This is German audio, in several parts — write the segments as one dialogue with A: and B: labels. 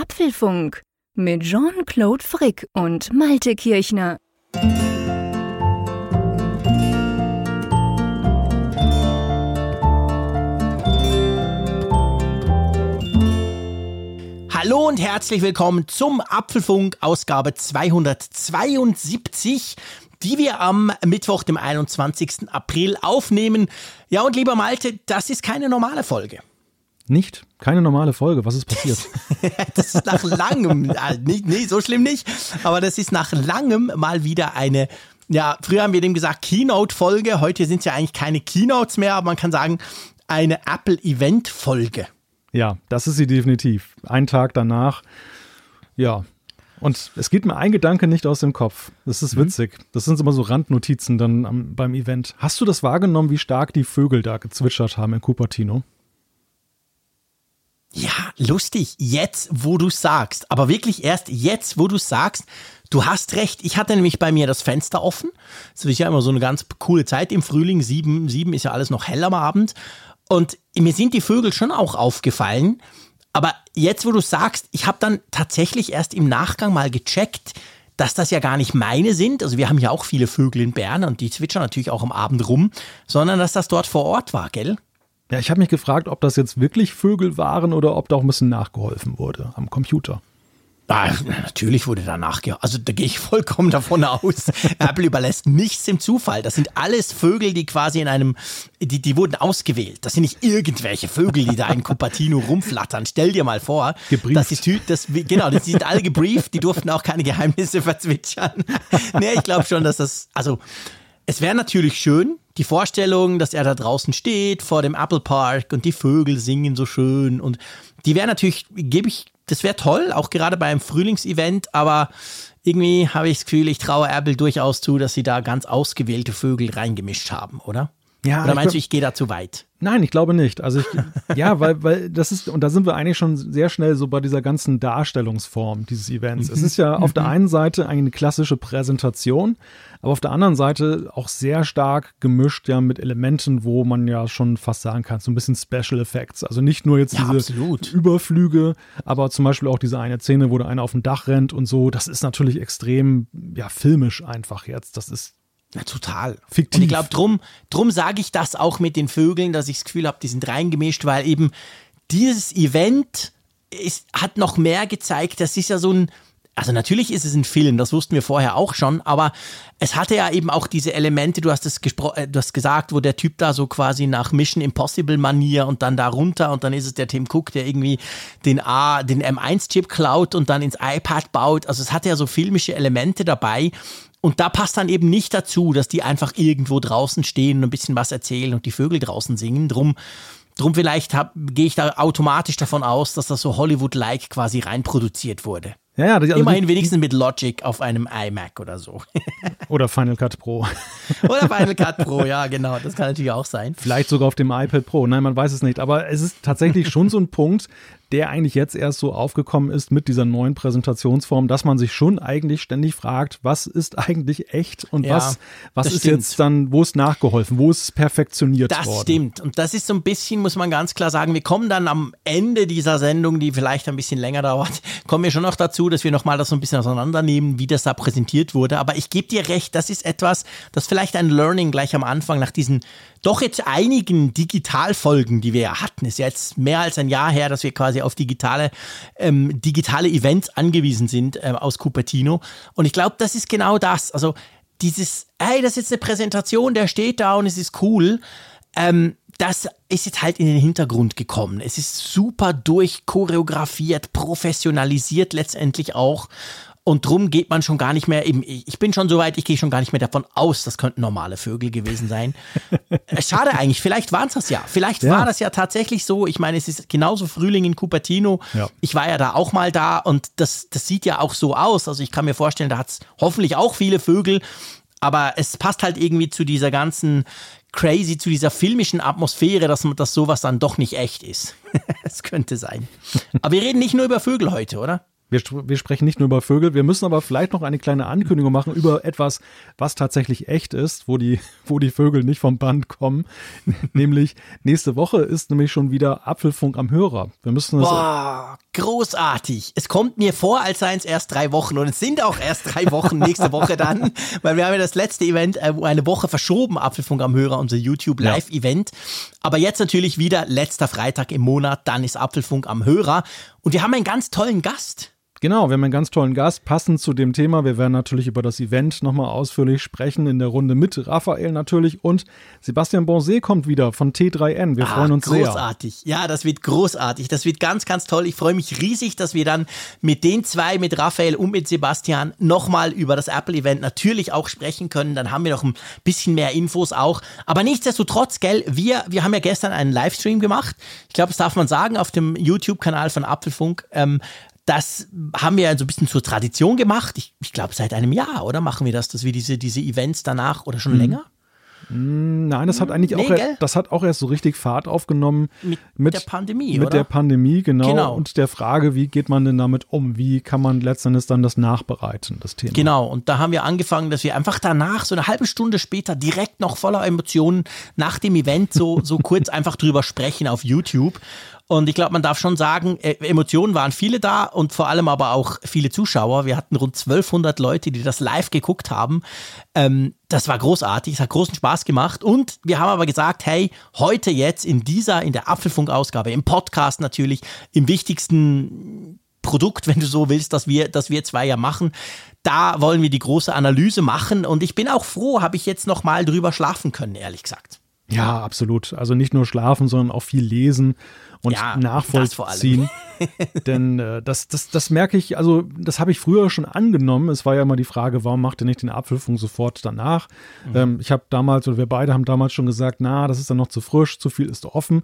A: Apfelfunk mit Jean-Claude Frick und Malte Kirchner.
B: Hallo und herzlich willkommen zum Apfelfunk Ausgabe 272, die wir am Mittwoch, dem 21. April aufnehmen. Ja, und lieber Malte, das ist keine normale Folge.
C: Nicht? Keine normale Folge. Was ist passiert?
B: das ist nach langem, äh, nicht, nee, so schlimm nicht, aber das ist nach langem mal wieder eine, ja, früher haben wir dem gesagt Keynote-Folge, heute sind es ja eigentlich keine Keynotes mehr, aber man kann sagen, eine Apple-Event-Folge.
C: Ja, das ist sie definitiv. Ein Tag danach, ja. Und es geht mir ein Gedanke nicht aus dem Kopf. Das ist mhm. witzig. Das sind immer so Randnotizen dann am, beim Event. Hast du das wahrgenommen, wie stark die Vögel da gezwitschert haben in Cupertino?
B: Ja, lustig. Jetzt, wo du sagst. Aber wirklich erst jetzt, wo du sagst. Du hast recht. Ich hatte nämlich bei mir das Fenster offen. Das ist ja immer so eine ganz coole Zeit im Frühling. Sieben, sieben ist ja alles noch hell am Abend. Und mir sind die Vögel schon auch aufgefallen. Aber jetzt, wo du sagst, ich habe dann tatsächlich erst im Nachgang mal gecheckt, dass das ja gar nicht meine sind. Also wir haben ja auch viele Vögel in Bern und die zwitschern natürlich auch am Abend rum, sondern dass das dort vor Ort war, gell?
C: Ja, ich habe mich gefragt, ob das jetzt wirklich Vögel waren oder ob da auch ein bisschen nachgeholfen wurde am Computer.
B: Ah, natürlich wurde da nachgeholfen. Also da gehe ich vollkommen davon aus. Apple überlässt nichts im Zufall. Das sind alles Vögel, die quasi in einem, die, die wurden ausgewählt. Das sind nicht irgendwelche Vögel, die da in Cupertino rumflattern. Stell dir mal vor.
C: Gebrieft.
B: Das ist, das, genau, die sind alle gebrieft. Die durften auch keine Geheimnisse verzwitschern. nee, ich glaube schon, dass das, also es wäre natürlich schön, die Vorstellung, dass er da draußen steht vor dem Apple Park und die Vögel singen so schön und die wäre natürlich, gebe ich, das wäre toll, auch gerade beim Frühlingsevent, aber irgendwie habe ich das Gefühl, ich traue Apple durchaus zu, dass sie da ganz ausgewählte Vögel reingemischt haben, oder?
C: Ja,
B: Oder meinst du, ich gehe da zu weit?
C: Nein, ich glaube nicht. Also ich, ja, weil, weil das ist, und da sind wir eigentlich schon sehr schnell so bei dieser ganzen Darstellungsform dieses Events. Es ist ja auf der einen Seite eine klassische Präsentation, aber auf der anderen Seite auch sehr stark gemischt ja mit Elementen, wo man ja schon fast sagen kann, so ein bisschen Special Effects. Also nicht nur jetzt
B: Ja,
C: diese
B: absolut.
C: Überflüge, aber zum Beispiel auch diese eine Szene, wo da einer auf dem Dach rennt und so. Das ist natürlich extrem, ja, filmisch einfach jetzt. Das ist
B: Ja, total.
C: Fiktiv.
B: Und ich glaube, drum, drum sage ich das auch mit den Vögeln, dass ich das Gefühl habe, die sind reingemischt, weil eben dieses Event ist, hat noch mehr gezeigt, das ist ja so ein, also natürlich ist es ein Film, das wussten wir vorher auch schon, aber es hatte ja eben auch diese Elemente, du hast es äh, du hast gesagt, wo der Typ da so quasi nach Mission Impossible Manier und dann da runter und dann ist es der Tim Cook, der irgendwie den A, den M1-Chip klaut und dann ins iPad baut. Also es hatte ja so filmische Elemente dabei. Und da passt dann eben nicht dazu, dass die einfach irgendwo draußen stehen und ein bisschen was erzählen und die Vögel draußen singen. Drum, drum vielleicht gehe ich da automatisch davon aus, dass das so Hollywood-like quasi reinproduziert wurde.
C: ja, ja, also
B: Immerhin wenigstens mit Logic auf einem iMac oder so.
C: oder Final Cut Pro.
B: oder Final Cut Pro, ja, genau. Das kann natürlich auch sein.
C: Vielleicht sogar auf dem iPad Pro. Nein, man weiß es nicht. Aber es ist tatsächlich schon so ein Punkt, der eigentlich jetzt erst so aufgekommen ist mit dieser neuen Präsentationsform, dass man sich schon eigentlich ständig fragt, was ist eigentlich echt und
B: Ja,
C: was, was
B: das
C: ist
B: stimmt.
C: jetzt dann, wo ist nachgeholfen, wo ist es perfektioniert
B: Das
C: worden?
B: stimmt. Und das ist so ein bisschen, muss man ganz klar sagen, wir kommen dann am Ende dieser Sendung, die vielleicht ein bisschen länger dauert, kommen wir schon noch dazu, dass wir nochmal das so ein bisschen auseinandernehmen, wie das da präsentiert wurde. Aber ich gebe dir recht, das ist etwas, das vielleicht ein Learning gleich am Anfang nach diesen doch jetzt einigen Digitalfolgen, die wir ja hatten. Ist ja jetzt mehr als ein Jahr her, dass wir quasi auf digitale, ähm, digitale Events angewiesen sind ähm, aus Cupertino. Und ich glaube, das ist genau das. Also dieses, hey, das ist jetzt eine Präsentation, der steht da und es ist cool. Ähm, das ist jetzt halt in den Hintergrund gekommen. Es ist super durchchoreografiert, professionalisiert letztendlich auch. Und drum geht man schon gar nicht mehr, eben, ich bin schon so weit, ich gehe schon gar nicht mehr davon aus, das könnten normale Vögel gewesen sein. Äh, Schade eigentlich, vielleicht waren es das ja. Vielleicht
C: Ja.
B: war das ja tatsächlich so. Ich meine, es ist genauso Frühling in Cupertino.
C: Ja.
B: Ich war ja da auch mal da und das, das sieht ja auch so aus. Also ich kann mir vorstellen, da hat es hoffentlich auch viele Vögel. Aber es passt halt irgendwie zu dieser ganzen crazy, zu dieser filmischen Atmosphäre, dass, dass sowas dann doch nicht echt ist. Es könnte sein. Aber wir reden nicht nur über Vögel heute, oder?
C: Wir, wir sprechen nicht nur über Vögel, wir müssen aber vielleicht noch eine kleine Ankündigung machen über etwas, was tatsächlich echt ist, wo die, wo die Vögel nicht vom Band kommen. nämlich nächste Woche ist nämlich schon wieder Apfelfunk am Hörer. Wir müssen das,
B: Boah, großartig. Es kommt mir vor, als seien es erst drei Wochen und es sind auch erst drei Wochen nächste Woche dann, weil wir haben ja das letzte Event äh, eine Woche verschoben, Apfelfunk am Hörer, unser YouTube Live-Event. Aber jetzt natürlich wieder letzter Freitag im Monat, dann ist Apfelfunk am Hörer und wir haben einen ganz tollen Gast.
C: Genau, wir haben einen ganz tollen Gast, passend zu dem Thema. Wir werden natürlich über das Event nochmal ausführlich sprechen, in der Runde mit Raphael natürlich und Sebastian Bonset kommt wieder von T3N. Wir ah, freuen uns
B: großartig.
C: sehr.
B: Großartig, ja, das wird großartig. Das wird ganz, ganz toll. Ich freue mich riesig, dass wir dann mit den zwei, mit Raphael und mit Sebastian, nochmal über das Apple-Event natürlich auch sprechen können. Dann haben wir noch ein bisschen mehr Infos auch. Aber nichtsdestotrotz, gell, wir, wir haben ja gestern einen Livestream gemacht. Ich glaube, das darf man sagen, auf dem YouTube-Kanal von Apfelfunk. Ähm, das haben wir so ein bisschen zur Tradition gemacht. Ich, ich glaube, seit einem Jahr, oder? Machen wir das, dass wir diese, diese Events danach oder schon mhm. länger?
C: Mm, nein, das hat eigentlich nee, auch, gell? das hat auch erst so richtig Fahrt aufgenommen
B: mit, mit der Pandemie,
C: mit
B: oder?
C: der Pandemie genau, genau, und der Frage, wie geht man denn damit um? Wie kann man letztendlich dann das nachbereiten, das Thema?
B: Genau, und da haben wir angefangen, dass wir einfach danach so eine halbe Stunde später direkt noch voller Emotionen nach dem Event so so kurz einfach drüber sprechen auf YouTube und ich glaube, man darf schon sagen, äh, Emotionen waren viele da und vor allem aber auch viele Zuschauer. Wir hatten rund 1200 Leute, die das live geguckt haben. Ähm, das war großartig, es hat großen Spaß gemacht. Und wir haben aber gesagt, hey, heute jetzt in dieser, in der Apfelfunk-Ausgabe, im Podcast natürlich, im wichtigsten Produkt, wenn du so willst, dass wir, dass wir zwei ja machen. Da wollen wir die große Analyse machen und ich bin auch froh, habe ich jetzt noch mal drüber schlafen können, ehrlich gesagt.
C: Ja, absolut. Also nicht nur schlafen, sondern auch viel lesen und ja, nachvollziehen. Denn äh, das, das, das merke ich, also das habe ich früher schon angenommen. Es war ja immer die Frage, warum macht ihr nicht den Apfelfunk sofort danach? Mhm. Ähm, ich habe damals, oder wir beide haben damals schon gesagt, na, das ist dann noch zu frisch, zu viel ist offen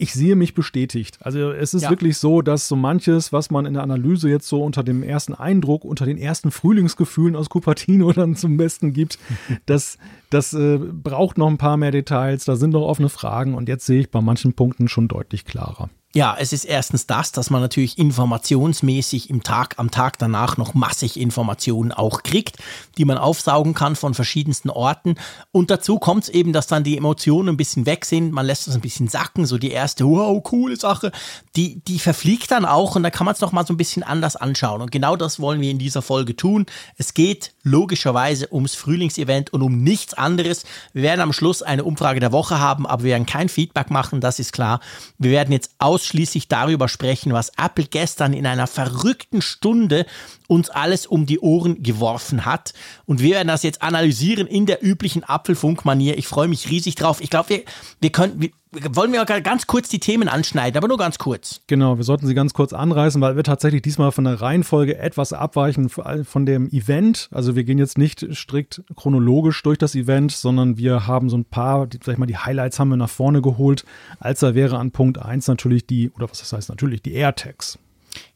C: ich sehe mich bestätigt. Also es ist ja. wirklich so, dass so manches, was man in der Analyse jetzt so unter dem ersten Eindruck, unter den ersten Frühlingsgefühlen aus Cupertino dann zum Besten gibt, das, das äh, braucht noch ein paar mehr Details, da sind noch offene Fragen und jetzt sehe ich bei manchen Punkten schon deutlich klarer.
B: Ja, es ist erstens das, dass man natürlich informationsmäßig im Tag, am Tag danach noch massig Informationen auch kriegt, die man aufsaugen kann von verschiedensten Orten. Und dazu kommt es eben, dass dann die Emotionen ein bisschen weg sind. Man lässt es ein bisschen sacken, so die erste, wow, coole Sache. Die, die verfliegt dann auch und da kann man es noch mal so ein bisschen anders anschauen. Und genau das wollen wir in dieser Folge tun. Es geht logischerweise ums Frühlingsevent und um nichts anderes. Wir werden am Schluss eine Umfrage der Woche haben, aber wir werden kein Feedback machen, das ist klar. Wir werden jetzt ausschließlich darüber sprechen, was Apple gestern in einer verrückten Stunde uns alles um die Ohren geworfen hat. Und wir werden das jetzt analysieren in der üblichen Apfelfunk-Manier. Ich freue mich riesig drauf. Ich glaube, wir, wir können, wir, wollen wir ganz kurz die Themen anschneiden, aber nur ganz kurz.
C: Genau, wir sollten sie ganz kurz anreißen, weil wir tatsächlich diesmal von der Reihenfolge etwas abweichen von dem Event. Also wir gehen jetzt nicht strikt chronologisch durch das Event, sondern wir haben so ein paar, sag ich mal, die Highlights haben wir nach vorne geholt. Als da wäre an Punkt 1 natürlich die, oder was das heißt natürlich, die AirTags.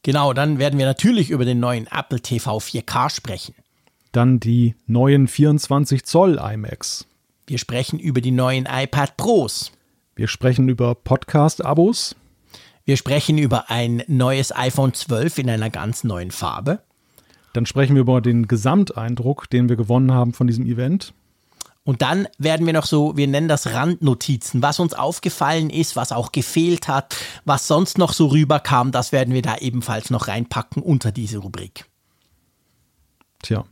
B: Genau, dann werden wir natürlich über den neuen Apple TV 4K sprechen.
C: Dann die neuen 24 Zoll iMacs.
B: Wir sprechen über die neuen iPad Pros.
C: Wir sprechen über Podcast-Abos.
B: Wir sprechen über ein neues iPhone 12 in einer ganz neuen Farbe.
C: Dann sprechen wir über den Gesamteindruck, den wir gewonnen haben von diesem Event.
B: Und dann werden wir noch so, wir nennen das Randnotizen, was uns aufgefallen ist, was auch gefehlt hat, was sonst noch so rüberkam, das werden wir da ebenfalls noch reinpacken unter diese Rubrik.
C: Tja,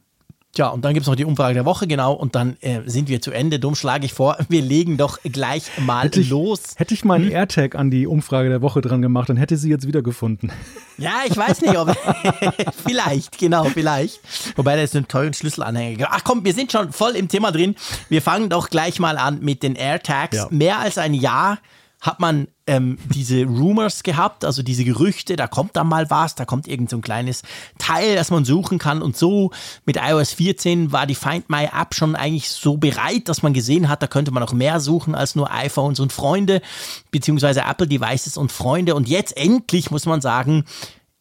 B: Tja, und dann gibt es noch die Umfrage der Woche, genau, und dann äh, sind wir zu Ende. Dumm schlage ich vor, wir legen doch gleich mal
C: hätte ich,
B: los.
C: Hätte ich mal einen hm? AirTag an die Umfrage der Woche dran gemacht, dann hätte sie jetzt wiedergefunden.
B: Ja, ich weiß nicht, ob. vielleicht, genau, vielleicht. Wobei da ist ein teuren Schlüsselanhänger. Ach komm, wir sind schon voll im Thema drin. Wir fangen doch gleich mal an mit den AirTags. Ja. Mehr als ein Jahr hat man ähm, diese Rumors gehabt, also diese Gerüchte, da kommt dann mal was, da kommt irgend so ein kleines Teil, das man suchen kann und so. Mit iOS 14 war die Find My App schon eigentlich so bereit, dass man gesehen hat, da könnte man auch mehr suchen als nur iPhones und Freunde, beziehungsweise Apple Devices und Freunde. Und jetzt endlich muss man sagen,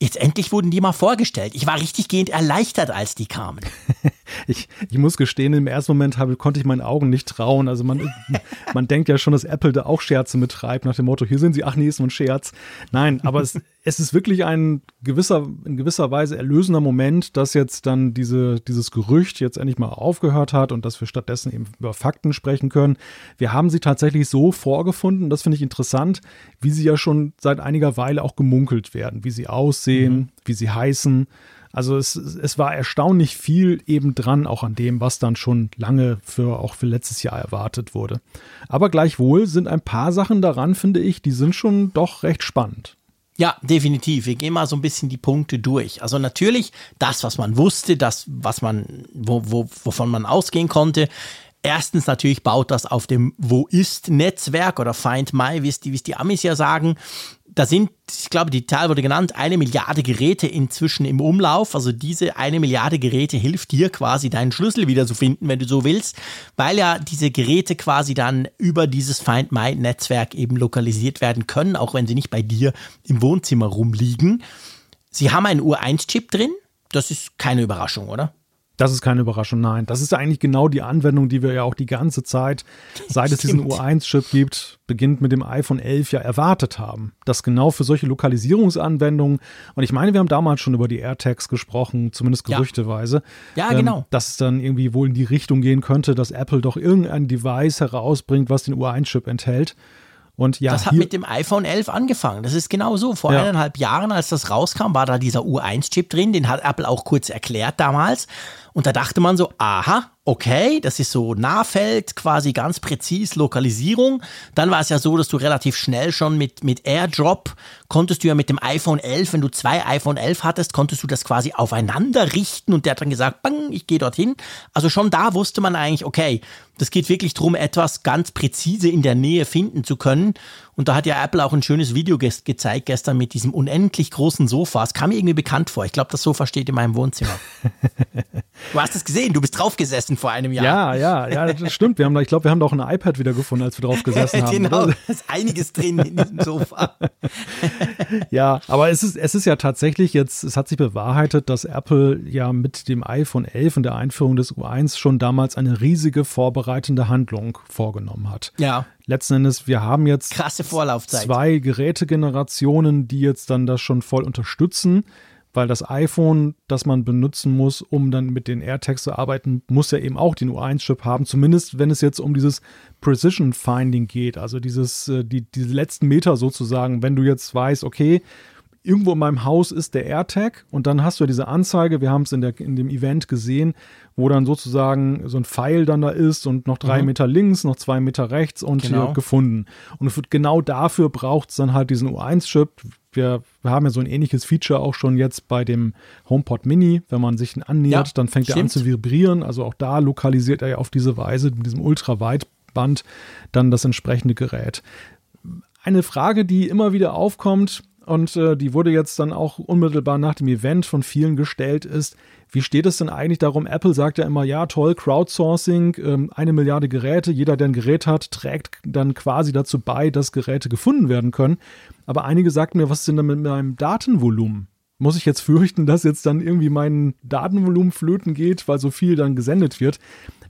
B: Jetzt endlich wurden die mal vorgestellt. Ich war richtig gehend erleichtert, als die kamen.
C: ich, ich muss gestehen, im ersten Moment habe, konnte ich meinen Augen nicht trauen. Also man, man denkt ja schon, dass Apple da auch Scherze mittreibt, nach dem Motto, hier sind sie, ach nee, ist nur ein Scherz. Nein, aber es, es ist wirklich ein gewisser, in gewisser Weise erlösender Moment, dass jetzt dann diese, dieses Gerücht jetzt endlich mal aufgehört hat und dass wir stattdessen eben über Fakten sprechen können. Wir haben sie tatsächlich so vorgefunden, das finde ich interessant, wie sie ja schon seit einiger Weile auch gemunkelt werden, wie sie aussehen, mhm. wie sie heißen. Also es, es war erstaunlich viel eben dran, auch an dem, was dann schon lange für auch für letztes Jahr erwartet wurde. Aber gleichwohl sind ein paar Sachen daran, finde ich, die sind schon doch recht spannend.
B: Ja, definitiv. Wir gehen mal so ein bisschen die Punkte durch. Also natürlich das, was man wusste, das, was man, wo, wo, wovon man ausgehen konnte. Erstens natürlich baut das auf dem Wo ist Netzwerk oder Find My, wie es die, wie es die Amis ja sagen da sind, ich glaube, die Zahl wurde genannt, eine Milliarde Geräte inzwischen im Umlauf. Also diese eine Milliarde Geräte hilft dir quasi deinen Schlüssel wieder zu finden, wenn du so willst, weil ja diese Geräte quasi dann über dieses Find My Netzwerk eben lokalisiert werden können, auch wenn sie nicht bei dir im Wohnzimmer rumliegen. Sie haben einen Ur1-Chip drin. Das ist keine Überraschung, oder?
C: Das ist keine Überraschung, nein. Das ist eigentlich genau die Anwendung, die wir ja auch die ganze Zeit, seit es diesen U1-Chip gibt, beginnt mit dem iPhone 11 ja erwartet haben. Das genau für solche Lokalisierungsanwendungen, und ich meine, wir haben damals schon über die AirTags gesprochen, zumindest gerüchteweise.
B: Ja, ja genau. Ähm,
C: dass es dann irgendwie wohl in die Richtung gehen könnte, dass Apple doch irgendein Device herausbringt, was den U1-Chip enthält. Und ja,
B: das hat mit dem iPhone 11 angefangen. Das ist genau so. Vor ja. eineinhalb Jahren, als das rauskam, war da dieser U1-Chip drin. Den hat Apple auch kurz erklärt damals. Und da dachte man so, aha, okay, das ist so Nahfeld, quasi ganz präzis Lokalisierung. Dann war es ja so, dass du relativ schnell schon mit, mit AirDrop konntest du ja mit dem iPhone 11, wenn du zwei iPhone 11 hattest, konntest du das quasi aufeinander richten und der hat dann gesagt, bang, ich gehe dorthin. Also schon da wusste man eigentlich, okay, das geht wirklich darum, etwas ganz präzise in der Nähe finden zu können. Und da hat ja Apple auch ein schönes Video ge gezeigt gestern mit diesem unendlich großen Sofa. Es kam mir irgendwie bekannt vor. Ich glaube, das Sofa steht in meinem Wohnzimmer. du hast es gesehen, du bist drauf gesessen vor einem Jahr.
C: Ja, ja, ja, das stimmt. Wir haben da, ich glaube, wir haben da auch ein iPad wieder gefunden, als wir drauf gesessen haben.
B: genau, da ist einiges drin in diesem Sofa.
C: ja, aber es ist, es ist ja tatsächlich jetzt, es hat sich bewahrheitet, dass Apple ja mit dem iPhone 11 und der Einführung des U1 schon damals eine riesige vorbereitende Handlung vorgenommen hat.
B: Ja
C: letzten Endes, wir haben jetzt
B: krasse Vorlaufzeit.
C: zwei Gerätegenerationen, die jetzt dann das schon voll unterstützen, weil das iPhone, das man benutzen muss, um dann mit den AirTags zu arbeiten, muss ja eben auch den U1-Chip haben, zumindest wenn es jetzt um dieses Precision Finding geht, also dieses, äh, die, diese letzten Meter sozusagen, wenn du jetzt weißt, okay, irgendwo in meinem Haus ist der AirTag und dann hast du diese Anzeige, wir haben es in, in dem Event gesehen, wo dann sozusagen so ein Pfeil dann da ist und noch drei mhm. Meter links, noch zwei Meter rechts und genau. hier gefunden. Und genau dafür braucht es dann halt diesen U1-Chip. Wir, wir, haben ja so ein ähnliches Feature auch schon jetzt bei dem HomePod Mini. Wenn man sich annähert, ja, dann fängt stimmt. er an zu vibrieren. Also auch da lokalisiert er ja auf diese Weise mit diesem Ultraweitband dann das entsprechende Gerät. Eine Frage, die immer wieder aufkommt, und äh, die wurde jetzt dann auch unmittelbar nach dem Event von vielen gestellt, ist, wie steht es denn eigentlich darum? Apple sagt ja immer, ja, toll, Crowdsourcing, ähm, eine Milliarde Geräte, jeder, der ein Gerät hat, trägt dann quasi dazu bei, dass Geräte gefunden werden können. Aber einige sagten mir, was ist denn mit meinem Datenvolumen? Muss ich jetzt fürchten, dass jetzt dann irgendwie mein Datenvolumen flöten geht, weil so viel dann gesendet wird?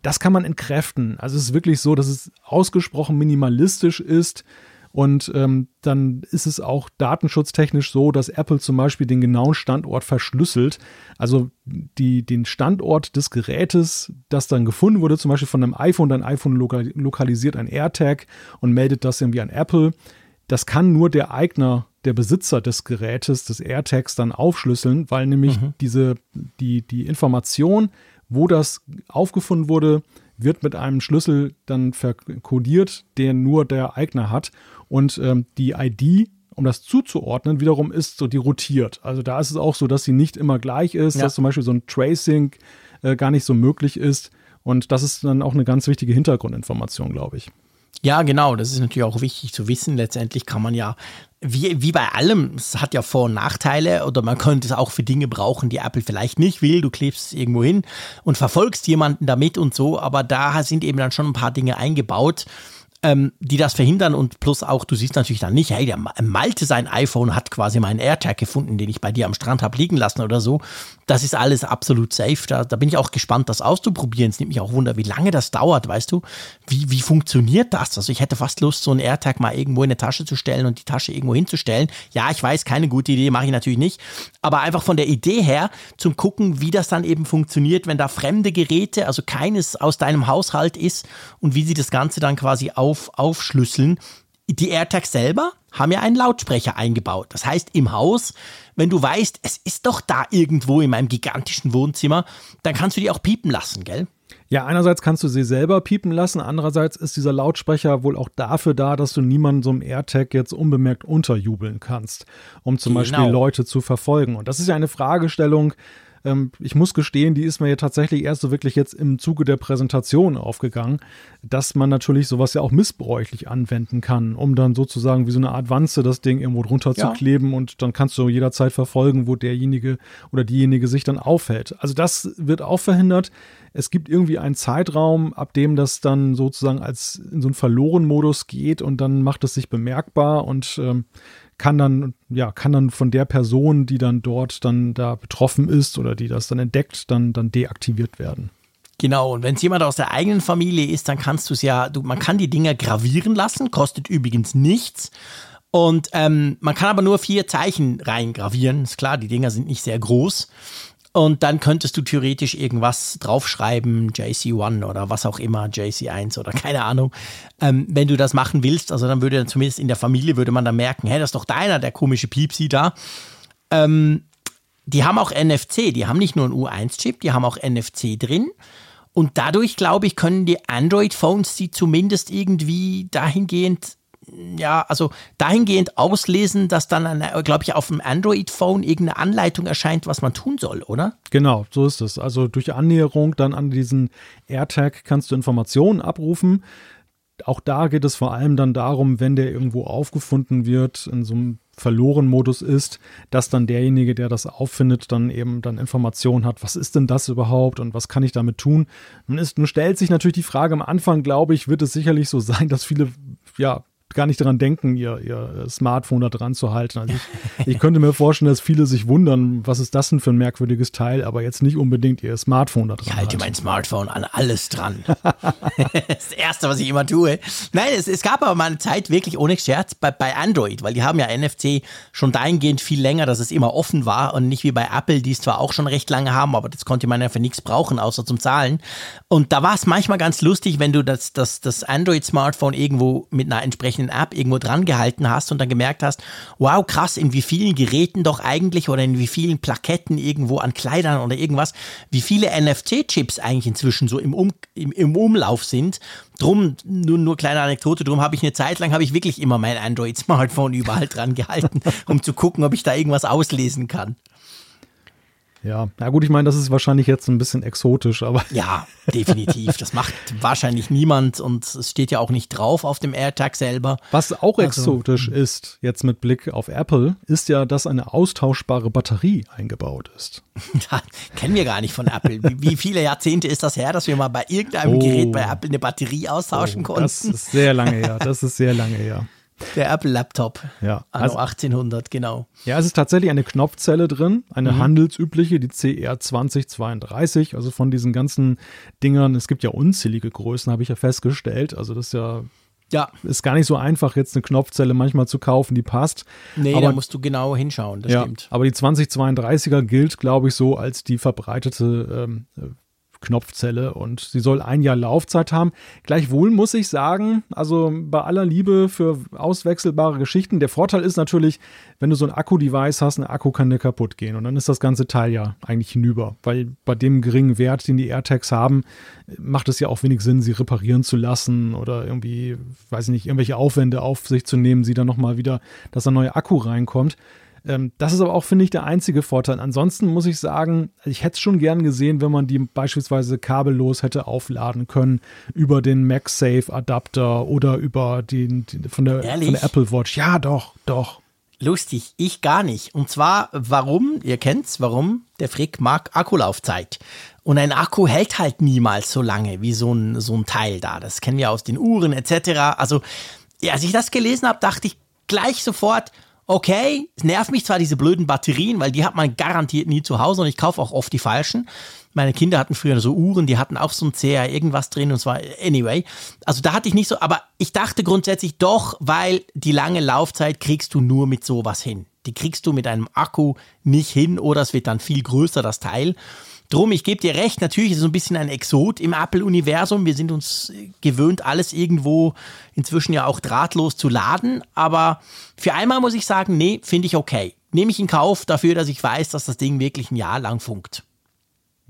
C: Das kann man entkräften. Also es ist wirklich so, dass es ausgesprochen minimalistisch ist. Und ähm, dann ist es auch datenschutztechnisch so, dass Apple zum Beispiel den genauen Standort verschlüsselt. Also die, den Standort des Gerätes, das dann gefunden wurde, zum Beispiel von einem iPhone, dein iPhone lokalisiert ein AirTag und meldet das irgendwie an Apple. Das kann nur der Eigner, der Besitzer des Gerätes, des AirTags dann aufschlüsseln, weil nämlich mhm. diese, die, die Information, wo das aufgefunden wurde, wird mit einem Schlüssel dann verkodiert, den nur der Eigner hat. Und ähm, die ID, um das zuzuordnen, wiederum ist so die rotiert. Also da ist es auch so, dass sie nicht immer gleich ist, ja. dass zum Beispiel so ein Tracing äh, gar nicht so möglich ist. Und das ist dann auch eine ganz wichtige Hintergrundinformation, glaube ich.
B: Ja, genau. Das ist natürlich auch wichtig zu wissen. Letztendlich kann man ja, wie, wie bei allem, es hat ja Vor- und Nachteile oder man könnte es auch für Dinge brauchen, die Apple vielleicht nicht will. Du klebst es irgendwo hin und verfolgst jemanden damit und so. Aber da sind eben dann schon ein paar Dinge eingebaut ähm, die das verhindern und plus auch, du siehst natürlich dann nicht, hey, der Malte sein iPhone hat quasi meinen AirTag gefunden, den ich bei dir am Strand habe liegen lassen oder so. Das ist alles absolut safe. Da, da bin ich auch gespannt, das auszuprobieren. Es nimmt mich auch Wunder, wie lange das dauert, weißt du? Wie, wie funktioniert das? Also ich hätte fast Lust, so einen AirTag mal irgendwo in eine Tasche zu stellen und die Tasche irgendwo hinzustellen. Ja, ich weiß, keine gute Idee, mache ich natürlich nicht. Aber einfach von der Idee her, zum gucken, wie das dann eben funktioniert, wenn da fremde Geräte, also keines aus deinem Haushalt ist und wie sie das Ganze dann quasi auf auf, aufschlüsseln. Die AirTags selber haben ja einen Lautsprecher eingebaut. Das heißt, im Haus, wenn du weißt, es ist doch da irgendwo in meinem gigantischen Wohnzimmer, dann kannst du die auch piepen lassen, gell?
C: Ja, einerseits kannst du sie selber piepen lassen, andererseits ist dieser Lautsprecher wohl auch dafür da, dass du niemanden so einem AirTag jetzt unbemerkt unterjubeln kannst, um zum genau. Beispiel Leute zu verfolgen. Und das ist ja eine Fragestellung, ähm, ich muss gestehen, die ist mir ja tatsächlich erst so wirklich jetzt im Zuge der Präsentation aufgegangen, dass man natürlich sowas ja auch missbräuchlich anwenden kann, um dann sozusagen wie so eine Art Wanze das Ding irgendwo drunter ja. zu kleben und dann kannst du jederzeit verfolgen, wo derjenige oder diejenige sich dann aufhält. Also das wird auch verhindert. Es gibt irgendwie einen Zeitraum, ab dem das dann sozusagen als in so einen Verloren-Modus geht und dann macht es sich bemerkbar und ähm, kann dann, ja, kann dann von der Person, die dann dort dann da betroffen ist oder die das dann entdeckt, dann, dann deaktiviert werden.
B: Genau, und wenn es jemand aus der eigenen Familie ist, dann kannst du es ja, du, man kann die Dinger gravieren lassen, kostet übrigens nichts. Und ähm, man kann aber nur vier Zeichen reingravieren. Ist klar, die Dinger sind nicht sehr groß. Und dann könntest du theoretisch irgendwas draufschreiben, JC1 oder was auch immer, JC1 oder keine Ahnung. Ähm, wenn du das machen willst, also dann würde dann zumindest in der Familie würde man dann merken, hey, das ist doch deiner, der komische Piepsi da. Ähm, die haben auch NFC, die haben nicht nur einen U1-Chip, die haben auch NFC drin. Und dadurch, glaube ich, können die Android-Phones die zumindest irgendwie dahingehend ja, also dahingehend auslesen, dass dann, glaube ich, auf dem Android-Phone irgendeine Anleitung erscheint, was man tun soll, oder?
C: Genau, so ist es. Also durch Annäherung dann an diesen AirTag kannst du Informationen abrufen. Auch da geht es vor allem dann darum, wenn der irgendwo aufgefunden wird, in so einem verloren Modus ist, dass dann derjenige, der das auffindet, dann eben dann Informationen hat, was ist denn das überhaupt und was kann ich damit tun? Nun, ist, nun stellt sich natürlich die Frage am Anfang, glaube ich, wird es sicherlich so sein, dass viele ja gar nicht daran denken, ihr, ihr Smartphone da dran zu halten. Also ich, ich, könnte mir vorstellen, dass viele sich wundern, was ist das denn für ein merkwürdiges Teil, aber jetzt nicht unbedingt ihr Smartphone da dran.
B: Ich halte hat. mein Smartphone an alles dran. das Erste, was ich immer tue. Nein, es, es gab aber mal eine Zeit wirklich ohne Scherz bei, bei Android, weil die haben ja NFC schon dahingehend viel länger, dass es immer offen war und nicht wie bei Apple, die es zwar auch schon recht lange haben, aber das konnte man ja für nichts brauchen, außer zum Zahlen. Und da war es manchmal ganz lustig, wenn du das, das, das Android-Smartphone irgendwo mit einer entsprechenden entsprechenden App irgendwo dran gehalten hast und dann gemerkt hast, wow, krass, in wie vielen Geräten doch eigentlich oder in wie vielen Plaketten irgendwo an Kleidern oder irgendwas, wie viele NFT-Chips eigentlich inzwischen so im, um, im, im Umlauf sind. Drum, nur, nur kleine Anekdote, drum habe ich eine Zeit lang, habe ich wirklich immer mein Android-Smartphone überall dran gehalten, um zu gucken, ob ich da irgendwas auslesen kann.
C: Ja, na gut, ich meine, das ist wahrscheinlich jetzt ein bisschen exotisch, aber.
B: Ja, definitiv. Das macht wahrscheinlich niemand und es steht ja auch nicht drauf auf dem AirTag selber.
C: Was auch also, exotisch ist, jetzt mit Blick auf Apple, ist ja, dass eine austauschbare Batterie eingebaut ist.
B: Da kennen wir gar nicht von Apple. Wie, wie, viele Jahrzehnte ist das her, dass wir mal bei irgendeinem oh, Gerät bei Apple eine Batterie austauschen oh, konnten?
C: Das ist sehr lange her. Das ist sehr lange her.
B: Der Apple-Laptop. Ja. Also 1800, genau.
C: Ja, es ist tatsächlich eine Knopfzelle drin, eine mhm. handelsübliche, die CR2032. Also von diesen ganzen Dingern, es gibt ja unzählige Größen, habe ich ja festgestellt. Also das ist ja ja. Ist gar nicht so einfach, jetzt eine Knopfzelle manchmal zu kaufen, die passt.
B: Nee, aber, da musst du genau hinschauen, das ja, stimmt.
C: Aber die 2032er gilt, glaube ich, so als die verbreitete ähm, Knopfzelle und sie soll ein Jahr Laufzeit haben. Gleichwohl muss ich sagen, also bei aller Liebe für auswechselbare Geschichten, der Vorteil ist natürlich, wenn du so ein Akku-Device hast, ein Akku kann dir kaputt gehen und dann ist das ganze Teil ja eigentlich hinüber, weil bei dem geringen Wert, den die AirTags haben, macht es ja auch wenig Sinn, sie reparieren zu lassen oder irgendwie, weiß ich nicht, irgendwelche Aufwände auf sich zu nehmen, sie dann nochmal wieder, dass ein neuer Akku reinkommt. Ähm, das ist aber auch, finde ich, der einzige Vorteil. Ansonsten muss ich sagen, ich hätte es schon gern gesehen, wenn man die beispielsweise kabellos hätte aufladen können über den MagSafe Adapter oder über den, den von, der, von der Apple Watch. Ja, doch, doch.
B: Lustig, ich gar nicht. Und zwar, warum? Ihr kennt's, warum? Der Frick mag Akkulaufzeit. Und ein Akku hält halt niemals so lange wie so ein, so ein Teil da. Das kennen wir aus den Uhren etc. Also, als ich das gelesen habe, dachte ich gleich sofort, okay, es nervt mich zwar diese blöden Batterien, weil die hat man garantiert nie zu Hause und ich kaufe auch oft die falschen. Meine Kinder hatten früher so Uhren, die hatten auch so ein CR irgendwas drin und zwar anyway. Also da hatte ich nicht so, aber ich dachte grundsätzlich doch, weil die lange Laufzeit kriegst du nur mit sowas hin. Die kriegst du mit einem Akku nicht hin oder es wird dann viel größer, das Teil. Drum, ich gebe dir recht, natürlich ist es so ein bisschen ein Exot im Apple-Universum. Wir sind uns gewöhnt, alles irgendwo inzwischen ja auch drahtlos zu laden. Aber für einmal muss ich sagen, nee, finde ich okay. Nehme ich in Kauf dafür, dass ich weiß, dass das Ding wirklich ein Jahr lang funkt.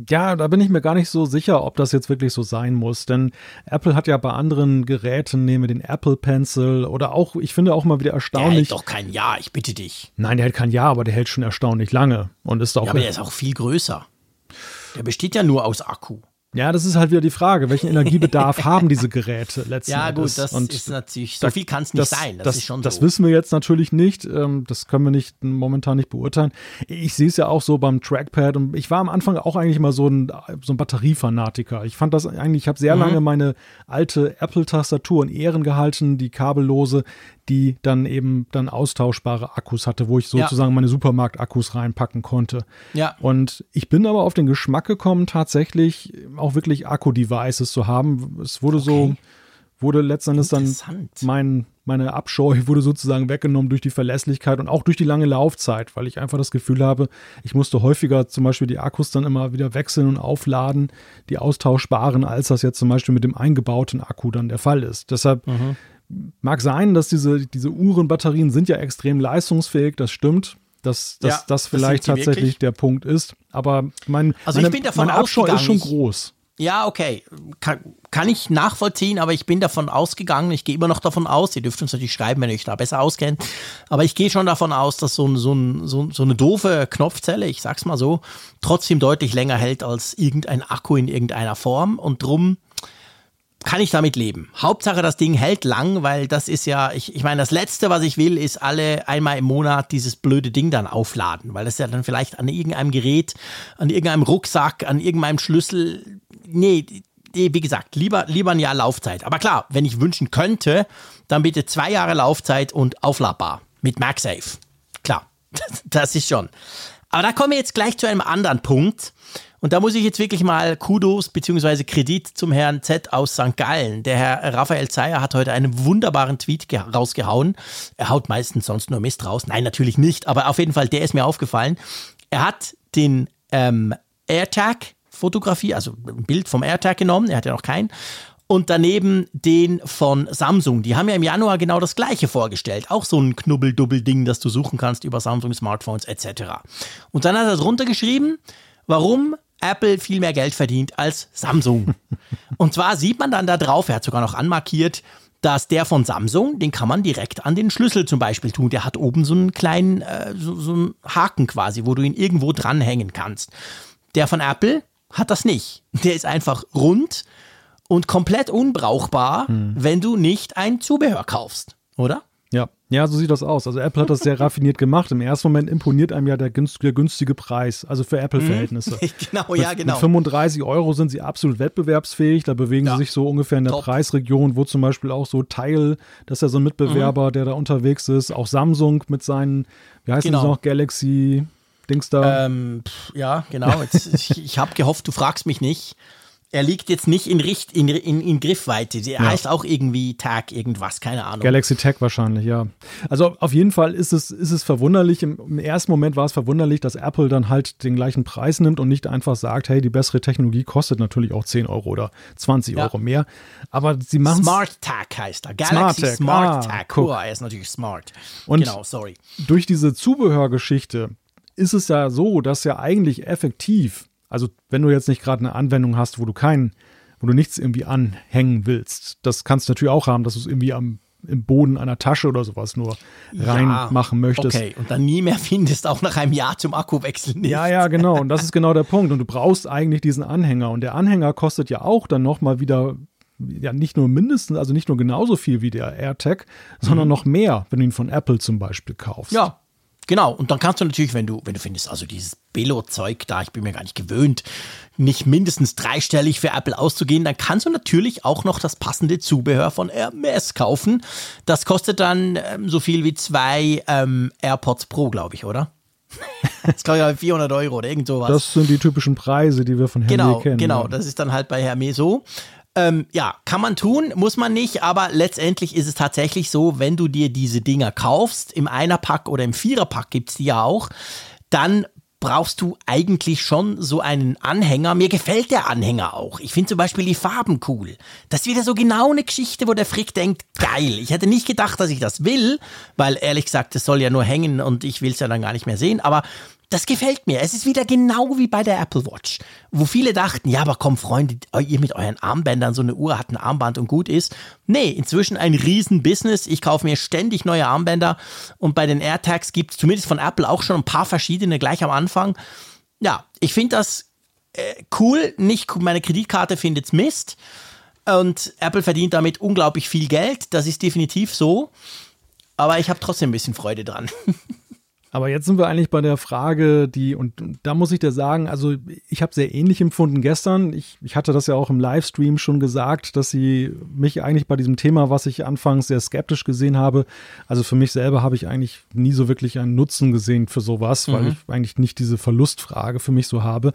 C: Ja, da bin ich mir gar nicht so sicher, ob das jetzt wirklich so sein muss, denn Apple hat ja bei anderen Geräten, nehme den Apple Pencil oder auch, ich finde auch mal wieder erstaunlich.
B: Der hält doch kein Jahr, ich bitte dich.
C: Nein, der hält kein Jahr, aber der hält schon erstaunlich lange und ist auch.
B: Ja, aber der ist auch viel größer. Der besteht ja nur aus Akku.
C: Ja, das ist halt wieder die Frage, welchen Energiebedarf haben diese Geräte letztendlich?
B: Ja, gut, das und ist natürlich, so viel kann es nicht
C: das,
B: sein.
C: Das, das, ist schon so. Das wissen wir jetzt natürlich nicht. Ähm, das können wir nicht momentan nicht beurteilen. Ich sehe es ja auch so beim Trackpad und ich war am Anfang auch eigentlich mal so ein, so ein Batteriefanatiker. Ich fand das eigentlich, ich habe sehr mhm. lange meine alte Apple-Tastatur in Ehren gehalten, die kabellose, die dann eben dann austauschbare Akkus hatte, wo ich sozusagen ja. meine Supermarkt-Akkus reinpacken konnte.
B: Ja.
C: Und ich bin aber auf den Geschmack gekommen, tatsächlich auch wirklich Akku-Devices zu haben. Es wurde okay. so, wurde letztendlich dann mein, meine Abscheu wurde sozusagen weggenommen durch die Verlässlichkeit und auch durch die lange Laufzeit, weil ich einfach das Gefühl habe, ich musste häufiger zum Beispiel die Akkus dann immer wieder wechseln und aufladen, die austauschbaren, als das jetzt zum Beispiel mit dem eingebauten Akku dann der Fall ist. Deshalb mhm. Mag sein, dass diese, diese Uhrenbatterien sind ja extrem leistungsfähig, das stimmt. Dass, dass ja, das vielleicht das tatsächlich wirklich. der Punkt ist. Aber mein,
B: also meine, ich bin davon
C: meine Abschau ist schon groß.
B: Ja, okay. Kann, kann ich nachvollziehen, aber ich bin davon ausgegangen, ich gehe immer noch davon aus, ihr dürft uns natürlich schreiben, wenn ihr euch da besser auskennt, aber ich gehe schon davon aus, dass so, ein, so, ein, so, so eine doofe Knopfzelle, ich sag's mal so, trotzdem deutlich länger hält als irgendein Akku in irgendeiner Form und drum kann ich damit leben. Hauptsache, das Ding hält lang, weil das ist ja, ich, ich meine, das Letzte, was ich will, ist alle einmal im Monat dieses blöde Ding dann aufladen, weil das ja dann vielleicht an irgendeinem Gerät, an irgendeinem Rucksack, an irgendeinem Schlüssel, nee, nee wie gesagt, lieber, lieber ein Jahr Laufzeit. Aber klar, wenn ich wünschen könnte, dann bitte zwei Jahre Laufzeit und aufladbar mit MagSafe. Klar, das ist schon. Aber da kommen wir jetzt gleich zu einem anderen Punkt. Und da muss ich jetzt wirklich mal Kudos bzw. Kredit zum Herrn Z aus St. Gallen. Der Herr Raphael Zeyer hat heute einen wunderbaren Tweet rausgehauen. Er haut meistens sonst nur Mist raus. Nein, natürlich nicht, aber auf jeden Fall, der ist mir aufgefallen. Er hat den ähm, AirTag Fotografie, also ein Bild vom AirTag genommen, er hat ja noch keinen, und daneben den von Samsung. Die haben ja im Januar genau das gleiche vorgestellt. Auch so ein Knubbel-Dubbel-Ding, das du suchen kannst über Samsung Smartphones etc. Und dann hat er drunter geschrieben, warum Apple viel mehr Geld verdient als Samsung. Und zwar sieht man dann da drauf, er hat sogar noch anmarkiert, dass der von Samsung, den kann man direkt an den Schlüssel zum Beispiel tun. Der hat oben so einen kleinen, äh, so, so einen Haken quasi, wo du ihn irgendwo dranhängen kannst. Der von Apple hat das nicht. Der ist einfach rund und komplett unbrauchbar, hm. wenn du nicht ein Zubehör kaufst, oder?
C: Ja, so sieht das aus. Also Apple hat das sehr raffiniert gemacht. Im ersten Moment imponiert einem ja der, der günstige Preis, also für Apple-Verhältnisse.
B: genau, ja, genau.
C: Mit 35 Euro sind sie absolut wettbewerbsfähig. Da bewegen ja. sie sich so ungefähr in der Top. Preisregion, wo zum Beispiel auch so Teil, das ist ja so ein Mitbewerber, mhm. der da unterwegs ist. Auch Samsung mit seinen, wie heißt genau. das noch, Galaxy, Dings da.
B: Ähm, ja, genau. Jetzt, ich ich habe gehofft, du fragst mich nicht er liegt jetzt nicht in, Richt, in, in, in Griffweite. Er ja. heißt auch irgendwie Tag irgendwas, keine Ahnung.
C: Galaxy Tag wahrscheinlich, ja. Also auf jeden Fall ist es, ist es verwunderlich. Im, Im, ersten Moment war es verwunderlich, dass Apple dann halt den gleichen Preis nimmt und nicht einfach sagt, hey, die bessere Technologie kostet natürlich auch 10 Euro oder 20 ja. Euro mehr. Aber sie machen
B: Smart Tag heißt er. Galaxy Smart Tag. Smart ah, Tag. Oh, er ist natürlich smart.
C: Und genau, sorry. Durch diese Zubehörgeschichte ist es ja so, dass ja eigentlich effektiv also wenn du jetzt nicht gerade eine Anwendung hast, wo du keinen, wo du nichts irgendwie anhängen willst, das kannst du natürlich auch haben, dass du es irgendwie am im Boden einer Tasche oder sowas nur reinmachen ja, möchtest.
B: Okay, und dann nie mehr findest, auch nach einem Jahr zum Akkuwechsel nicht.
C: Ja, ja, genau. Und das ist genau der Punkt. Und du brauchst eigentlich diesen Anhänger. Und der Anhänger kostet ja auch dann nochmal wieder ja nicht nur mindestens, also nicht nur genauso viel wie der AirTag, sondern mhm. noch mehr, wenn du ihn von Apple zum Beispiel kaufst.
B: Ja, Genau, und dann kannst du natürlich, wenn du, wenn du findest, also dieses Billo-Zeug da, ich bin mir gar nicht gewöhnt, nicht mindestens dreistellig für Apple auszugehen, dann kannst du natürlich auch noch das passende Zubehör von Hermes kaufen. Das kostet dann ähm, so viel wie zwei ähm, AirPods Pro, glaube ich, oder? Das kostet ja 400 Euro oder irgend sowas.
C: Das sind die typischen Preise, die wir von Hermes
B: genau,
C: kennen.
B: Genau, das ist dann halt bei Hermes so. Ähm, ja, kann man tun, muss man nicht, aber letztendlich ist es tatsächlich so, wenn du dir diese Dinger kaufst, im Einerpack oder im Viererpack gibt es die ja auch, dann brauchst du eigentlich schon so einen Anhänger. Mir gefällt der Anhänger auch. Ich finde zum Beispiel die Farben cool. Das ist wieder so genau eine Geschichte, wo der Frick denkt, geil. Ich hätte nicht gedacht, dass ich das will, weil ehrlich gesagt, es soll ja nur hängen und ich will es ja dann gar nicht mehr sehen. Aber das gefällt mir. Es ist wieder genau wie bei der Apple Watch, wo viele dachten, ja, aber komm, Freunde, ihr mit euren Armbändern, so eine Uhr hat ein Armband und gut ist. Nee, inzwischen ein Riesen-Business. Ich kaufe mir ständig neue Armbänder und bei den AirTags gibt es zumindest von Apple auch schon ein paar verschiedene gleich am Anfang. Ja, ich finde das äh, cool. Nicht meine Kreditkarte findet es Mist und Apple verdient damit unglaublich viel Geld. Das ist definitiv so. Aber ich habe trotzdem ein bisschen Freude dran.
C: Aber jetzt sind wir eigentlich bei der Frage, die, und da muss ich dir sagen, also ich habe sehr ähnlich empfunden gestern. Ich, ich hatte das ja auch im Livestream schon gesagt, dass sie mich eigentlich bei diesem Thema, was ich anfangs sehr skeptisch gesehen habe, also für mich selber habe ich eigentlich nie so wirklich einen Nutzen gesehen für sowas, mhm. weil ich eigentlich nicht diese Verlustfrage für mich so habe.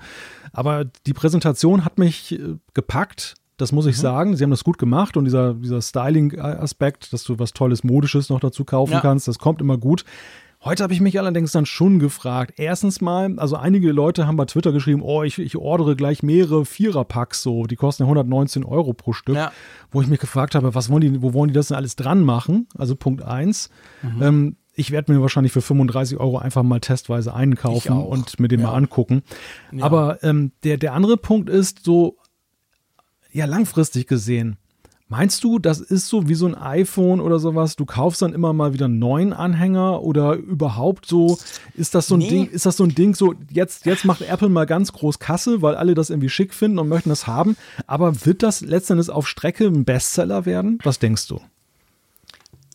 C: Aber die Präsentation hat mich äh, gepackt. Das muss ich mhm. sagen. Sie haben das gut gemacht und dieser, dieser Styling-Aspekt, dass du was Tolles, Modisches noch dazu kaufen ja. kannst, das kommt immer gut. Heute habe ich mich allerdings dann schon gefragt. Erstens mal, also einige Leute haben bei Twitter geschrieben, oh, ich, ich ordere gleich mehrere Viererpacks so, die kosten ja 119 Euro pro Stück. Ja. Wo ich mich gefragt habe, was wollen die, wo wollen die das denn alles dran machen? Also Punkt eins. Mhm. Ähm, ich werde mir wahrscheinlich für 35 Euro einfach mal testweise einkaufen und mir den ja. mal angucken. Ja. Aber ähm, der, der andere Punkt ist so, ja, langfristig gesehen, Meinst du, das ist so wie so ein iPhone oder sowas? Du kaufst dann immer mal wieder einen neuen Anhänger oder überhaupt so? Ist das so ein nee. Ding? Ist das so ein Ding? So jetzt jetzt macht Apple mal ganz groß Kasse, weil alle das irgendwie schick finden und möchten das haben. Aber wird das letztendlich auf Strecke ein Bestseller werden? Was denkst du?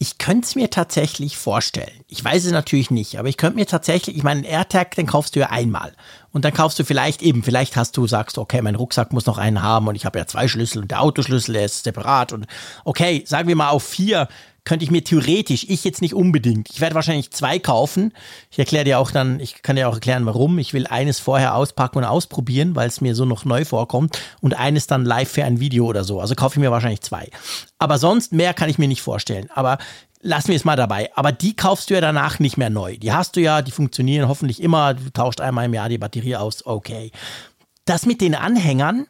B: Ich könnte es mir tatsächlich vorstellen. Ich weiß es natürlich nicht, aber ich könnte mir tatsächlich, ich meine, AirTag, den kaufst du ja einmal. Und dann kaufst du vielleicht eben, vielleicht hast du, sagst, okay, mein Rucksack muss noch einen haben und ich habe ja zwei Schlüssel und der Autoschlüssel, der ist separat und okay, sagen wir mal auf vier könnte ich mir theoretisch, ich jetzt nicht unbedingt, ich werde wahrscheinlich zwei kaufen. Ich erkläre dir auch dann, ich kann dir auch erklären, warum. Ich will eines vorher auspacken und ausprobieren, weil es mir so noch neu vorkommt und eines dann live für ein Video oder so. Also kaufe ich mir wahrscheinlich zwei. Aber sonst mehr kann ich mir nicht vorstellen. Aber lassen wir es mal dabei. Aber die kaufst du ja danach nicht mehr neu. Die hast du ja, die funktionieren hoffentlich immer. Du tauscht einmal im Jahr die Batterie aus. Okay. Das mit den Anhängern,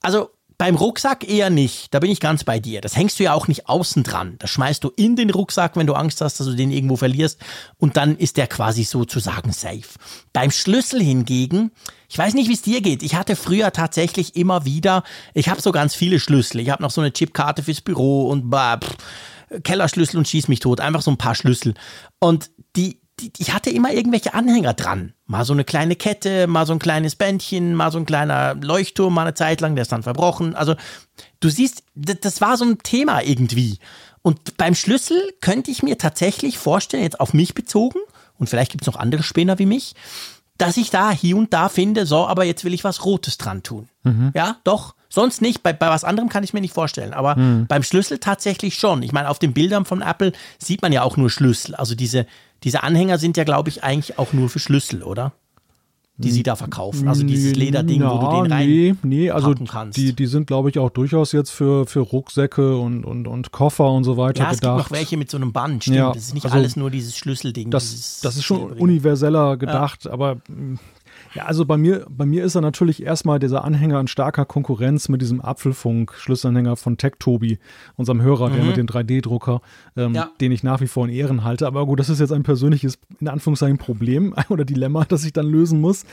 B: also beim Rucksack eher nicht. Da bin ich ganz bei dir. Das hängst du ja auch nicht außen dran. Das schmeißt du in den Rucksack, wenn du Angst hast, dass du den irgendwo verlierst. Und dann ist der quasi sozusagen safe. Beim Schlüssel hingegen, ich weiß nicht, wie es dir geht. Ich hatte früher tatsächlich immer wieder, ich habe so ganz viele Schlüssel. Ich habe noch so eine Chipkarte fürs Büro und bah, pff, Kellerschlüssel und schieß mich tot. Einfach so ein paar Schlüssel. Und die, ich hatte immer irgendwelche Anhänger dran. Mal so eine kleine Kette, mal so ein kleines Bändchen, mal so ein kleiner Leuchtturm, mal eine Zeit lang, der ist dann verbrochen. Also du siehst, das, das war so ein Thema irgendwie. Und beim Schlüssel könnte ich mir tatsächlich vorstellen, jetzt auf mich bezogen, und vielleicht gibt es noch andere Spinner wie mich, dass ich da hier und da finde, so, aber jetzt will ich was Rotes dran tun. Mhm. Ja, doch. Sonst nicht. Bei, bei was anderem kann ich mir nicht vorstellen. Aber mhm. beim Schlüssel tatsächlich schon. Ich meine, auf den Bildern von Apple sieht man ja auch nur Schlüssel. Also diese, diese Anhänger sind ja, glaube ich, eigentlich auch nur für Schlüssel, oder? Die sie da verkaufen. Also dieses Lederding, Na, wo du den rein
C: nee, nee, also kannst. Die, die sind, glaube ich, auch durchaus jetzt für, für Rucksäcke und, und, und Koffer und so weiter
B: ja, es
C: gedacht.
B: gibt noch welche mit so einem Band, stimmt. Ja, das ist nicht also alles nur dieses Schlüsselding.
C: Das, das ist schon universeller gedacht, ja. aber ja, also bei mir, bei mir ist er natürlich erstmal dieser Anhänger in starker Konkurrenz mit diesem Apfelfunk-Schlüsselanhänger von TechTobi, unserem Hörer, mhm. der mit dem 3D-Drucker, ähm, ja. den ich nach wie vor in Ehren halte. Aber gut, das ist jetzt ein persönliches, in Anführungszeichen, Problem oder Dilemma, das ich dann lösen muss.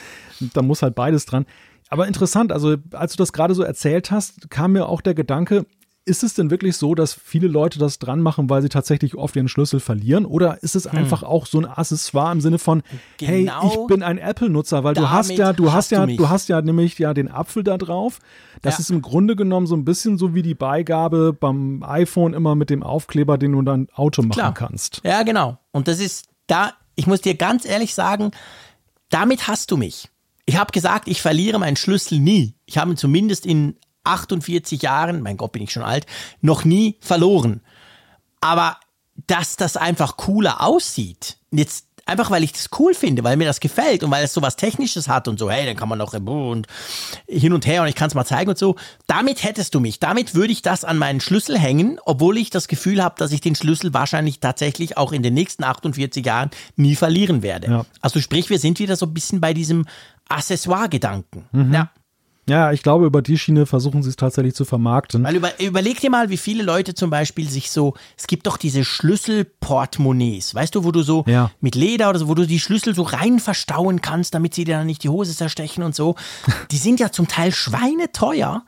C: Da muss halt beides dran. Aber interessant, also als du das gerade so erzählt hast, kam mir auch der Gedanke, ist es denn wirklich so, dass viele Leute das dran machen, weil sie tatsächlich oft ihren Schlüssel verlieren? Oder ist es hm. einfach auch so ein Accessoire im Sinne von, genau hey, ich bin ein Apple-Nutzer, weil du hast ja, du hast, hast ja, du, du, hast ja nämlich ja den Apfel da drauf. Das ja. ist im Grunde genommen so ein bisschen so wie die Beigabe beim iPhone immer mit dem Aufkleber, den du dann Auto machen Klar. kannst.
B: Ja, genau. Und das ist da, ich muss dir ganz ehrlich sagen, damit hast du mich. Ich habe gesagt, ich verliere meinen Schlüssel nie. Ich habe ihn zumindest in 48 Jahren, mein Gott, bin ich schon alt, noch nie verloren. Aber dass das einfach cooler aussieht, jetzt einfach weil ich das cool finde, weil mir das gefällt und weil es so was Technisches hat und so, hey, dann kann man noch und hin und her und ich kann es mal zeigen und so. Damit hättest du mich. Damit würde ich das an meinen Schlüssel hängen, obwohl ich das Gefühl habe, dass ich den Schlüssel wahrscheinlich tatsächlich auch in den nächsten 48 Jahren nie verlieren werde. Ja. Also sprich, wir sind wieder so ein bisschen bei diesem Accessoire-Gedanken. Mhm. Ja.
C: Ja, ich glaube, über die Schiene versuchen sie es tatsächlich zu vermarkten.
B: Weil über, überleg dir mal, wie viele Leute zum Beispiel sich so, es gibt doch diese Schlüsselportemonnaies, weißt du, wo du so ja. mit Leder oder so, wo du die Schlüssel so rein verstauen kannst, damit sie dir dann nicht die Hose zerstechen und so. Die sind ja zum Teil schweineteuer.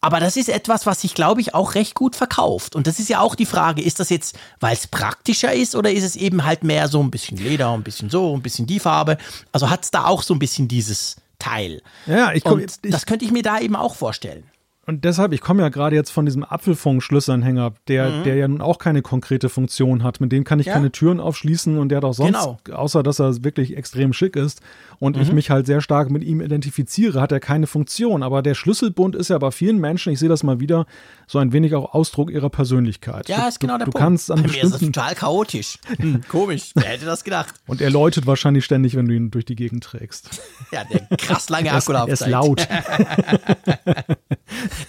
B: Aber das ist etwas, was sich, glaube ich, auch recht gut verkauft. Und das ist ja auch die Frage, ist das jetzt, weil es praktischer ist oder ist es eben halt mehr so ein bisschen Leder, ein bisschen so, ein bisschen die Farbe? Also hat es da auch so ein bisschen dieses Teil.
C: Ja, ich,
B: komm, ich das könnte ich mir da eben auch vorstellen.
C: Und deshalb, ich komme ja gerade jetzt von diesem Apfelfunk-Schlüsselanhänger, der, mhm. der ja nun auch keine konkrete Funktion hat. Mit dem kann ich ja. keine Türen aufschließen und der hat auch sonst, genau. außer dass er wirklich extrem schick ist und mhm. ich mich halt sehr stark mit ihm identifiziere, hat er keine Funktion. Aber der Schlüsselbund ist ja bei vielen Menschen, ich sehe das mal wieder, so ein wenig auch Ausdruck ihrer Persönlichkeit.
B: Ja, ist genau
C: du,
B: der
C: du
B: Punkt.
C: Kannst an
B: bei mir ist das total chaotisch. Hm, komisch, wer hätte das gedacht?
C: Und er läutet wahrscheinlich ständig, wenn du ihn durch die Gegend trägst.
B: Ja, der krass lange Akkulaufzeit.
C: Er ist laut.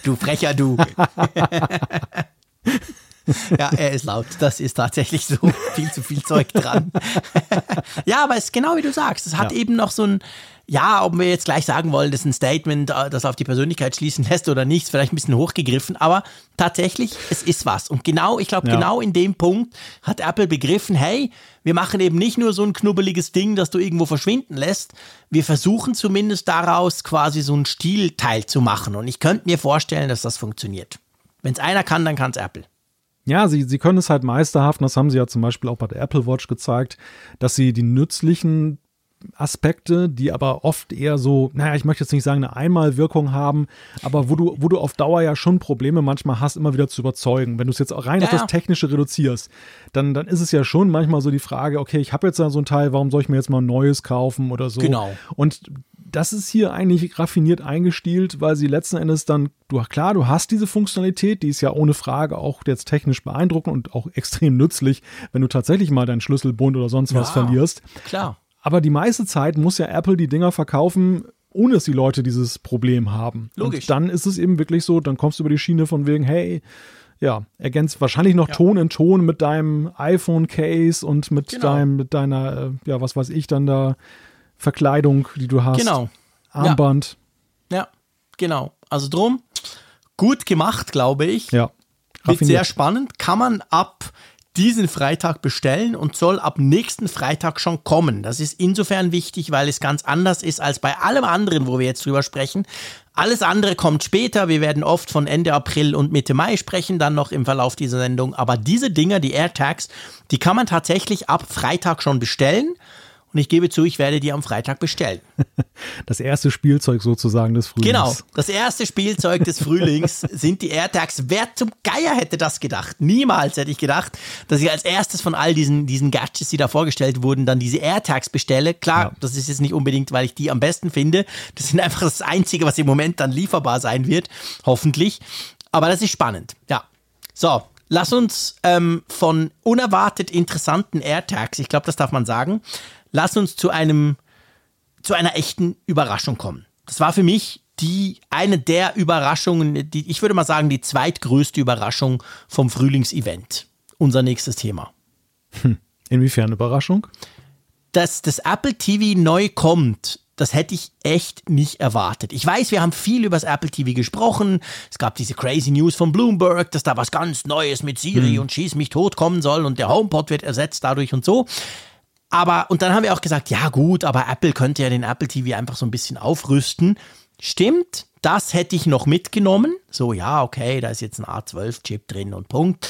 B: du frecher Du. Ja, er ist laut. Das ist tatsächlich so viel zu viel Zeug dran. ja, aber es ist genau wie du sagst. Es hat ja. eben noch so ein, ja, ob wir jetzt gleich sagen wollen, das ist ein Statement, äh, das auf die Persönlichkeit schließen lässt oder nicht, vielleicht ein bisschen hochgegriffen, aber tatsächlich, es ist was. Und genau, ich glaube, ja. genau in dem Punkt hat Apple begriffen, hey, wir machen eben nicht nur so ein knubbeliges Ding, das du irgendwo verschwinden lässt. Wir versuchen zumindest daraus quasi so ein Stilteil zu machen. Und ich könnte mir vorstellen, dass das funktioniert. Wenn es einer kann, dann kann es Apple.
C: Ja, sie, sie können es halt meisterhaft, und das haben sie ja zum Beispiel auch bei der Apple Watch gezeigt, dass sie die nützlichen Aspekte, die aber oft eher so, naja, ich möchte jetzt nicht sagen, eine Einmalwirkung haben, aber wo du, wo du auf Dauer ja schon Probleme manchmal hast, immer wieder zu überzeugen. Wenn du es jetzt rein ja. auf das Technische reduzierst, dann, dann ist es ja schon manchmal so die Frage, okay, ich habe jetzt da so ein Teil, warum soll ich mir jetzt mal ein neues kaufen oder so?
B: Genau.
C: Und das ist hier eigentlich raffiniert eingestielt, weil sie letzten Endes dann, du klar, du hast diese Funktionalität, die ist ja ohne Frage auch jetzt technisch beeindruckend und auch extrem nützlich, wenn du tatsächlich mal deinen Schlüsselbund oder sonst ja, was verlierst.
B: Klar.
C: Aber die meiste Zeit muss ja Apple die Dinger verkaufen, ohne dass die Leute dieses Problem haben.
B: Logisch.
C: Und dann ist es eben wirklich so, dann kommst du über die Schiene von wegen, hey, ja, ergänzt wahrscheinlich noch ja. Ton in Ton mit deinem iPhone-Case und mit genau. deinem, mit deiner, äh, ja, was weiß ich, dann da Verkleidung, die du hast.
B: Genau.
C: Armband.
B: Ja, ja genau. Also drum, gut gemacht, glaube ich.
C: Ja.
B: Wird sehr spannend. Kann man ab diesen Freitag bestellen und soll ab nächsten Freitag schon kommen. Das ist insofern wichtig, weil es ganz anders ist als bei allem anderen, wo wir jetzt drüber sprechen. Alles andere kommt später. Wir werden oft von Ende April und Mitte Mai sprechen, dann noch im Verlauf dieser Sendung. Aber diese Dinger, die AirTags, die kann man tatsächlich ab Freitag schon bestellen. Und ich gebe zu, ich werde die am Freitag bestellen.
C: Das erste Spielzeug sozusagen des Frühlings.
B: Genau, das erste Spielzeug des Frühlings sind die AirTags. Wer zum Geier hätte das gedacht? Niemals hätte ich gedacht, dass ich als erstes von all diesen, diesen Gadgets, die da vorgestellt wurden, dann diese AirTags bestelle. Klar, ja. das ist jetzt nicht unbedingt, weil ich die am besten finde. Das sind einfach das Einzige, was im Moment dann lieferbar sein wird. Hoffentlich. Aber das ist spannend. Ja. So, lass uns ähm, von unerwartet interessanten AirTags, ich glaube, das darf man sagen, lass uns zu einem, zu einer echten Überraschung kommen. Das war für mich die, eine der Überraschungen, die, ich würde mal sagen, die zweitgrößte Überraschung vom Frühlingsevent. Unser nächstes Thema.
C: Hm. Inwiefern Überraschung?
B: Dass das Apple TV neu kommt, das hätte ich echt nicht erwartet. Ich weiß, wir haben viel über das Apple TV gesprochen. Es gab diese crazy News von Bloomberg, dass da was ganz Neues mit Siri hm. und Schieß mich tot kommen soll und der HomePod wird ersetzt dadurch und so. Aber, und dann haben wir auch gesagt, ja gut, aber Apple könnte ja den Apple TV einfach so ein bisschen aufrüsten. stimmt, das hätte ich noch mitgenommen. So, ja, okay, da ist jetzt ein A12-Chip drin und Punkt.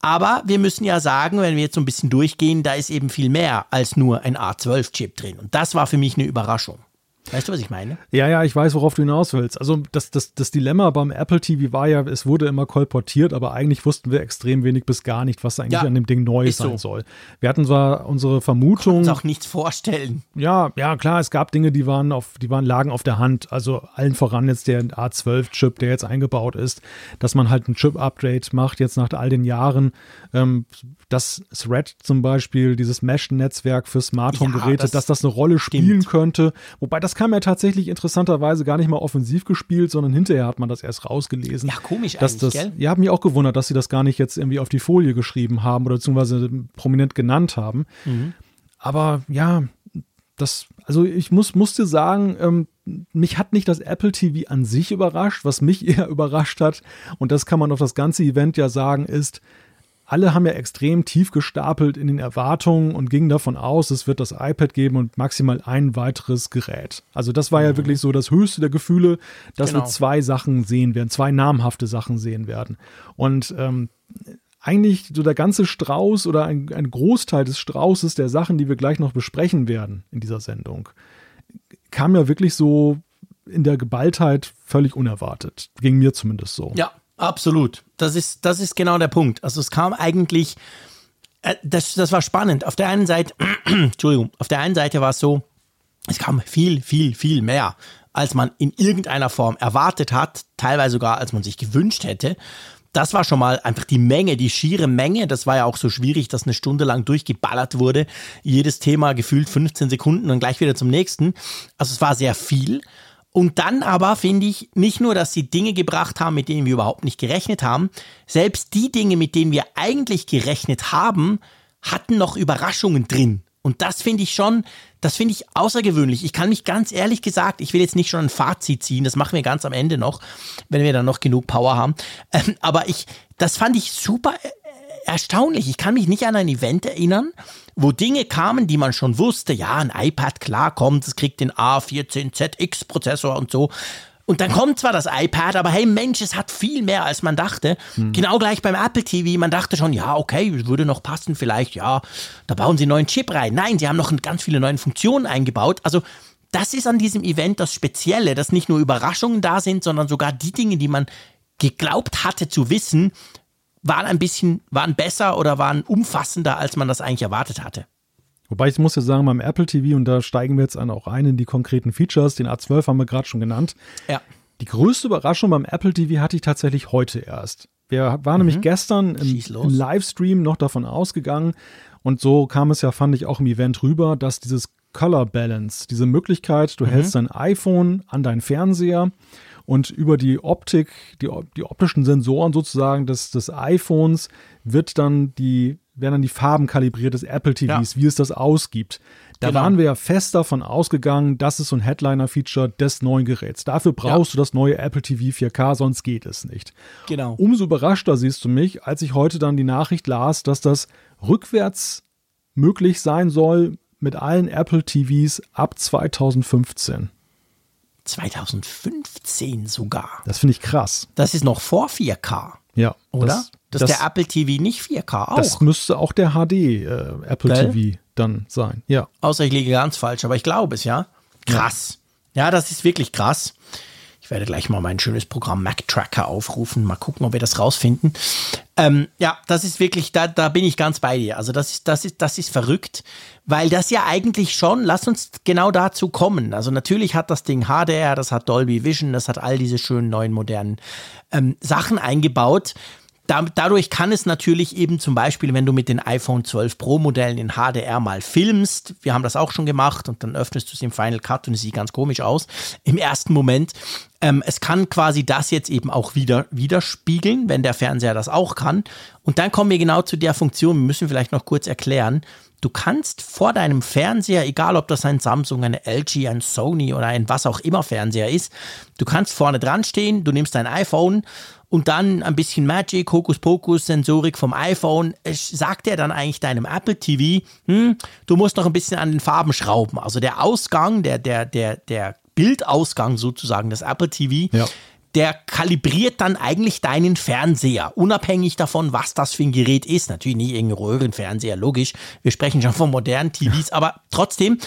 B: Aber wir müssen ja sagen, wenn wir jetzt so ein bisschen durchgehen, da ist eben viel mehr als nur ein A12-Chip drin. Und das war für mich eine Überraschung. Weißt du, was ich meine?
C: Ja, ja, ich weiß, worauf du hinaus willst. Also das, das, das Dilemma beim Apple TV war ja, es wurde immer kolportiert, aber eigentlich wussten wir extrem wenig bis gar nicht, was eigentlich ja, an dem Ding neu sein so. soll. Wir hatten zwar unsere Vermutung.
B: Uns auch nichts vorstellen.
C: Ja, ja, klar, es gab Dinge, die waren auf, die waren, lagen auf der Hand. Also allen voran jetzt der A12-Chip, der jetzt eingebaut ist, dass man halt ein Chip-Update macht, jetzt nach all den Jahren. Ähm, dass Thread zum Beispiel, dieses Mesh-Netzwerk für Smart Home-Geräte, ja, das dass das eine Rolle spielen stimmt. könnte. Wobei das kam ja tatsächlich interessanterweise gar nicht mal offensiv gespielt, sondern hinterher hat man das erst rausgelesen.
B: Ja, komisch
C: dass
B: eigentlich,
C: das, gell? Ja, hat mich auch gewundert, dass sie das gar nicht jetzt irgendwie auf die Folie geschrieben haben oder beziehungsweise prominent genannt haben. Mhm. Aber ja, das, also ich muss, musste sagen, ähm, mich hat nicht das Apple TV an sich überrascht. Was mich eher überrascht hat, und das kann man auf das ganze Event ja sagen, ist, alle haben ja extrem tief gestapelt in den Erwartungen und gingen davon aus, es wird das iPad geben und maximal ein weiteres Gerät. Also das war ja mhm. wirklich so das höchste der Gefühle, dass genau. wir zwei Sachen sehen werden, zwei namhafte Sachen sehen werden. Und ähm, eigentlich so der ganze Strauß oder ein, ein Großteil des Straußes der Sachen, die wir gleich noch besprechen werden in dieser Sendung, kam ja wirklich so in der Geballtheit völlig unerwartet. Ging mir zumindest so.
B: Ja, Absolut. Das ist, das ist genau der Punkt. Also es kam eigentlich, äh, das, das war spannend. Auf der einen Seite, Entschuldigung, auf der einen Seite war es so, es kam viel, viel, viel mehr, als man in irgendeiner Form erwartet hat, teilweise sogar als man sich gewünscht hätte. Das war schon mal einfach die Menge, die schiere Menge. Das war ja auch so schwierig, dass eine Stunde lang durchgeballert wurde. Jedes Thema gefühlt 15 Sekunden und gleich wieder zum nächsten. Also es war sehr viel. Und dann aber finde ich nicht nur, dass sie Dinge gebracht haben, mit denen wir überhaupt nicht gerechnet haben, selbst die Dinge, mit denen wir eigentlich gerechnet haben, hatten noch Überraschungen drin. Und das finde ich schon, das finde ich außergewöhnlich. Ich kann mich ganz ehrlich gesagt, ich will jetzt nicht schon ein Fazit ziehen, das machen wir ganz am Ende noch, wenn wir dann noch genug Power haben. Ähm, aber ich, das fand ich super äh, erstaunlich. Ich kann mich nicht an ein Event erinnern, wo Dinge kamen, die man schon wusste. Ja, ein iPad, klar, kommt, es kriegt den A14ZX-Prozessor und so. Und dann kommt zwar das iPad, aber hey Mensch, es hat viel mehr, als man dachte. Hm. Genau gleich beim Apple TV. Man dachte schon, ja, okay, würde noch passen, vielleicht, ja, da bauen sie einen neuen Chip rein. Nein, sie haben noch ganz viele neue Funktionen eingebaut. Also, das ist an diesem Event das Spezielle, dass nicht nur Überraschungen da sind, sondern sogar die Dinge, die man geglaubt hatte zu wissen, waren ein bisschen, waren besser oder waren umfassender, als man das eigentlich erwartet hatte.
C: Wobei ich muss ja sagen, beim Apple TV, und da steigen wir jetzt auch ein in die konkreten Features, den A12 haben wir gerade schon genannt.
B: Ja.
C: Die größte Überraschung beim Apple TV hatte ich tatsächlich heute erst. Wir waren mhm. nämlich gestern im, im, Livestream noch davon ausgegangen und so kam es ja, fand ich, auch im Event rüber, dass dieses Color Balance, diese Möglichkeit, du mhm. hältst dein iPhone an deinen Fernseher und über die Optik, die, die optischen Sensoren sozusagen des, des iPhones wird dann die, werden dann die Farben kalibriert des Apple TVs, ja. wie es das ausgibt. Da genau. waren wir ja fest davon ausgegangen, das ist so ein Headliner-Feature des neuen Geräts. Dafür brauchst ja. du das neue Apple TV 4K, sonst geht es nicht.
B: Genau.
C: Umso überraschter siehst du mich, als ich heute dann die Nachricht las, dass das rückwärts möglich sein soll mit allen Apple TVs ab 2015.
B: 2015 sogar.
C: Das finde ich krass.
B: Das ist noch vor 4K.
C: Ja.
B: Oder? Das, das, das ist der Apple TV nicht 4K auch.
C: Das müsste auch der HD äh, Apple Gell? TV dann sein. Ja.
B: Außer ich liege ganz falsch, aber ich glaube es, ja. Krass. Ja. ja, das ist wirklich krass. Ich werde gleich mal mein schönes Programm Mac Tracker aufrufen. Mal gucken, ob wir das rausfinden. Ähm, ja, das ist wirklich, da, da bin ich ganz bei dir. Also das ist, das ist, das ist verrückt, weil das ja eigentlich schon, lass uns genau dazu kommen. Also natürlich hat das Ding HDR, das hat Dolby Vision, das hat all diese schönen neuen modernen ähm, Sachen eingebaut dadurch kann es natürlich eben zum Beispiel, wenn du mit den iPhone 12 Pro Modellen in HDR mal filmst, wir haben das auch schon gemacht und dann öffnest du es im Final Cut und es sieht ganz komisch aus im ersten Moment. Ähm, es kann quasi das jetzt eben auch wieder widerspiegeln, wenn der Fernseher das auch kann. Und dann kommen wir genau zu der Funktion, wir müssen vielleicht noch kurz erklären. Du kannst vor deinem Fernseher, egal ob das ein Samsung, eine LG, ein Sony oder ein was auch immer Fernseher ist, du kannst vorne dran stehen, du nimmst dein iPhone und dann ein bisschen Magic, Hokuspokus, Sensorik vom iPhone, sagt er dann eigentlich deinem Apple TV, hm, du musst noch ein bisschen an den Farben schrauben. Also der Ausgang, der, der, der, der Bildausgang sozusagen, das Apple TV,
C: Ja.
B: der kalibriert dann eigentlich deinen Fernseher, unabhängig davon, was das für ein Gerät ist. Natürlich nicht irgendein Röhrenfernseher, logisch. Wir sprechen schon von modernen TVs, aber trotzdem,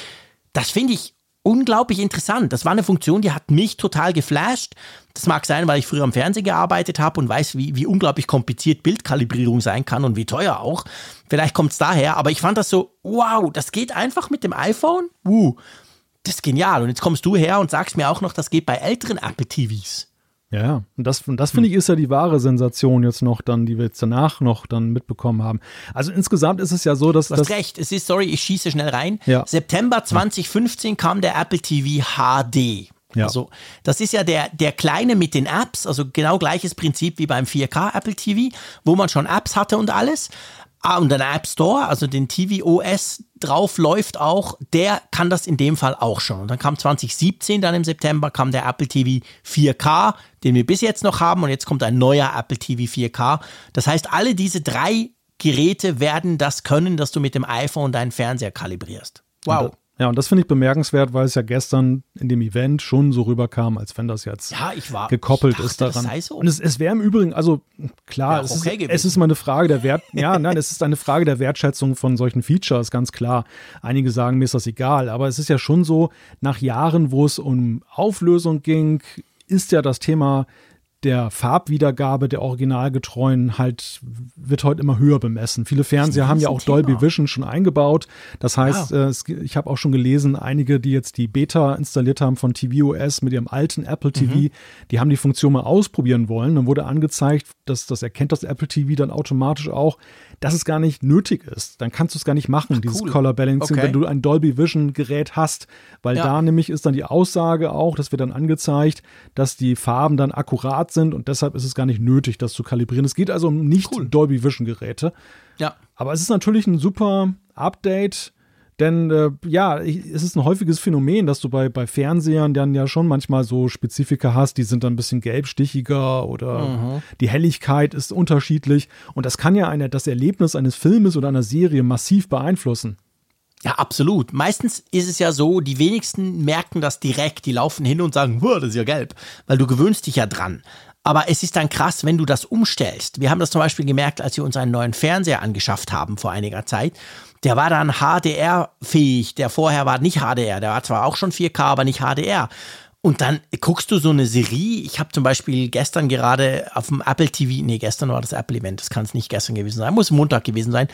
B: das finde ich unglaublich interessant. Das war eine Funktion, die hat mich total geflasht. Das mag sein, weil ich früher am Fernsehen gearbeitet habe und weiß, wie, wie unglaublich kompliziert Bildkalibrierung sein kann und wie teuer auch. Vielleicht kommt es daher, aber ich fand das so, wow, das geht einfach mit dem iPhone? Uh, das ist genial. Und jetzt kommst du her und sagst mir auch noch, das geht bei älteren Apple TVs.
C: Ja, ja. Und das, und das finde ich ist ja die wahre Sensation jetzt noch dann, die wir jetzt danach noch dann mitbekommen haben. Also insgesamt ist es ja so, dass
B: Du hast
C: das
B: recht, es ist, sorry, ich schieße schnell rein.
C: Ja.
B: September 2015 kam der Apple TV HD.
C: Ja.
B: Also, das ist ja der, der kleine mit den Apps, also genau gleiches Prinzip wie beim 4K Apple TV, wo man schon Apps hatte und alles. Ah, und ein App Store, also den TV OS drauf läuft auch, der kann das in dem Fall auch schon. Und dann kam 2017, dann im September, kam der Apple TV 4K, den wir bis jetzt noch haben. Und jetzt kommt ein neuer Apple TV 4K. Das heißt, alle diese drei Geräte werden das können, dass du mit dem iPhone deinen Fernseher kalibrierst. Wow.
C: Ja, und das finde ich bemerkenswert, weil es ja gestern in dem Event schon so rüberkam, als wenn das jetzt
B: Ja, ich war
C: gekoppelt
B: ich dachte,
C: ist daran.
B: Das sei so.
C: Und es, es wäre im Übrigen, also klar, es, ist,
B: okay gewesen.
C: es ist mal eine Frage der Wert, ja, nein, es ist eine Frage der Wertschätzung von solchen Features, ganz klar. Einige sagen, mir ist das egal, aber es ist ja schon so, nach Jahren, wo es um Auflösung ging, ist ja das Thema der Farbwiedergabe der originalgetreuen halt wird heute immer höher bemessen. Viele Fernseher haben ja auch
B: Riesenthema.
C: Dolby Vision schon eingebaut. Das heißt, äh, es, ich habe auch schon gelesen, einige, die jetzt die Beta installiert haben von tvOS mit ihrem alten Apple TV,
B: Mhm.
C: die haben die Funktion mal ausprobieren wollen. Dann wurde angezeigt, dass das erkennt das Apple TV dann automatisch auch, dass es gar nicht nötig ist. Dann kannst du es gar nicht machen, dieses
B: cool.
C: Color Balancing,
B: Okay.
C: wenn du ein Dolby Vision Gerät hast, weil
B: Ja.
C: da nämlich ist dann die Aussage auch, das wird dann angezeigt, dass die Farben dann akkurat sind und deshalb ist es gar nicht nötig, das zu kalibrieren. Es geht also um nicht Dolby Vision Geräte.
B: ja.
C: Aber es ist natürlich ein super Update, denn äh, ja, ich, es ist ein häufiges Phänomen, dass du bei, bei Fernsehern dann ja schon manchmal so Spezifika hast, die sind dann ein bisschen gelbstichiger oder die Helligkeit ist unterschiedlich und das kann ja eine, das Erlebnis eines Filmes oder einer Serie massiv beeinflussen.
B: Ja, absolut. Meistens ist es ja so, die wenigsten merken das direkt. Die laufen hin und sagen, "Wow, das ist ja gelb, weil du gewöhnst dich ja dran. Aber es ist dann krass, wenn du das umstellst. Wir haben das zum Beispiel gemerkt, als wir uns einen neuen Fernseher angeschafft haben vor einiger Zeit. Der war dann HDR-fähig. Der vorher war nicht HDR. Der war zwar auch schon 4K, aber nicht HDR. Und dann guckst du so eine Serie. Ich habe zum Beispiel gestern gerade auf dem Apple TV, nee, gestern war das Apple-Event, das kann es nicht gestern gewesen sein, muss Montag gewesen sein.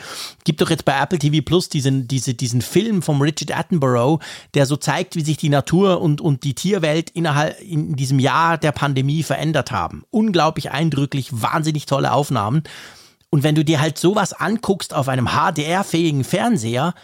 B: Gibt doch jetzt bei Apple TV Plus diesen, diese, diesen Film vom Richard Attenborough, der so zeigt, wie sich die Natur und, und die Tierwelt innerhalb in diesem Jahr der Pandemie verändert haben. Unglaublich eindrücklich, wahnsinnig tolle Aufnahmen. Und wenn du dir halt sowas anguckst auf einem HDR-fähigen Fernseher,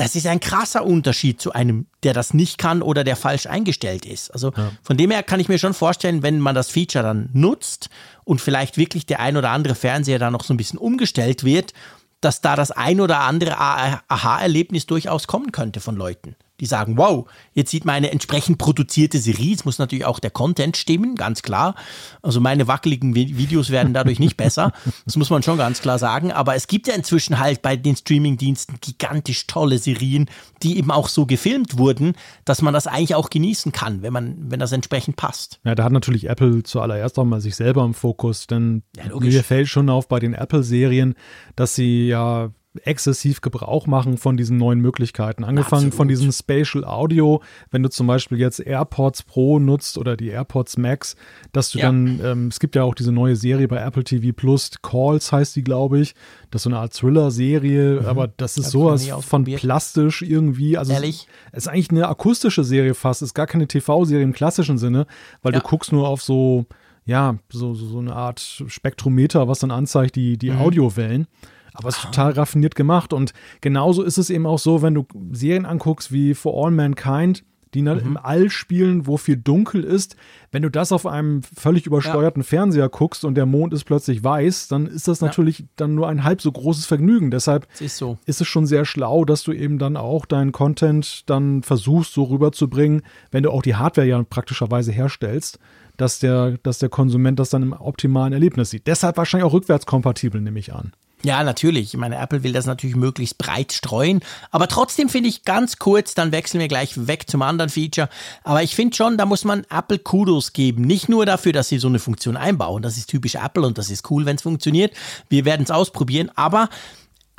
B: das ist ein krasser Unterschied zu einem, der das nicht kann oder der falsch eingestellt ist. Also von dem her kann ich mir schon vorstellen, wenn man das Feature dann nutzt und vielleicht wirklich der ein oder andere Fernseher da noch so ein bisschen umgestellt wird, dass da das ein oder andere Aha-Erlebnis durchaus kommen könnte von Leuten. Die sagen, wow, jetzt sieht man eine entsprechend produzierte Serie. Es muss natürlich auch der Content stimmen, ganz klar. Also meine wackeligen Vi- Videos werden dadurch nicht besser. Das muss man schon ganz klar sagen. Aber es gibt ja inzwischen halt bei den Streamingdiensten gigantisch tolle Serien, die eben auch so gefilmt wurden, dass man das eigentlich auch genießen kann, wenn man, wenn das entsprechend passt.
C: Ja, da hat natürlich Apple zuallererst auch mal sich selber im Fokus, denn
B: Ja,
C: mir fällt schon auf bei den Apple-Serien, dass sie ja exzessiv Gebrauch machen von diesen neuen Möglichkeiten. Angefangen
B: Absolut.
C: von diesem Spatial Audio, wenn du zum Beispiel jetzt AirPods Pro nutzt oder die AirPods Max, dass du
B: Ja.
C: dann, ähm, es gibt ja auch diese neue Serie bei Apple TV Plus, Calls heißt die, glaube ich. Das ist so eine Art Thriller-Serie, aber das ist
B: Mhm. Hab
C: sowas von plastisch irgendwie. Also
B: Ehrlich?
C: es ist eigentlich eine akustische Serie fast, ist gar keine TV-Serie im klassischen Sinne, weil
B: Ja.
C: du guckst nur auf so, ja, so, so, so eine Art Spektrometer, was dann anzeigt, die, die
B: Mhm.
C: Audiowellen. Aber es ist total raffiniert gemacht. Und genauso ist es eben auch so, wenn du Serien anguckst wie For All Mankind, die
B: Mhm.
C: im All spielen, wo viel dunkel ist. Wenn du das auf einem völlig übersteuerten Fernseher guckst und der Mond ist plötzlich weiß, dann ist das natürlich dann nur ein halb so großes Vergnügen. Deshalb
B: Es ist so.
C: ist es schon sehr schlau, dass du eben dann auch deinen Content dann versuchst, so rüberzubringen, wenn du auch die Hardware ja praktischerweise herstellst, dass der, dass der Konsument das dann im optimalen Erlebnis sieht. Deshalb wahrscheinlich auch rückwärtskompatibel, nehme ich an.
B: Ja, natürlich. Ich meine, Apple will das natürlich möglichst breit streuen. Aber trotzdem finde ich ganz kurz, dann wechseln wir gleich weg zum anderen Feature. Aber ich finde schon, da muss man Apple Kudos geben. Nicht nur dafür, dass sie so eine Funktion einbauen. Das ist typisch Apple und das ist cool, wenn es funktioniert. Wir werden es ausprobieren. Aber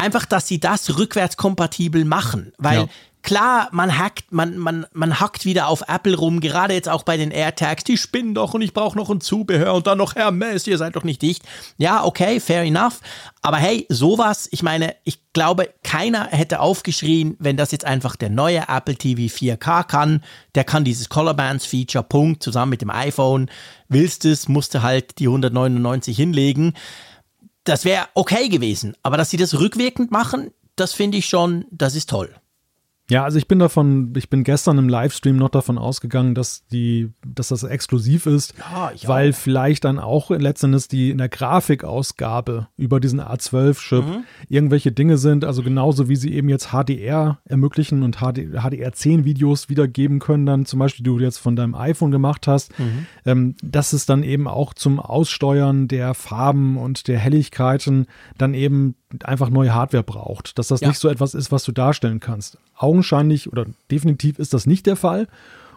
B: einfach, dass sie das rückwärtskompatibel machen. Weil ja. Klar, man hackt, man, man, man hackt wieder auf Apple rum, gerade jetzt auch bei den AirTags, die spinnen doch und ich brauche noch ein Zubehör und dann noch Hermes, ihr seid doch nicht dicht. Ja, okay, fair enough. Aber hey, sowas, ich meine, ich glaube, keiner hätte aufgeschrien, wenn das jetzt einfach der neue Apple TV 4K kann. Der kann dieses Color Bands Feature, Punkt, zusammen mit dem iPhone. Willst es, musste halt die 199 hinlegen. Das wäre okay gewesen. Aber dass sie das rückwirkend machen, das finde ich schon, das ist toll.
C: Ja, also ich bin davon, ich bin gestern im Livestream noch davon ausgegangen, dass die, dass das exklusiv ist, ja, weil auch. vielleicht dann auch letztendlich die in der Grafikausgabe über diesen A12-Chip mhm. irgendwelche Dinge sind, also genauso wie sie eben jetzt HDR ermöglichen und HD, HDR10-Videos wiedergeben können, dann zum Beispiel, die du jetzt von deinem iPhone gemacht hast, mhm. ähm, dass es dann eben auch zum Aussteuern der Farben und der Helligkeiten dann eben einfach neue Hardware braucht, dass das ja. nicht so etwas ist, was du darstellen kannst. Augenscheinlich oder definitiv ist das nicht der Fall.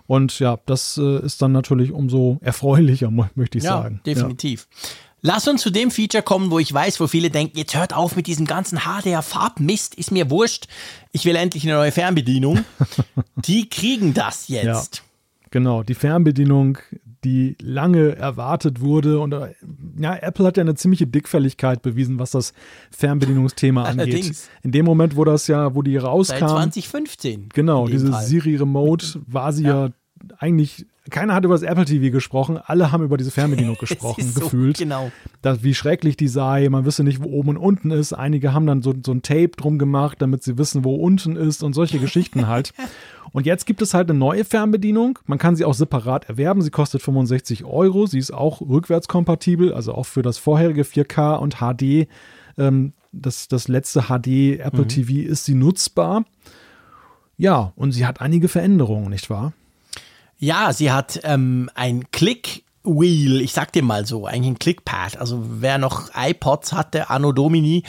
C: Und ja, das äh, ist dann natürlich umso erfreulicher, möchte ich
B: ja,
C: sagen.
B: Definitiv. Ja. Lass uns zu dem Feature kommen, wo ich weiß, wo viele denken, jetzt hört auf mit diesem ganzen HDR-Farbmist, ist mir wurscht. Ich will endlich eine neue Fernbedienung. die kriegen das jetzt.
C: Ja, genau, die Fernbedienung die lange erwartet wurde. Und äh, ja, Apple hat ja eine ziemliche Dickfälligkeit bewiesen, was das Fernbedienungsthema angeht. In dem Moment, wo das ja, wo die rauskam. Seit
B: 2015.
C: Genau, diese Fall. Siri Remote war sie ja, ja eigentlich keiner hat über das Apple TV gesprochen, alle haben über diese Fernbedienung gesprochen, so, gefühlt.
B: Genau.
C: Das, wie schrecklich die sei, man wisse nicht, wo oben und unten ist. Einige haben dann so, so ein Tape drum gemacht, damit sie wissen, wo unten ist und solche Geschichten halt. Und jetzt gibt es halt eine neue Fernbedienung. Man kann sie auch separat erwerben. Sie kostet 65 Euro. Sie ist auch rückwärtskompatibel, also auch für das vorherige 4K und HD. Ähm, das, das letzte HD Apple mhm. TV ist sie nutzbar. Ja, und sie hat einige Veränderungen, nicht wahr?
B: Ja, sie hat ähm, ein Click Wheel, ich sag dir mal so, eigentlich ein Clickpad. Also wer noch iPods hatte, Anno Domini,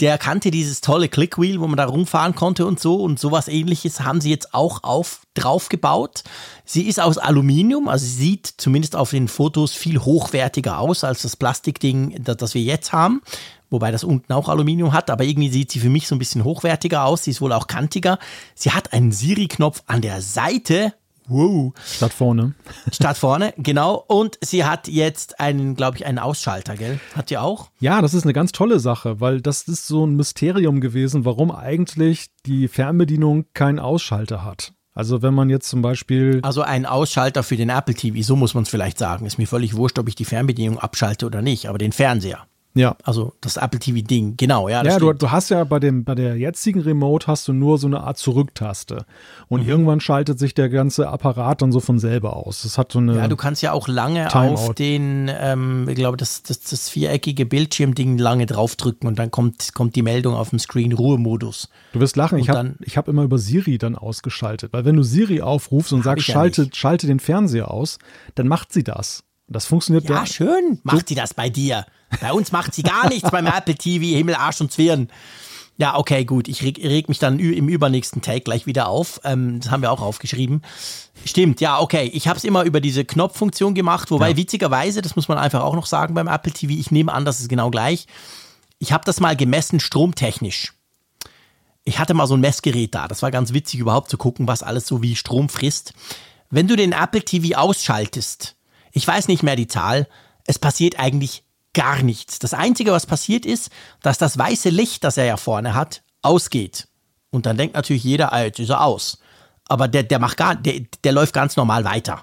B: der kannte dieses tolle Clickwheel, wo man da rumfahren konnte und so. Und sowas ähnliches haben sie jetzt auch auf, drauf gebaut. Sie ist aus Aluminium, also sie sieht zumindest auf den Fotos viel hochwertiger aus als das Plastikding, das, das wir jetzt haben. Wobei das unten auch Aluminium hat, aber irgendwie sieht sie für mich so ein bisschen hochwertiger aus. Sie ist wohl auch kantiger. Sie hat einen Siri-Knopf an der Seite
C: Wow. Statt vorne.
B: Statt vorne, genau. Und sie hat jetzt einen, glaube ich, einen Ausschalter, gell? Hat die auch?
C: Ja, das ist eine ganz tolle Sache, weil das ist so ein Mysterium gewesen, warum eigentlich die Fernbedienung keinen Ausschalter hat. Also wenn man jetzt zum Beispiel.
B: Also ein Ausschalter für den Apple TV, so muss man es vielleicht sagen. Ist mir völlig wurscht, ob ich die Fernbedienung abschalte oder nicht, aber den Fernseher.
C: Ja.
B: Also das Apple TV-Ding, genau, ja.
C: ja, du, du, hast ja bei, dem, bei der jetzigen Remote hast du nur so eine Art Zurücktaste. Und mhm. irgendwann schaltet sich der ganze Apparat dann so von selber aus. Das hat so eine.
B: Ja, du kannst ja auch lange Timeout. auf den, ähm, ich glaube, das, das, das viereckige Bildschirmding lange draufdrücken und dann kommt, kommt die Meldung auf dem Screen Ruhemodus.
C: Du wirst lachen, und ich habe hab immer über Siri dann ausgeschaltet. Weil wenn du Siri aufrufst und sagst, schalte, schalte den Fernseher aus, dann macht sie das. Das funktioniert
B: ja. Ja, schön. Macht sie das bei dir. Bei uns macht sie gar nichts beim Apple TV, Himmel, Arsch und Zwirn. Ja, okay, gut. Ich reg, reg mich dann im übernächsten Take gleich wieder auf. Ähm, das haben wir auch aufgeschrieben. Stimmt, ja, okay. Ich habe es immer über diese Knopffunktion gemacht, wobei ja. witzigerweise, das muss man einfach auch noch sagen beim Apple TV, ich nehme an, das ist genau gleich. Ich habe das mal gemessen stromtechnisch. Ich hatte mal so ein Messgerät da. Das war ganz witzig überhaupt zu gucken, was alles so wie Strom frisst. Wenn du den Apple TV ausschaltest, ich weiß nicht mehr die Zahl, es passiert eigentlich gar nichts. Das Einzige, was passiert ist, dass das weiße Licht, das er ja vorne hat, ausgeht. Und dann denkt natürlich jeder, ah, jetzt ist er aus. Aber der, der macht gar, der, der läuft ganz normal weiter.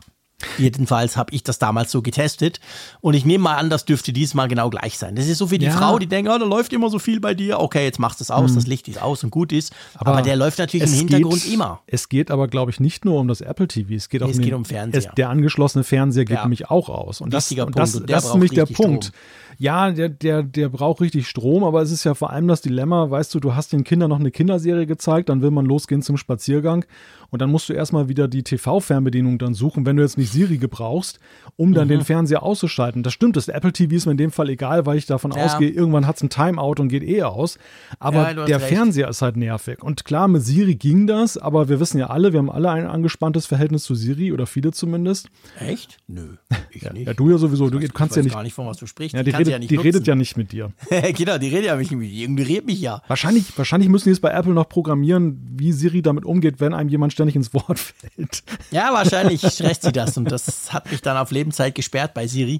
B: Jedenfalls habe ich das damals so getestet. Und ich nehme mal an, das dürfte diesmal genau gleich sein. Das ist so für die ja. Frau, die denkt, oh, da läuft immer so viel bei dir. Okay, jetzt machst du es aus, hm. das Licht ist aus und gut ist. Aber, aber der läuft natürlich im Hintergrund
C: geht,
B: immer.
C: Es geht aber, glaube ich, nicht nur um das Apple TV. Es geht, nee, auch
B: es
C: um,
B: geht um Fernseher.
C: Es, der angeschlossene Fernseher geht ja. nämlich auch aus. Und Wichtiger das, und das, und das ist nämlich der Punkt. Strom ja, der, der, der braucht richtig Strom, aber es ist ja vor allem das Dilemma, weißt du, du hast den Kindern noch eine Kinderserie gezeigt, dann will man losgehen zum Spaziergang und dann musst du erstmal wieder die TV-Fernbedienung dann suchen, wenn du jetzt nicht Siri gebrauchst, um dann mhm. den Fernseher auszuschalten. Das stimmt, das Apple TV ist mir in dem Fall egal, weil ich davon ja. ausgehe, irgendwann hat es ein Timeout und geht eh aus. Aber ja, der recht. Fernseher ist halt nervig. Und klar, mit Siri ging das, aber wir wissen ja alle, wir haben alle ein angespanntes Verhältnis zu Siri oder viele zumindest.
B: Echt? Nö, ich
C: ja,
B: nicht.
C: Ja, du ja sowieso, du, du kannst ja nicht.
B: gar nicht, von was du sprichst.
C: Ja, die, redet, ja, die redet, ja nicht mit dir.
B: genau, die redet ja nicht mit mir. Die ignoriert mich ja.
C: Wahrscheinlich, wahrscheinlich müssen die es bei Apple noch programmieren, wie Siri damit umgeht, wenn einem jemand ständig ins Wort fällt.
B: Ja, wahrscheinlich stresst sie das und das hat mich dann auf Lebenszeit gesperrt bei Siri.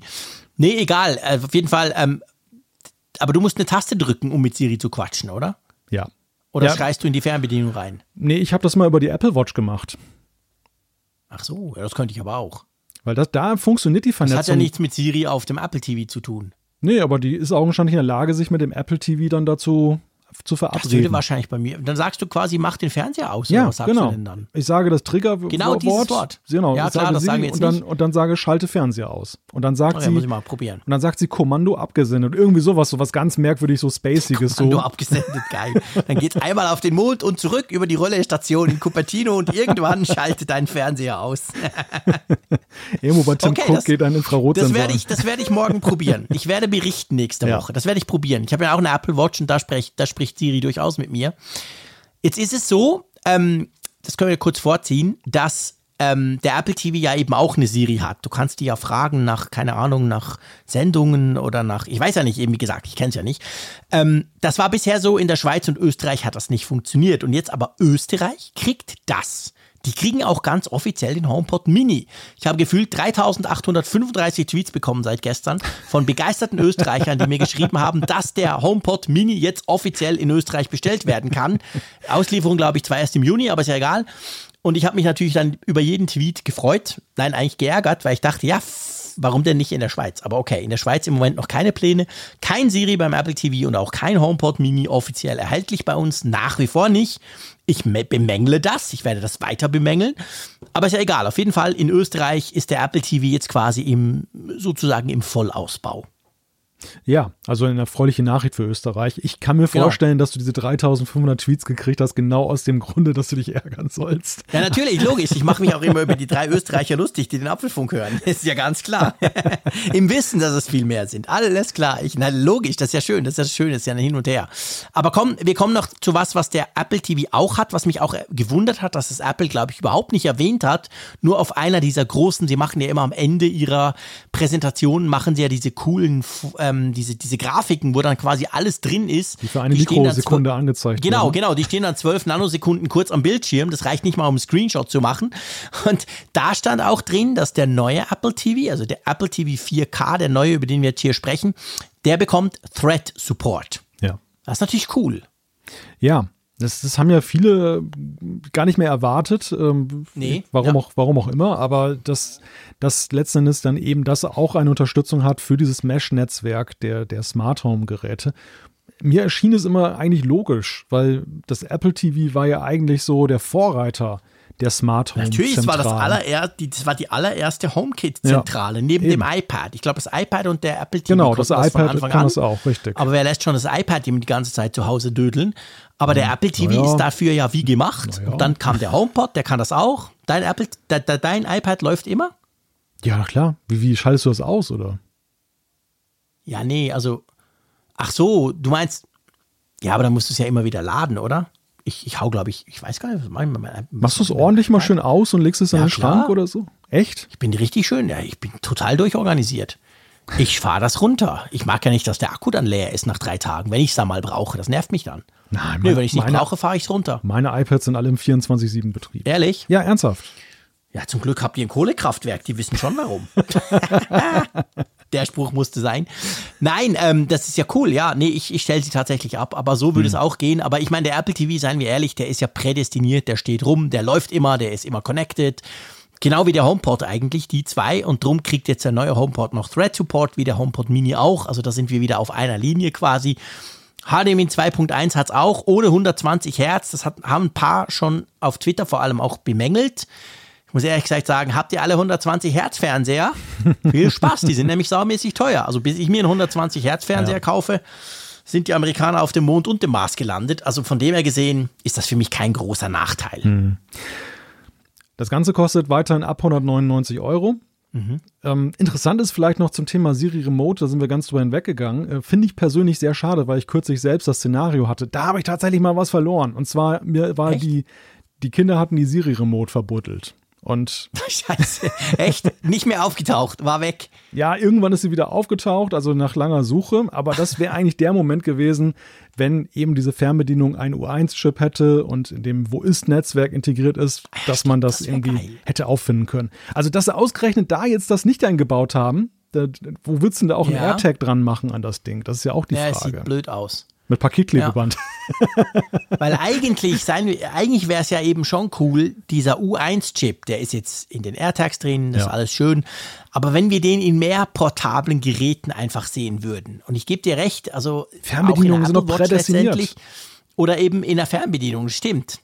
B: Nee, egal. Äh, auf jeden Fall. Ähm, aber du musst eine Taste drücken, um mit Siri zu quatschen, oder?
C: Ja.
B: Oder
C: ja.
B: schreist du in die Fernbedienung rein?
C: Nee, ich habe das mal über die Apple Watch gemacht.
B: Ach so, ja, das könnte ich aber auch.
C: Weil das, da funktioniert die Vernetzung.
B: Das hat ja nichts mit Siri auf dem Apple TV zu tun.
C: Nee, aber die ist augenscheinlich in der Lage, sich mit dem Apple TV dann dazu zu verabreden. Das würde
B: wahrscheinlich bei mir. Dann sagst du quasi, mach den Fernseher aus.
C: Ja, genau. Ich sage das Triggerwort.
B: Genau dieses Wort.
C: Genau,
B: ja, klar, das sagen wir
C: jetzt und dann, nicht. Und dann sage schalte Fernseher aus. Und dann sagt
B: oh,
C: sie.
B: muss ich mal probieren.
C: Und dann sagt sie Kommando abgesendet. Irgendwie sowas, so was ganz merkwürdig, so spaciges.
B: Kommando
C: so.
B: abgesendet, geil. Dann geht's einmal auf den Mond und zurück über die Rollestation in Cupertino und irgendwann schaltet dein Fernseher aus.
C: Irgendwo bei Tim okay, Cook das, geht ein Infrarot
B: Das werde ich, das werde ich morgen probieren. Ich werde berichten nächste ja. Woche. Das werde ich probieren. Ich habe ja auch eine Apple Watch und da spricht, da spricht Siri durchaus mit mir. Jetzt ist es so, ähm, das können wir kurz vorziehen, dass ähm, der Apple TV ja eben auch eine Siri hat. Du kannst die ja fragen nach, keine Ahnung, nach Sendungen oder nach, ich weiß ja nicht, eben wie gesagt, ich kenne es ja nicht. Ähm, das war bisher so, in der Schweiz und Österreich hat das nicht funktioniert. Und jetzt aber Österreich kriegt das. Die kriegen auch ganz offiziell den HomePod Mini. Ich habe gefühlt 3835 Tweets bekommen seit gestern von begeisterten Österreichern, die mir geschrieben haben, dass der HomePod Mini jetzt offiziell in Österreich bestellt werden kann. Auslieferung, glaube ich, zwar erst im Juni, aber ist ja egal. Und ich habe mich natürlich dann über jeden Tweet gefreut, nein, eigentlich geärgert, weil ich dachte, ja, warum denn nicht in der Schweiz? Aber okay, in der Schweiz im Moment noch keine Pläne, kein Siri beim Apple TV und auch kein HomePod Mini offiziell erhältlich bei uns, nach wie vor nicht. Ich bemängle das, ich werde das weiter bemängeln. Aber ist ja egal. Auf jeden Fall in Österreich ist der Apple TV jetzt quasi im, sozusagen im Vollausbau.
C: Ja, also eine erfreuliche Nachricht für Österreich. Ich kann mir genau. vorstellen, dass du diese 3500 Tweets gekriegt hast, genau aus dem Grunde, dass du dich ärgern sollst.
B: Ja, natürlich, logisch. Ich mache mich auch immer über die drei Österreicher lustig, die den Apfelfunk hören. Ist ja ganz klar. Im Wissen, dass es viel mehr sind. Alles klar. Ich, na, logisch, das ist ja schön. Das ist ja schön, das ist ja hin und her. Aber komm, wir kommen noch zu was, was der Apple TV auch hat, was mich auch gewundert hat, dass es Apple, glaube ich, überhaupt nicht erwähnt hat. Nur auf einer dieser großen, sie machen ja immer am Ende ihrer Präsentation, machen sie ja diese coolen äh, ähm, diese, diese Grafiken, wo dann quasi alles drin ist.
C: Die für eine die Mikrosekunde angezeigt
B: Genau, werden. genau. Die stehen dann zwölf Nanosekunden kurz am Bildschirm. Das reicht nicht mal, um einen Screenshot zu machen. Und da stand auch drin, dass der neue Apple TV, also der Apple TV 4K, der neue, über den wir jetzt hier sprechen, der bekommt Thread Support.
C: Ja.
B: Das ist natürlich cool.
C: Ja, das, das haben ja viele gar nicht mehr erwartet. Ähm,
B: nee.
C: Warum,
B: ja.
C: auch, warum auch immer. Aber dass das letzten Endes dann eben das auch eine Unterstützung hat für dieses Mesh-Netzwerk der, der Smart Home-Geräte. Mir erschien es immer eigentlich logisch, weil das Apple TV war ja eigentlich so der Vorreiter der Smart Home
B: Natürlich, das war das, die, das war die allererste HomeKit-Zentrale, ja, neben eben. dem iPad. Ich glaube, das iPad und der Apple TV
C: Genau, das iPad von Anfang kann an. das auch, richtig.
B: Aber wer lässt schon das iPad die ganze Zeit zu Hause dödeln? Aber der Apple TV ja. ist dafür ja wie gemacht. Ja. Und dann kam der HomePod, der kann das auch. Dein, Apple, de, de, dein iPad läuft immer?
C: Ja, klar. Wie, wie schaltest du das aus, oder?
B: Ja, nee, also. Ach so, du meinst. Ja, aber dann musst du es ja immer wieder laden, oder? Ich, ich hau, glaube ich, ich weiß gar nicht, was mein, mein,
C: Machst du es ordentlich mal schön aus und legst es in ja, den Schrank oder so? Echt?
B: Ich bin richtig schön, ja, ich bin total durchorganisiert. Ich fahre das runter. Ich mag ja nicht, dass der Akku dann leer ist nach drei Tagen, wenn ich es da mal brauche. Das nervt mich dann.
C: Nein,
B: Nö, wenn ich es nicht brauche, fahre ich es runter.
C: Meine iPads sind alle im 24-7 Betrieb.
B: Ehrlich?
C: Ja, ernsthaft.
B: Ja, zum Glück habt ihr ein Kohlekraftwerk, die wissen schon warum. Der Spruch musste sein. Nein, ähm, das ist ja cool, ja. Nee, ich, ich stelle sie tatsächlich ab, aber so würde hm. es auch gehen. Aber ich meine, der Apple TV, seien wir ehrlich, der ist ja prädestiniert, der steht rum, der läuft immer, der ist immer connected. Genau wie der HomePod eigentlich, die zwei. Und drum kriegt jetzt der neue HomePod noch Thread Support, wie der HomePod Mini auch. Also da sind wir wieder auf einer Linie quasi. HDMI 2.1 hat es auch ohne 120 Hertz. Das hat, haben ein paar schon auf Twitter vor allem auch bemängelt. Ich muss ehrlich gesagt sagen, habt ihr alle 120 Hertz Fernseher? Viel Spaß, die sind nämlich saumäßig teuer. Also bis ich mir einen 120 Hertz Fernseher ja. kaufe, sind die Amerikaner auf dem Mond und dem Mars gelandet. Also von dem her gesehen ist das für mich kein großer Nachteil.
C: Hm. Das Ganze kostet weiterhin ab 199 Euro. Mhm. Ähm, interessant ist vielleicht noch zum Thema Siri Remote, da sind wir ganz drüber hinweggegangen. Äh, Finde ich persönlich sehr schade, weil ich kürzlich selbst das Szenario hatte. Da habe ich tatsächlich mal was verloren. Und zwar, mir war die, die Kinder hatten die Siri Remote verbuddelt. Und
B: Scheiße, echt? Nicht mehr aufgetaucht, war weg.
C: Ja, irgendwann ist sie wieder aufgetaucht, also nach langer Suche. Aber das wäre eigentlich der Moment gewesen, wenn eben diese Fernbedienung einen U1-Chip hätte und in dem Wo ist-Netzwerk integriert ist, dass man das, das irgendwie geil. hätte auffinden können. Also, dass sie ausgerechnet da jetzt das nicht eingebaut haben, da, wo willst du denn da auch ja. einen AirTag dran machen an das Ding? Das ist ja auch die ja, Frage. Ja,
B: sieht blöd aus.
C: Mit Paketklebeband.
B: Ja. Weil eigentlich, sein, eigentlich wäre es ja eben schon cool, dieser U1-Chip, der ist jetzt in den AirTags drin, das ja. ist alles schön. Aber wenn wir den in mehr portablen Geräten einfach sehen würden, und ich gebe dir recht, also
C: Fernbedienungen sind noch prädestiniert.
B: Oder eben in der Fernbedienung, stimmt.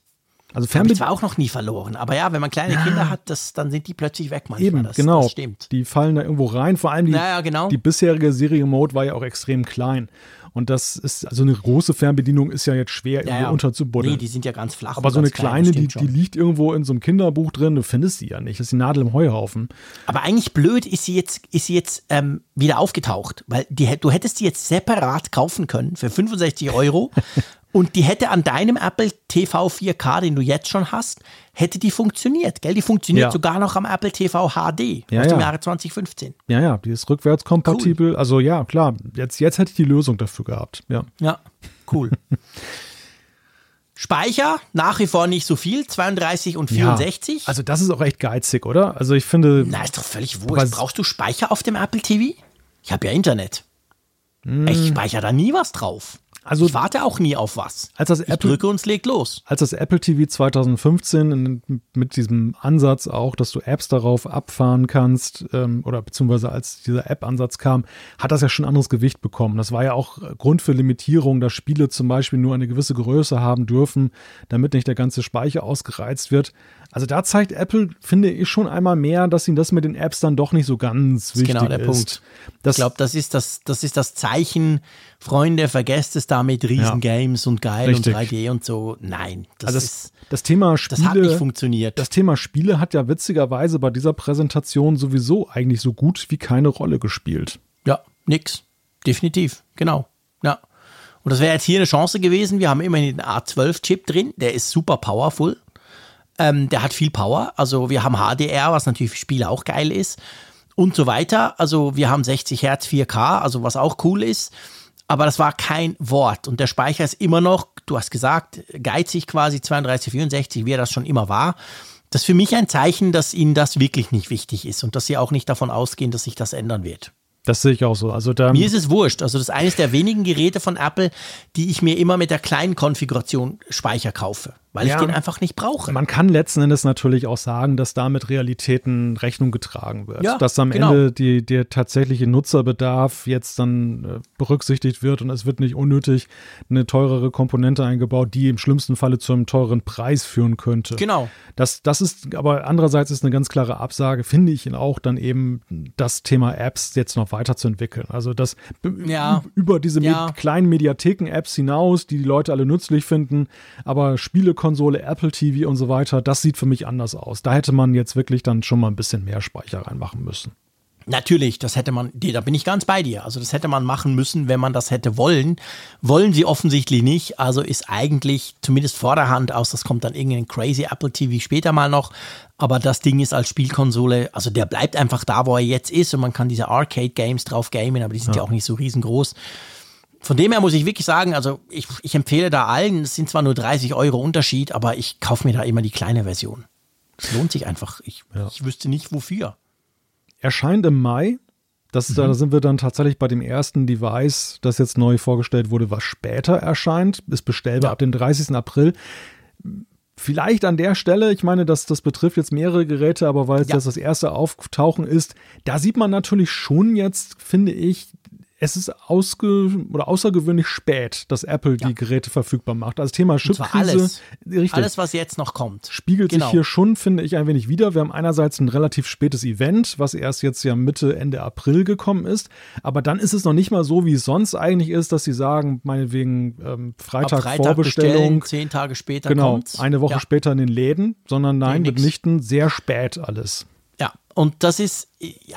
B: Also Fernbedienung zwar auch noch nie verloren, aber ja, wenn man kleine ja. Kinder hat, das, dann sind die plötzlich weg manchmal.
C: Eben,
B: das,
C: genau. Das stimmt. Die fallen da irgendwo rein. Vor allem die,
B: naja, genau.
C: die bisherige Serie Mode war ja auch extrem klein. Und das ist, also eine große Fernbedienung ist ja jetzt schwer ja, ja. unterzubuddeln.
B: Nee, die sind ja ganz flach.
C: Aber so eine kleine, die, die liegt irgendwo in so einem Kinderbuch drin, du findest sie ja nicht. Das ist die Nadel im Heuhaufen.
B: Aber eigentlich blöd ist sie jetzt, ist sie jetzt ähm, wieder aufgetaucht, weil die, du hättest die jetzt separat kaufen können für 65 Euro Und die hätte an deinem Apple TV 4K, den du jetzt schon hast, hätte die funktioniert, gell? Die funktioniert ja. sogar noch am Apple TV HD
C: ja,
B: aus dem
C: ja.
B: Jahre 2015.
C: Ja, ja, die ist rückwärtskompatibel. Cool. Also ja, klar, jetzt, jetzt hätte ich die Lösung dafür gehabt. Ja,
B: ja cool. Speicher nach wie vor nicht so viel, 32 und 64.
C: Ja, also das ist auch echt geizig, oder? Also ich finde.
B: Na, ist doch völlig wurscht. Brauchst du Speicher auf dem Apple TV? Ich habe ja Internet. Mm. Ich speichere da nie was drauf. Also, ich warte auch nie auf was.
C: Als das
B: ich
C: Apple,
B: drücke und es legt los.
C: Als das Apple TV 2015 in, mit diesem Ansatz auch, dass du Apps darauf abfahren kannst, ähm, oder beziehungsweise als dieser App-Ansatz kam, hat das ja schon anderes Gewicht bekommen. Das war ja auch Grund für Limitierung, dass Spiele zum Beispiel nur eine gewisse Größe haben dürfen, damit nicht der ganze Speicher ausgereizt wird. Also da zeigt Apple, finde ich, schon einmal mehr, dass ihnen das mit den Apps dann doch nicht so ganz wichtig ist. Genau der ist. Punkt.
B: Das, ich glaube, das ist das, das ist das Zeichen, Freunde, vergesst es da mit Riesengames ja, und geil richtig. und 3D und so. Nein, das, also das, ist,
C: das Thema Spiele.
B: Das hat nicht funktioniert.
C: Das Thema Spiele hat ja witzigerweise bei dieser Präsentation sowieso eigentlich so gut wie keine Rolle gespielt.
B: Ja, nix. Definitiv. Genau. Ja. Und das wäre jetzt hier eine Chance gewesen. Wir haben immerhin den A12-Chip drin. Der ist super powerful. Ähm, der hat viel Power. Also wir haben HDR, was natürlich für Spiele auch geil ist. Und so weiter. Also wir haben 60 Hertz 4K, also was auch cool ist. Aber das war kein Wort. Und der Speicher ist immer noch, du hast gesagt, geizig quasi 32, 64, wie er das schon immer war. Das ist für mich ein Zeichen, dass ihnen das wirklich nicht wichtig ist und dass sie auch nicht davon ausgehen, dass sich das ändern wird.
C: Das sehe ich auch so. Also da,
B: mir ist es wurscht. Also das ist eines der wenigen Geräte von Apple, die ich mir immer mit der kleinen Konfiguration Speicher kaufe weil ja, ich den einfach nicht brauche.
C: Man kann letzten Endes natürlich auch sagen, dass da mit Realitäten Rechnung getragen wird. Ja, dass am genau. Ende die, der tatsächliche Nutzerbedarf jetzt dann äh, berücksichtigt wird und es wird nicht unnötig eine teurere Komponente eingebaut, die im schlimmsten Falle zu einem teuren Preis führen könnte.
B: Genau.
C: Das, das ist, aber andererseits ist eine ganz klare Absage, finde ich auch dann eben das Thema Apps jetzt noch weiterzuentwickeln. Also das ja. über diese ja. kleinen Mediatheken-Apps hinaus, die die Leute alle nützlich finden, aber Spiele Konsole, Apple TV und so weiter, das sieht für mich anders aus. Da hätte man jetzt wirklich dann schon mal ein bisschen mehr Speicher reinmachen müssen.
B: Natürlich, das hätte man, da bin ich ganz bei dir. Also das hätte man machen müssen, wenn man das hätte wollen. Wollen sie offensichtlich nicht. Also ist eigentlich zumindest vorderhand aus, das kommt dann irgendein crazy Apple TV später mal noch. Aber das Ding ist als Spielkonsole, also der bleibt einfach da, wo er jetzt ist und man kann diese Arcade-Games drauf gamen, aber die sind ja. ja auch nicht so riesengroß. Von dem her muss ich wirklich sagen, also ich, ich empfehle da allen, es sind zwar nur 30 Euro Unterschied, aber ich kaufe mir da immer die kleine Version. Es lohnt sich einfach. Ich, ja. ich wüsste nicht wofür.
C: Erscheint im Mai. Das, mhm. Da sind wir dann tatsächlich bei dem ersten Device, das jetzt neu vorgestellt wurde, was später erscheint. Ist bestellbar ja. ab dem 30. April. Vielleicht an der Stelle, ich meine, das, das betrifft jetzt mehrere Geräte, aber weil es ja. jetzt das erste Auftauchen ist, da sieht man natürlich schon jetzt, finde ich, es ist ausge oder außergewöhnlich spät, dass Apple ja. die Geräte verfügbar macht. Also Thema Chipkrise.
B: Alles. Richtig, alles, was jetzt noch kommt.
C: Spiegelt genau. sich hier schon, finde ich, ein wenig wieder. Wir haben einerseits ein relativ spätes Event, was erst jetzt ja Mitte, Ende April gekommen ist. Aber dann ist es noch nicht mal so, wie es sonst eigentlich ist, dass sie sagen, meinetwegen ähm, Freitag, Freitag Vorbestellung.
B: Zehn Tage später
C: Genau, kommt's. eine Woche ja. später in den Läden, sondern nein, nee, mitnichten sehr spät alles.
B: Und das ist,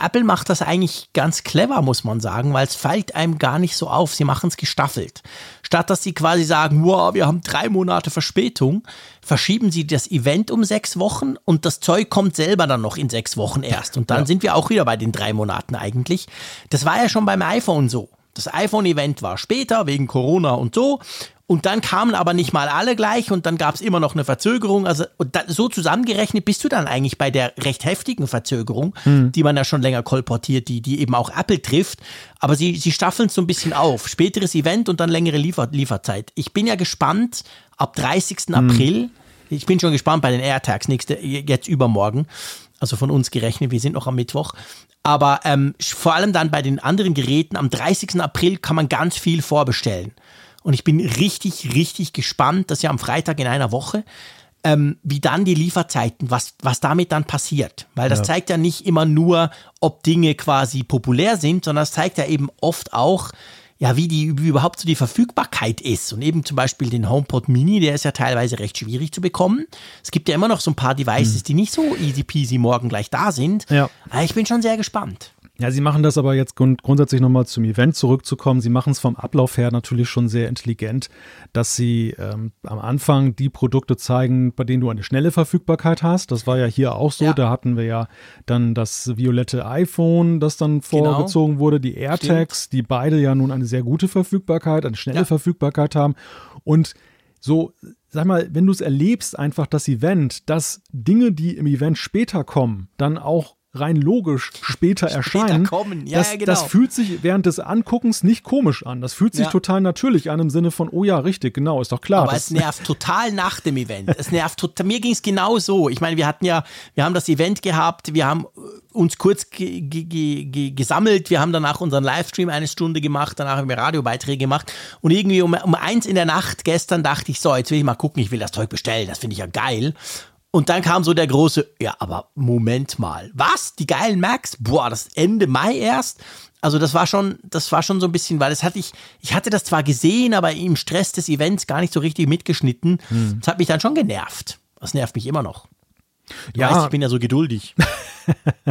B: Apple macht das eigentlich ganz clever, muss man sagen, weil es fällt einem gar nicht so auf. Sie machen es gestaffelt. Statt dass sie quasi sagen, wow, wir haben drei Monate Verspätung, verschieben sie das Event um sechs Wochen und das Zeug kommt selber dann noch in sechs Wochen erst. Und dann ja. sind wir auch wieder bei den drei Monaten eigentlich. Das war ja schon beim iPhone so. Das iPhone-Event war später wegen Corona und so. Und dann kamen aber nicht mal alle gleich und dann gab es immer noch eine Verzögerung. Also da, so zusammengerechnet bist du dann eigentlich bei der recht heftigen Verzögerung, hm. die man ja schon länger kolportiert, die, die eben auch Apple trifft. Aber sie, sie staffeln es so ein bisschen auf. Späteres Event und dann längere Liefer Lieferzeit. Ich bin ja gespannt, ab 30. Hm. April, ich bin schon gespannt bei den AirTags, nächste, jetzt übermorgen, also von uns gerechnet, wir sind noch am Mittwoch. Aber ähm, vor allem dann bei den anderen Geräten, am 30. April kann man ganz viel vorbestellen. Und ich bin richtig, richtig gespannt, dass ja am Freitag in einer Woche, ähm, wie dann die Lieferzeiten, was, was damit dann passiert. Weil das ja. zeigt ja nicht immer nur, ob Dinge quasi populär sind, sondern es zeigt ja eben oft auch, ja, wie die wie überhaupt so die Verfügbarkeit ist. Und eben zum Beispiel den HomePod Mini, der ist ja teilweise recht schwierig zu bekommen. Es gibt ja immer noch so ein paar Devices, hm. die nicht so easy peasy morgen gleich da sind. Ja. Aber ich bin schon sehr gespannt.
C: Ja, sie machen das aber jetzt grund grundsätzlich nochmal zum Event zurückzukommen. Sie machen es vom Ablauf her natürlich schon sehr intelligent, dass sie ähm, am Anfang die Produkte zeigen, bei denen du eine schnelle Verfügbarkeit hast. Das war ja hier auch so. Ja. Da hatten wir ja dann das violette iPhone, das dann genau. vorgezogen genau. wurde, die AirTags, Stimmt. die beide ja nun eine sehr gute Verfügbarkeit, eine schnelle ja. Verfügbarkeit haben. Und so, sag mal, wenn du es erlebst, einfach das Event, dass Dinge, die im Event später kommen, dann auch rein logisch später, später erscheinen.
B: Ja,
C: das,
B: ja, genau.
C: das fühlt sich während des Anguckens nicht komisch an. Das fühlt sich ja. total natürlich an im Sinne von, oh ja, richtig, genau, ist doch klar.
B: Aber es nervt total nach dem Event. Es nervt total. Mir ging es genau so. Ich meine, wir hatten ja, wir haben das Event gehabt, wir haben uns kurz gesammelt, wir haben danach unseren Livestream eine Stunde gemacht, danach haben wir Radiobeiträge gemacht und irgendwie um, um eins in der Nacht gestern dachte ich so, jetzt will ich mal gucken, ich will das Zeug bestellen, das finde ich ja geil. Und dann kam so der große, ja, aber Moment mal, was? Die geilen Macs? Boah, das Ende Mai erst? Also das war schon, das war schon so ein bisschen, weil das hatte ich, ich hatte das zwar gesehen, aber im Stress des Events gar nicht so richtig mitgeschnitten. Hm. Das hat mich dann schon genervt. Das nervt mich immer noch. Du ja. weißt, ich bin ja so geduldig.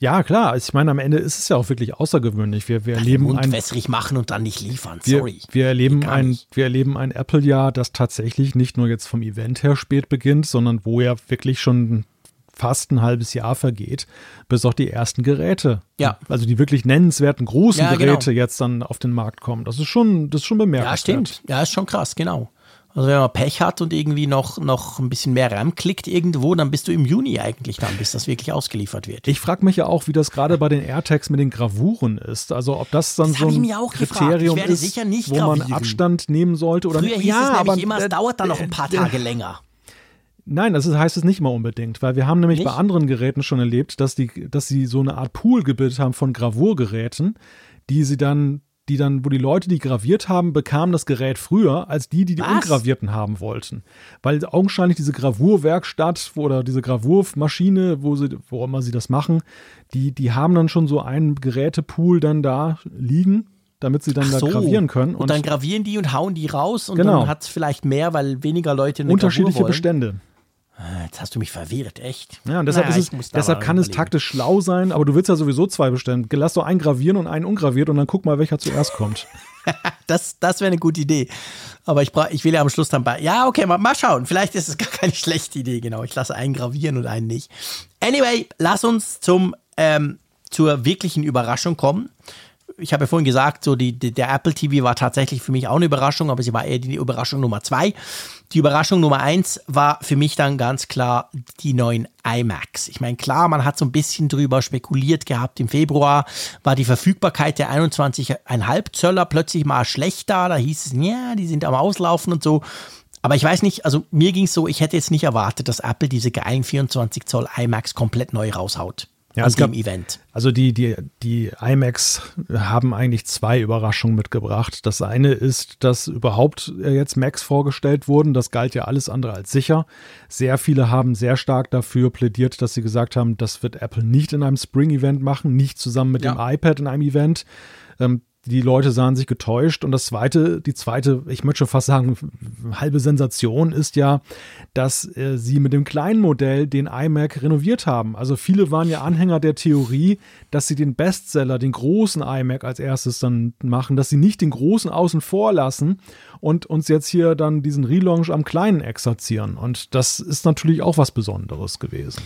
C: Ja, klar. Ich meine, am Ende ist es ja auch wirklich außergewöhnlich. Wir, wir erleben
B: ein wässrig machen und dann nicht liefern.
C: Sorry. Wir, wir erleben ein, wir erleben ein Apple-Jahr, das tatsächlich nicht nur jetzt vom Event her spät beginnt, sondern wo ja wirklich schon fast ein halbes Jahr vergeht, bis auch die ersten Geräte,
B: ja.
C: also die wirklich nennenswerten großen ja, genau. Geräte jetzt dann auf den Markt kommen. Das ist schon, das ist schon bemerkenswert.
B: Ja, stimmt. Ja, ist schon krass, genau. Also wenn man Pech hat und irgendwie noch, noch ein bisschen mehr RAM klickt irgendwo, dann bist du im Juni eigentlich dann, bis das wirklich ausgeliefert wird.
C: Ich frage mich ja auch, wie das gerade bei den AirTags mit den Gravuren ist. Also ob das dann das so ein Kriterium ist, wo gravieren. man Abstand nehmen sollte oder
B: Früher
C: nicht.
B: Hieß ja, es aber immer, es dauert dann noch ein paar Tage länger.
C: Nein, das heißt es nicht mal unbedingt, weil wir haben nämlich nicht? bei anderen Geräten schon erlebt, dass die, dass sie so eine Art Pool gebildet haben von Gravurgeräten, die sie dann die dann, wo die Leute, die graviert haben, bekamen das Gerät früher als die, die die Was? Ungravierten haben wollten. Weil augenscheinlich diese Gravurwerkstatt oder diese Gravurmaschine, wo sie, wo immer sie das machen, die, die haben dann schon so einen Gerätepool dann da liegen, damit sie dann so. da gravieren können.
B: Und, und, dann gravieren die und hauen die raus und genau. dann hat es vielleicht mehr, weil weniger Leute eine
C: Unterschiedliche Bestände.
B: Ah, jetzt hast du mich verwirrt, echt.
C: Ja, und deshalb, naja, es, deshalb kann es taktisch schlau sein, aber du willst ja sowieso zwei bestellen. Lass doch einen gravieren und einen ungraviert und dann guck mal, welcher zuerst kommt.
B: das das wäre eine gute Idee. Aber ich, brauch, ich will ja am Schluss dann bei. Ja, okay, mal, mal schauen. Vielleicht ist es gar keine schlechte Idee, genau. Ich lasse einen gravieren und einen nicht. Anyway, lass uns zum, ähm, zur wirklichen Überraschung kommen ich habe ja vorhin gesagt, so die, die, der Apple TV war tatsächlich für mich auch eine Überraschung, aber sie war eher die Überraschung Nummer zwei. Die Überraschung Nummer eins war für mich dann ganz klar die neuen iMacs. Ich meine, klar, man hat so ein bisschen drüber spekuliert gehabt. Im Februar war die Verfügbarkeit der 21,5 Zöller plötzlich mal schlechter. Da hieß es, ja, die sind am Auslaufen und so. Aber ich weiß nicht, also mir ging es so, ich hätte jetzt nicht erwartet, dass Apple diese geilen 24 Zoll iMacs komplett neu raushaut.
C: Ja,
B: an
C: es gab,
B: dem Event.
C: Also die, die, die iMacs haben eigentlich zwei Überraschungen mitgebracht. Das eine ist, dass überhaupt äh, jetzt Macs vorgestellt wurden. Das galt ja alles andere als sicher. Sehr viele haben sehr stark dafür plädiert, dass sie gesagt haben, das wird Apple nicht in einem Spring-Event machen, nicht zusammen mit
B: Ja.
C: dem iPad in einem Event. Ähm, die Leute sahen sich getäuscht. Und das zweite, die zweite, ich möchte schon fast sagen, halbe Sensation ist ja, dass äh, sie mit dem kleinen Modell den iMac renoviert haben. Also viele waren ja Anhänger der Theorie, dass sie den Bestseller, den großen iMac als erstes dann machen, dass sie nicht den großen außen vor lassen und uns jetzt hier dann diesen Relaunch am kleinen exerzieren. Und das ist natürlich auch was Besonderes gewesen.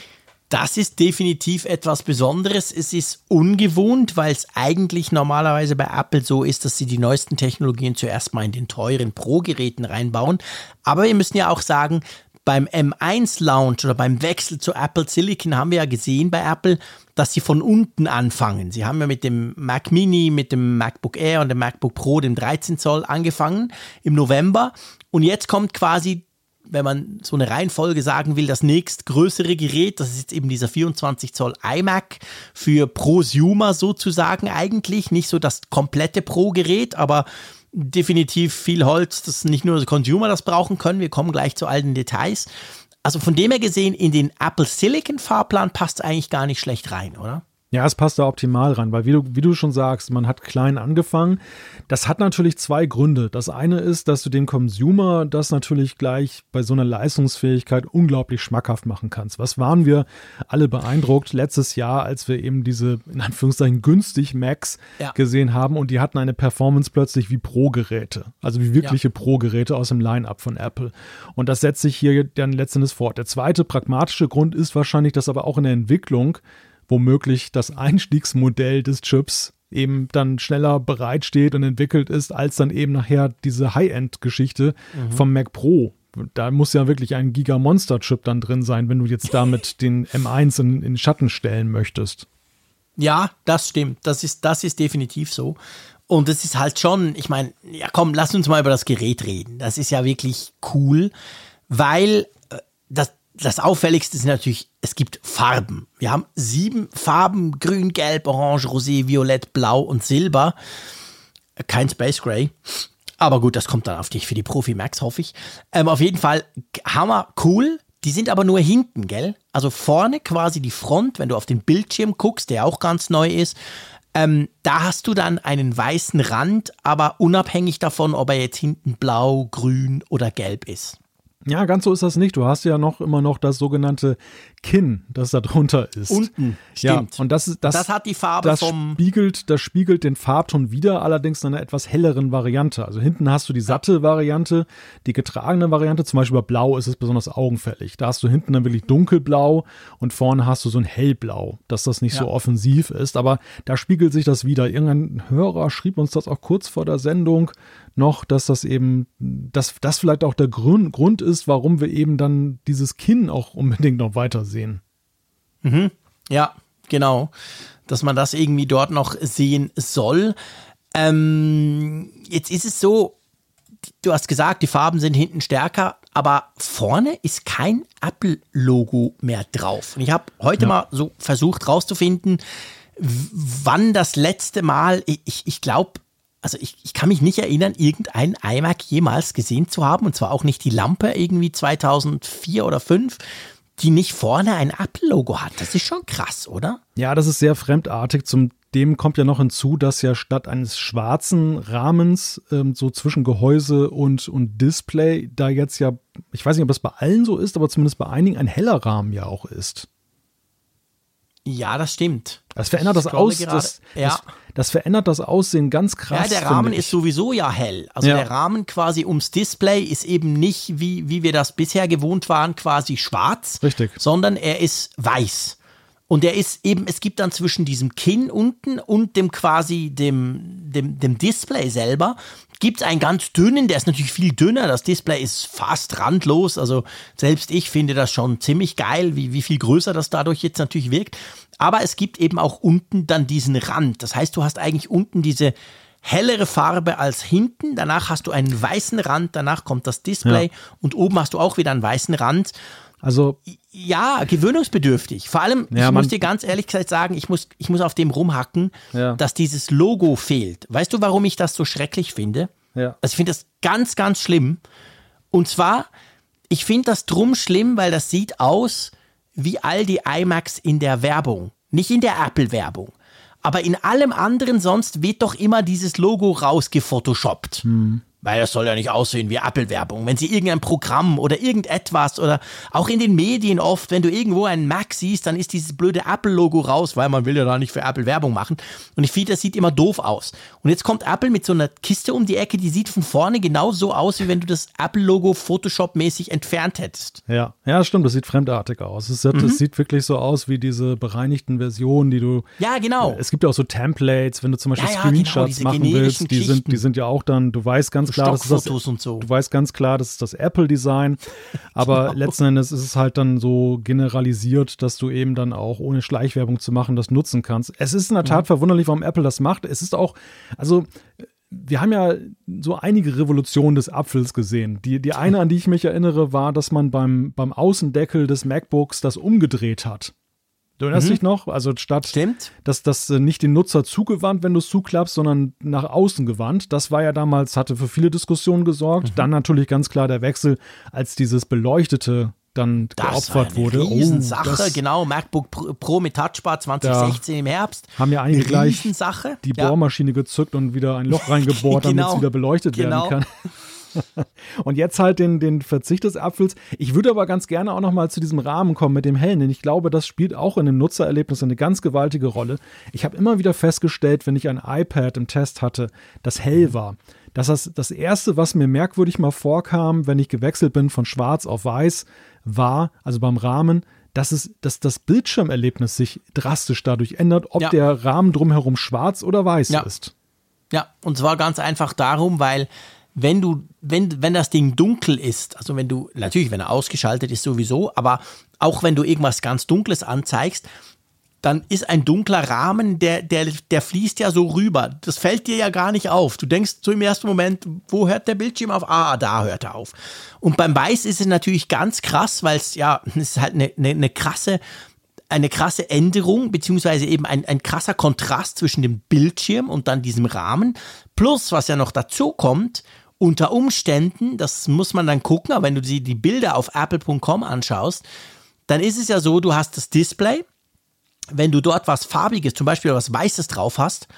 B: Das ist definitiv etwas Besonderes. Es ist ungewohnt, weil es eigentlich normalerweise bei Apple so ist, dass sie die neuesten Technologien zuerst mal in den teuren Pro-Geräten reinbauen. Aber wir müssen ja auch sagen, beim M1 Launch oder beim Wechsel zu Apple Silicon haben wir ja gesehen bei Apple, dass sie von unten anfangen. Sie haben ja mit dem Mac Mini, mit dem MacBook Air und dem MacBook Pro, dem 13 Zoll, angefangen im November. Und jetzt kommt quasi wenn man so eine Reihenfolge sagen will, das nächstgrößere Gerät, das ist jetzt eben dieser 24 Zoll iMac für Prosumer sozusagen eigentlich, nicht so das komplette Pro-Gerät, aber definitiv viel Holz, dass nicht nur Consumer das brauchen können. Wir kommen gleich zu all den Details. Also von dem her gesehen, in den Apple Silicon Fahrplan passt eigentlich gar nicht schlecht rein, oder?
C: Ja, es passt da optimal rein, weil wie du, wie du schon sagst, man hat klein angefangen. Das hat natürlich zwei Gründe. Das eine ist, dass du dem Consumer das natürlich gleich bei so einer Leistungsfähigkeit unglaublich schmackhaft machen kannst. Was waren wir alle beeindruckt letztes Jahr, als wir eben diese, in Anführungszeichen, günstig Macs
B: Ja.
C: gesehen haben und die hatten eine Performance plötzlich wie Pro-Geräte. Also wie wirkliche Pro-Geräte aus dem Line-Up von Apple. Und das setzt sich hier dann letztendlich fort. Der zweite pragmatische Grund ist wahrscheinlich, dass aber auch in der Entwicklung womöglich das Einstiegsmodell des Chips eben dann schneller bereitsteht und entwickelt ist, als dann eben nachher diese High-End-Geschichte vom Mac Pro. Da muss ja wirklich ein Giga-Monster-Chip dann drin sein, wenn du jetzt damit den M1 in, in Schatten stellen möchtest.
B: Ja, das stimmt. Das ist, das ist definitiv so. Und es ist halt schon, ich meine, ja komm, lass uns mal über das Gerät reden. Das ist ja wirklich cool, weil äh, das, das Auffälligste ist natürlich, es gibt Farben. Wir haben sieben Farben, grün, gelb, orange, rosé, violett, blau und silber. Kein Space Gray. Aber gut, das kommt dann auf dich für die Profi Max, hoffe ich. Ähm, auf jeden Fall Hammer cool. Die sind aber nur hinten, gell? Also vorne quasi die Front, wenn du auf den Bildschirm guckst, der auch ganz neu ist. Ähm, da hast du dann einen weißen Rand, aber unabhängig davon, ob er jetzt hinten blau, grün oder gelb ist.
C: Ja, ganz so ist das nicht. Du hast ja noch immer noch das sogenannte Kinn, das da drunter ist.
B: Unten,
C: Ja,
B: stimmt.
C: und das ist das,
B: Das hat die Farbe
C: das
B: vom-
C: spiegelt, das spiegelt den Farbton wieder, allerdings in einer etwas helleren Variante. Also hinten hast du die satte Variante, die getragene Variante. Zum Beispiel bei Blau ist es besonders augenfällig. Da hast du hinten dann wirklich dunkelblau und vorne hast du so ein hellblau, dass das nicht so
B: Ja.
C: offensiv ist. Aber da spiegelt sich das wieder. Irgendein Hörer schrieb uns das auch kurz vor der Sendung noch, dass das eben, dass das vielleicht auch der Grund, Grund ist, warum wir eben dann dieses Kinn auch unbedingt noch weiter sehen.
B: Ja, genau. Dass man das irgendwie dort noch sehen soll. Ähm, jetzt ist es so, du hast gesagt, die Farben sind hinten stärker, aber vorne ist kein Apple-Logo mehr drauf. Und ich habe heute mal so versucht rauszufinden, wann das letzte Mal, ich, ich, glaube, also ich, ich kann mich nicht erinnern, irgendein iMac jemals gesehen zu haben, und zwar auch nicht die Lampe irgendwie 2004 oder 5, die nicht vorne ein Apple-Logo hat. Das ist schon krass, oder?
C: Ja, das ist sehr fremdartig. Zum dem kommt ja noch hinzu, dass ja statt eines schwarzen Rahmens ähm, so zwischen Gehäuse und, und Display da jetzt ja, ich weiß nicht, ob das bei allen so ist, aber zumindest bei einigen ein heller Rahmen ja auch ist.
B: Ja, das stimmt.
C: Das verändert das aus, das,
B: Ja.
C: das, das verändert das Aussehen ganz krass.
B: Ja, der Rahmen ist sowieso ja hell. Also
C: Ja.
B: der Rahmen quasi ums Display ist eben nicht, wie, wie wir das bisher gewohnt waren, quasi schwarz,
C: Richtig.
B: sondern er ist weiß. Und er ist eben, es gibt dann zwischen diesem Kinn unten und dem quasi dem, dem, dem Display selber, gibt es einen ganz dünnen, der ist natürlich viel dünner. Das Display ist fast randlos. Also selbst ich finde das schon ziemlich geil, wie, wie viel größer das dadurch jetzt natürlich wirkt. Aber es gibt eben auch unten dann diesen Rand. Das heißt, du hast eigentlich unten diese hellere Farbe als hinten. Danach hast du einen weißen Rand, danach kommt das Display
C: Ja.
B: und oben hast du auch wieder einen weißen Rand.
C: Also
B: ja, gewöhnungsbedürftig. Vor allem,
C: Ja,
B: ich muss dir ganz ehrlich gesagt sagen, ich muss, ich muss auf dem rumhacken,
C: Ja.
B: dass dieses Logo fehlt. Weißt du, warum ich das so schrecklich finde?
C: Ja.
B: Also ich finde das ganz, ganz schlimm. Und zwar, ich finde das drum schlimm, weil das sieht aus wie all die iMacs in der Werbung. Nicht in der Apple-Werbung. Aber in allem anderen sonst wird doch immer dieses Logo rausgefotoshoppt. Weil das soll ja nicht aussehen wie Apple-Werbung. Wenn sie irgendein Programm oder irgendetwas oder auch in den Medien oft, wenn du irgendwo einen Mac siehst, dann ist dieses blöde Apple-Logo raus, weil man will ja da nicht für Apple Werbung machen. Und ich finde, das sieht immer doof aus. Und jetzt kommt Apple mit so einer Kiste um die Ecke, die sieht von vorne genau so aus, wie wenn du das Apple-Logo Photoshop-mäßig entfernt hättest.
C: Ja, ja, stimmt, das sieht fremdartig aus. Es, sieht-
B: Mhm.
C: sieht wirklich so aus wie diese bereinigten Versionen, die du.
B: Ja, genau.
C: Es gibt ja auch so Templates, wenn du zum Beispiel
B: Ja, ja, genau,
C: Screenshots
B: diese
C: machen willst, die sind, die sind ja auch dann, du weißt ganz klar, das ist das,
B: und so.
C: du weißt ganz klar, das ist das Apple-Design, aber
B: Genau.
C: letzten Endes ist es halt dann so generalisiert, dass du eben dann auch ohne Schleichwerbung zu machen das nutzen kannst. Es ist in der
B: Mhm.
C: Tat verwunderlich, warum Apple das macht. Es ist auch, also wir haben ja so einige Revolutionen des Apfels gesehen. Die, die eine, an die ich mich erinnere, war, dass man beim, beim Außendeckel des MacBooks das umgedreht hat. Du erinnerst dich noch? Also statt,
B: Mhm. Stimmt.
C: dass das äh, nicht den Nutzer zugewandt, wenn du es zuklappst, sondern nach außen gewandt. Das war ja damals, hatte für viele Diskussionen gesorgt.
B: Mhm.
C: Dann natürlich ganz klar der Wechsel, als dieses beleuchtete dann
B: Das
C: geopfert wurde.
B: Riesensache,
C: Oh, das
B: genau. MacBook Pro mit Touchbar 2016 im Herbst.
C: haben ja einige gleich die
B: ja.
C: Bohrmaschine gezückt und wieder ein Loch reingebohrt, damit
B: Genau.
C: es wieder beleuchtet
B: Genau.
C: werden kann. Und jetzt halt den, den Verzicht des Apfels. Ich würde aber ganz gerne auch noch mal zu diesem Rahmen kommen mit dem Hellen, denn ich glaube, das spielt auch in dem Nutzererlebnis eine ganz gewaltige Rolle. Ich habe immer wieder festgestellt, wenn ich ein iPad im Test hatte, das hell war, dass das das erste, was mir merkwürdig mal vorkam, wenn ich gewechselt bin von schwarz auf weiß, war, also beim Rahmen, dass, es, dass das Bildschirmerlebnis sich drastisch dadurch ändert, ob
B: Ja.
C: der Rahmen drumherum schwarz oder weiß
B: Ja.
C: ist.
B: Ja, und zwar ganz einfach darum, weil wenn du, wenn, wenn das Ding dunkel ist, also wenn du, natürlich, wenn er ausgeschaltet ist sowieso, aber auch wenn du irgendwas ganz Dunkles anzeigst, dann ist ein dunkler Rahmen, der, der, der fließt ja so rüber. Das fällt dir ja gar nicht auf. Du denkst so im ersten Moment, wo hört der Bildschirm auf? Ah, da hört er auf. Und beim Weiß ist es natürlich ganz krass, weil es ja, es ist halt eine, eine, eine krasse, eine krasse Änderung, beziehungsweise eben ein, ein krasser Kontrast zwischen dem Bildschirm und dann diesem Rahmen. Plus, was ja noch dazu kommt, unter Umständen, das muss man dann gucken, aber wenn du die, die Bilder auf apple.com anschaust, dann ist es ja so, du hast das Display, wenn du dort was Farbiges, zum Beispiel was Weißes drauf hast,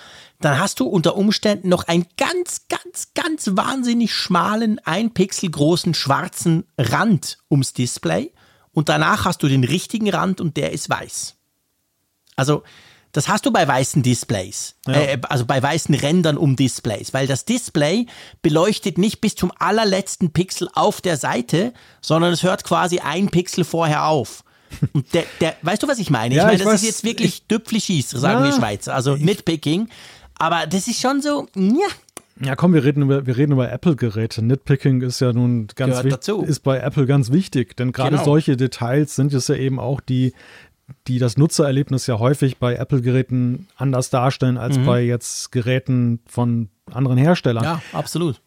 B: dann hast du unter Umständen noch einen ganz, ganz, ganz wahnsinnig schmalen, ein Pixel großen schwarzen Rand ums Display und danach hast du den richtigen Rand und der ist weiß. Also, das hast du bei weißen Displays, äh, also bei weißen Rändern um Displays, weil das Display beleuchtet nicht bis zum allerletzten Pixel auf der Seite, sondern es hört quasi ein Pixel vorher auf. Und der, der, weißt du, was ich meine?
C: Ja,
B: ich meine,
C: ich
B: das
C: weiß,
B: ist jetzt wirklich Düpflischieß, sagen wir
C: Ja.
B: Schweizer, also Nitpicking. Aber das ist schon so, ja,
C: Ja, komm, wir reden über, wir reden über Apple-Geräte. Nitpicking ist ja nun ganz wichtig, ist bei Apple ganz wichtig, denn gerade
B: Genau.
C: solche Details sind es ja eben auch die, die das Nutzererlebnis ja häufig bei Apple-Geräten anders darstellen als bei jetzt Geräten von anderen Herstellern.
B: ja, absolut.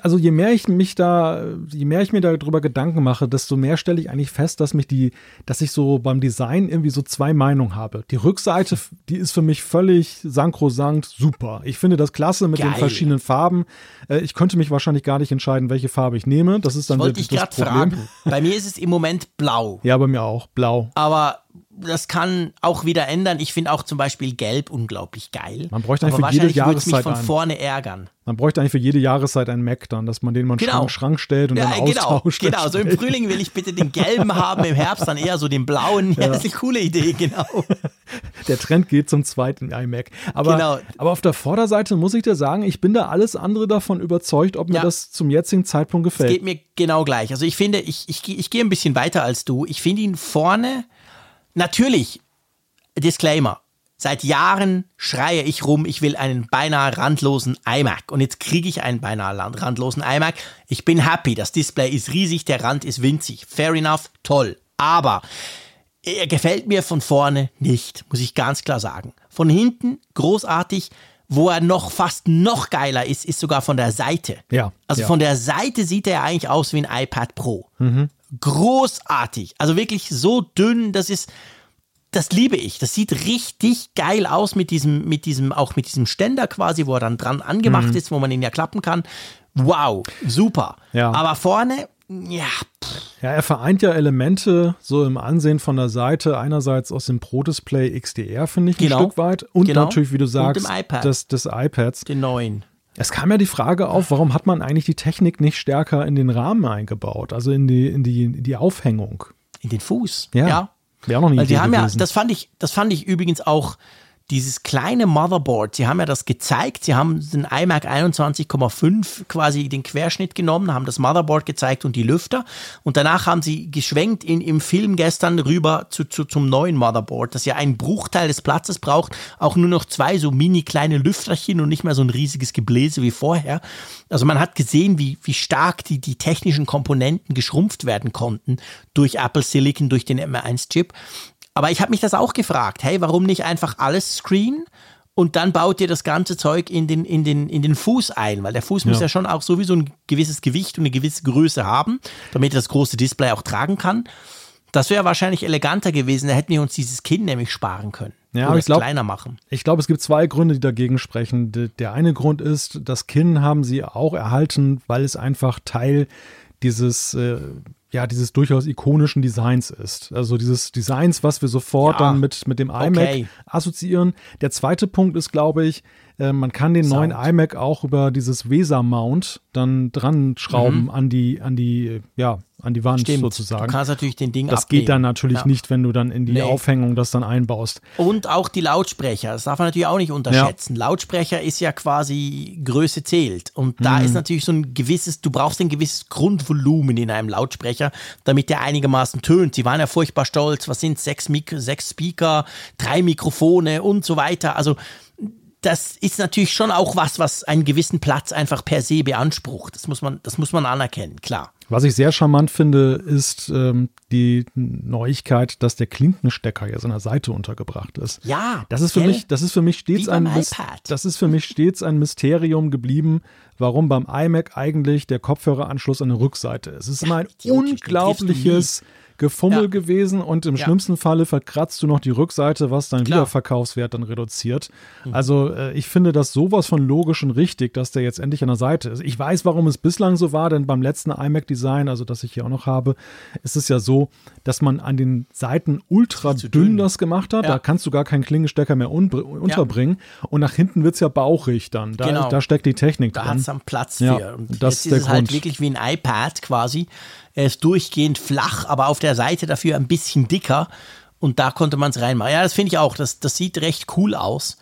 C: Also je mehr ich mich da, je mehr ich mir darüber Gedanken mache, desto mehr stelle ich eigentlich fest, dass mich die, dass ich so beim Design irgendwie so zwei Meinungen habe. Die Rückseite, die ist für mich völlig sankrosankt super. Ich finde das klasse mit den
B: Geil.
C: verschiedenen Farben. Äh, Ich könnte mich wahrscheinlich gar nicht entscheiden, welche Farbe ich nehme. Das ist dann
B: ich
C: das
B: gerade
C: Problem.
B: fragen. Bei mir ist es im Moment blau.
C: Ja, bei mir auch. Blau.
B: Aber das kann auch wieder ändern. Ich finde auch zum Beispiel Gelb unglaublich geil.
C: Man bräuchte eigentlich
B: Aber
C: für jede
B: es mich
C: Jahreszeit
B: von
C: einen.
B: vorne ärgern.
C: Man bräuchte eigentlich für jede Jahreszeit einen Mac dann, dass man den mal in den
B: Genau.
C: Schrank, Schrank stellt und
B: Ja,
C: dann
B: genau,
C: austauscht.
B: genau. So im Frühling will ich bitte den gelben haben, im Herbst dann eher so den blauen. Ja, das ist eine coole Idee, genau.
C: Der Trend geht zum zweiten iMac. Aber,
B: Genau.
C: aber auf der Vorderseite muss ich dir sagen, ich bin da alles andere davon überzeugt, ob mir
B: Ja.
C: das zum jetzigen Zeitpunkt gefällt.
B: Geht mir genau gleich. Also ich finde, ich, ich, ich gehe ein bisschen weiter als du. Ich finde ihn vorne, natürlich, Disclaimer. Seit Jahren schreie ich rum, ich will einen beinahe randlosen iMac. Und jetzt kriege ich einen beinahe randlosen iMac. Ich bin happy. Das Display ist riesig, der Rand ist winzig. Fair enough, toll. Aber er gefällt mir von vorne nicht, muss ich ganz klar sagen. Von hinten großartig. Wo er noch fast noch geiler ist, ist sogar von der Seite.
C: Ja,
B: Also
C: ja.
B: von der Seite sieht er eigentlich aus wie ein iPad Pro. Großartig. Also wirklich so dünn, das ist, das liebe ich. Das sieht richtig geil aus mit diesem, mit diesem, auch mit diesem Ständer quasi, wo er dann dran angemacht mhm. ist, wo man ihn ja klappen kann. Wow, super. Ja. Aber vorne, ja.
C: Ja, er vereint ja Elemente so im Ansehen von der Seite. Einerseits aus dem Pro Display XDR, finde ich, genau. ein Stück weit. Und genau. natürlich, wie du sagst, iPad. des, des iPads.
B: Den neuen.
C: Es kam ja die Frage auf, warum hat man eigentlich die Technik nicht stärker in den Rahmen eingebaut, also in die, in die, in die Aufhängung?
B: In den Fuß,
C: ja. ja. Wäre auch noch nicht.
B: die haben gewesen. ja, das fand ich, das fand ich übrigens auch dieses kleine Motherboard, sie haben ja das gezeigt, sie haben den iMac 21,5 quasi den Querschnitt genommen, haben das Motherboard gezeigt und die Lüfter und danach haben sie geschwenkt in, im Film gestern rüber zu, zu, zum neuen Motherboard, das ja einen Bruchteil des Platzes braucht, auch nur noch zwei so mini kleine Lüfterchen und nicht mehr so ein riesiges Gebläse wie vorher. Also man hat gesehen, wie, wie stark die, die technischen Komponenten geschrumpft werden konnten durch Apple Silicon, durch den M1-Chip. Aber ich habe mich das auch gefragt, hey, warum nicht einfach alles Screen und dann baut ihr das ganze Zeug in den, in den, in den Fuß ein, weil der Fuß ja. muss ja schon auch sowieso ein gewisses Gewicht und eine gewisse Größe haben, damit er das große Display auch tragen kann. Das wäre wahrscheinlich eleganter gewesen, da hätten wir uns dieses Kinn nämlich sparen können.
C: Ja, aber ich glaube,
B: kleiner machen.
C: Ich glaube, es gibt zwei Gründe, die dagegen sprechen. Der eine Grund ist, das Kinn haben sie auch erhalten, weil es einfach Teil dieses äh, ja, dieses durchaus ikonischen Designs ist. Also dieses Designs, was wir sofort ja, dann mit, mit dem iMac okay. assoziieren. Der zweite Punkt ist, glaube ich, äh, man kann den Sound. neuen iMac auch über dieses VESA-Mount dann dran schrauben mhm. an die, an die, ja, an die Wand Stimmt. sozusagen.
B: Du kannst natürlich den Ding
C: Das abnehmen. geht dann natürlich ja. nicht, wenn du dann in die nee. Aufhängung das dann einbaust.
B: Und auch die Lautsprecher, das darf man natürlich auch nicht unterschätzen. Ja. Lautsprecher ist ja quasi Größe zählt. Und da mhm. ist natürlich so ein gewisses, du brauchst ein gewisses Grundvolumen in einem Lautsprecher, damit der einigermaßen tönt. Sie waren ja furchtbar stolz. Was sind sechs, Mik sechs Speaker, drei Mikrofone und so weiter. Also das ist natürlich schon auch was, was einen gewissen Platz einfach per se beansprucht. Das muss man, das muss man anerkennen, klar.
C: Was ich sehr charmant finde, ist ähm, die Neuigkeit, dass der Klinkenstecker jetzt an der Seite untergebracht ist.
B: Ja.
C: Das ist für mich, das ist für mich stets ein, das ist für mich stets ein Mysterium geblieben, warum beim iMac eigentlich der Kopfhöreranschluss an der Rückseite ist. Es ist ja, immer ein unglaubliches Gefummel ja. gewesen und im ja. schlimmsten Falle verkratzt du noch die Rückseite, was deinen Wiederverkaufswert dann reduziert. Mhm. Also äh, ich finde das sowas von logisch und richtig, dass der jetzt endlich an der Seite ist. Ich weiß, warum es bislang so war, denn beim letzten iMac-Design, also das ich hier auch noch habe, ist es ja so, dass man an den Seiten ultra dünn, dünn, das gemacht hat. Ja. Da kannst du gar keinen Klingenstecker mehr un unterbringen. Und nach hinten wird es ja bauchig dann. Da,
B: genau.
C: da steckt die Technik
B: da
C: drin.
B: Da hat es dann Platz für. Und das jetzt ist, ist es halt wirklich wie ein iPad quasi. Er ist durchgehend flach, aber auf der Seite dafür ein bisschen dicker. Und da konnte man es reinmachen. Ja, das finde ich auch. Das, das sieht recht cool aus.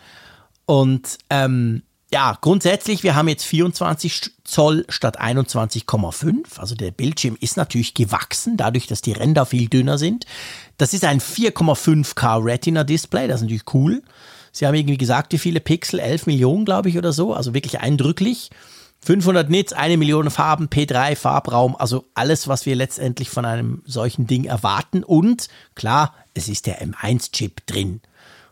B: Und ähm, ja, grundsätzlich, wir haben jetzt 24 Zoll statt 21,5. Also der Bildschirm ist natürlich gewachsen, dadurch, dass die Ränder viel dünner sind. Das ist ein 4,5K Retina Display, das ist natürlich cool. Sie haben irgendwie gesagt, wie viele Pixel? 11 Millionen, glaube ich, oder so. Also wirklich eindrücklich. 500 Nits, eine Million Farben, P3, Farbraum, also alles, was wir letztendlich von einem solchen Ding erwarten. Und klar, es ist der M1-Chip drin.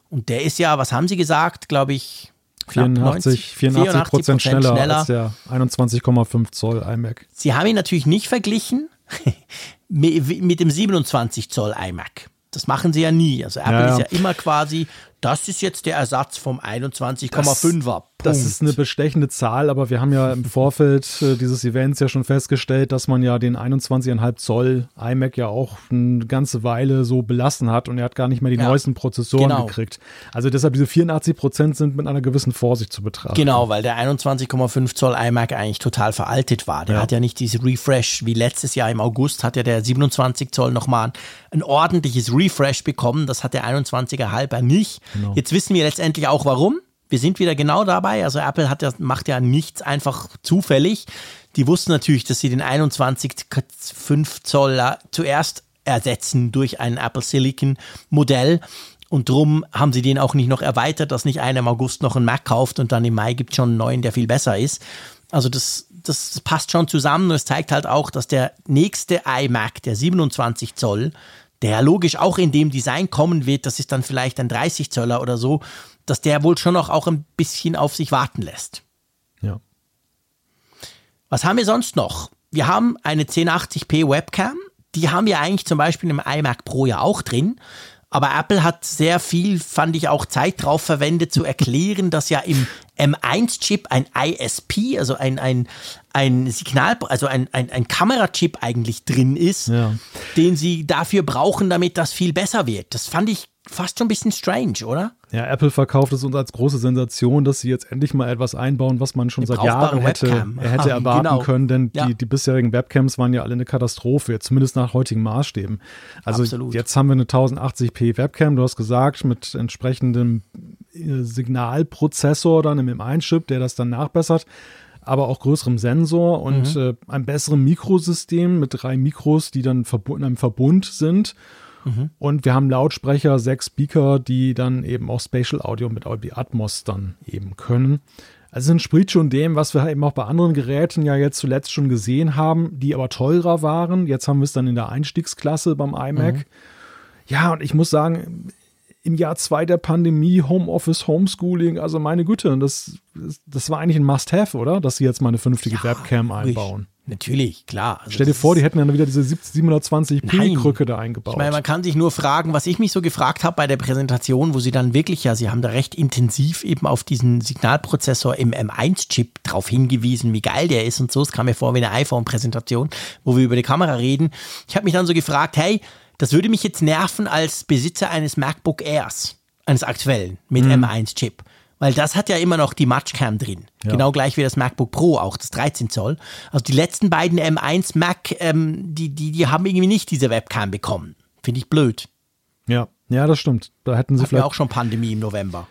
B: Und der ist ja, was haben Sie gesagt, glaube ich,
C: 84, 84 Prozent schneller, schneller als der 21,5 Zoll iMac.
B: Sie haben ihn natürlich nicht verglichen mit dem 27 Zoll iMac. Das machen sie ja nie. Also Apple ja, ja. ist ja immer quasi das ist jetzt der Ersatz vom 21,5er.
C: Das ist eine bestechende Zahl, aber wir haben ja im Vorfeld äh, dieses Events ja schon festgestellt, dass man ja den 21,5 Zoll iMac ja auch eine ganze Weile so belassen hat und er hat gar nicht mehr die ja, neuesten Prozessoren genau. gekriegt. Also deshalb diese 84 Prozent sind mit einer gewissen Vorsicht zu betrachten.
B: Genau, weil der 21,5 Zoll iMac eigentlich total veraltet war. Der ja. hat ja nicht diese Refresh wie letztes Jahr im August hat ja der 27 Zoll nochmal ein ordentliches Refresh bekommen. Das hat der 21er halber nicht. Genau. Jetzt wissen wir letztendlich auch warum. Wir sind wieder genau dabei. Also Apple hat ja, macht ja nichts einfach zufällig. Die wussten natürlich, dass sie den 21,5 Zoll zuerst ersetzen durch ein Apple Silicon Modell. Und drum haben sie den auch nicht noch erweitert, dass nicht einer im August noch einen Mac kauft und dann im Mai gibt es schon einen neuen, der viel besser ist. Also das, das passt schon zusammen und es zeigt halt auch, dass der nächste iMac, der 27 Zoll, der logisch auch in dem Design kommen wird, das ist dann vielleicht ein 30 Zöller oder so, dass der wohl schon noch auch ein bisschen auf sich warten lässt.
C: Ja.
B: Was haben wir sonst noch? Wir haben eine 1080p Webcam, die haben wir eigentlich zum Beispiel im iMac Pro ja auch drin. Aber Apple hat sehr viel, fand ich auch Zeit drauf verwendet, zu erklären, dass ja im M1-Chip ein ISP, also ein, ein, ein Signal, also ein, ein, ein Kamerachip eigentlich drin ist, ja. den sie dafür brauchen, damit das viel besser wird. Das fand ich fast schon ein bisschen strange, oder?
C: Ja, Apple verkauft es uns als große Sensation, dass sie jetzt endlich mal etwas einbauen, was man schon seit Jahren hätte, hätte erwarten genau. können, denn ja. die, die bisherigen Webcams waren ja alle eine Katastrophe, zumindest nach heutigen Maßstäben. Also Absolut. jetzt haben wir eine 1080p Webcam, du hast gesagt, mit entsprechendem äh, Signalprozessor dann im M1-Chip, der das dann nachbessert aber auch größerem Sensor und mhm. äh, einem besseren Mikrosystem mit drei Mikros, die dann in einem Verbund sind Mhm. Und wir haben Lautsprecher, sechs Speaker, die dann eben auch Spatial Audio mit Dolby Atmos dann eben können. Also es entspricht schon dem, was wir eben auch bei anderen Geräten ja jetzt zuletzt schon gesehen haben, die aber teurer waren. Jetzt haben wir es dann in der Einstiegsklasse beim iMac. Mhm. Ja, und ich muss sagen, im Jahr zwei der Pandemie, Homeoffice, Homeschooling, also meine Güte, das, das war eigentlich ein Must-Have, oder? Dass sie jetzt mal eine vernünftige ja, Webcam einbauen.
B: Natürlich, klar.
C: Also Stell dir vor, die hätten dann wieder diese 720p-Krücke da eingebaut.
B: Ich meine, man kann sich nur fragen, was ich mich so gefragt habe bei der Präsentation, wo sie dann wirklich, ja, sie haben da recht intensiv eben auf diesen Signalprozessor im M1-Chip drauf hingewiesen, wie geil der ist und so. Es kam mir vor wie eine iPhone-Präsentation, wo wir über die Kamera reden. Ich habe mich dann so gefragt, hey, das würde mich jetzt nerven als Besitzer eines MacBook Airs, eines aktuellen, mit mhm. M1-Chip weil das hat ja immer noch die Matchcam drin. Ja. Genau gleich wie das MacBook Pro, auch das 13 Zoll. Also die letzten beiden M1 Mac, ähm, die, die, die haben irgendwie nicht diese Webcam bekommen. Finde ich blöd.
C: Ja, ja, das stimmt. Da hätten sie Hatten vielleicht
B: auch schon Pandemie im November.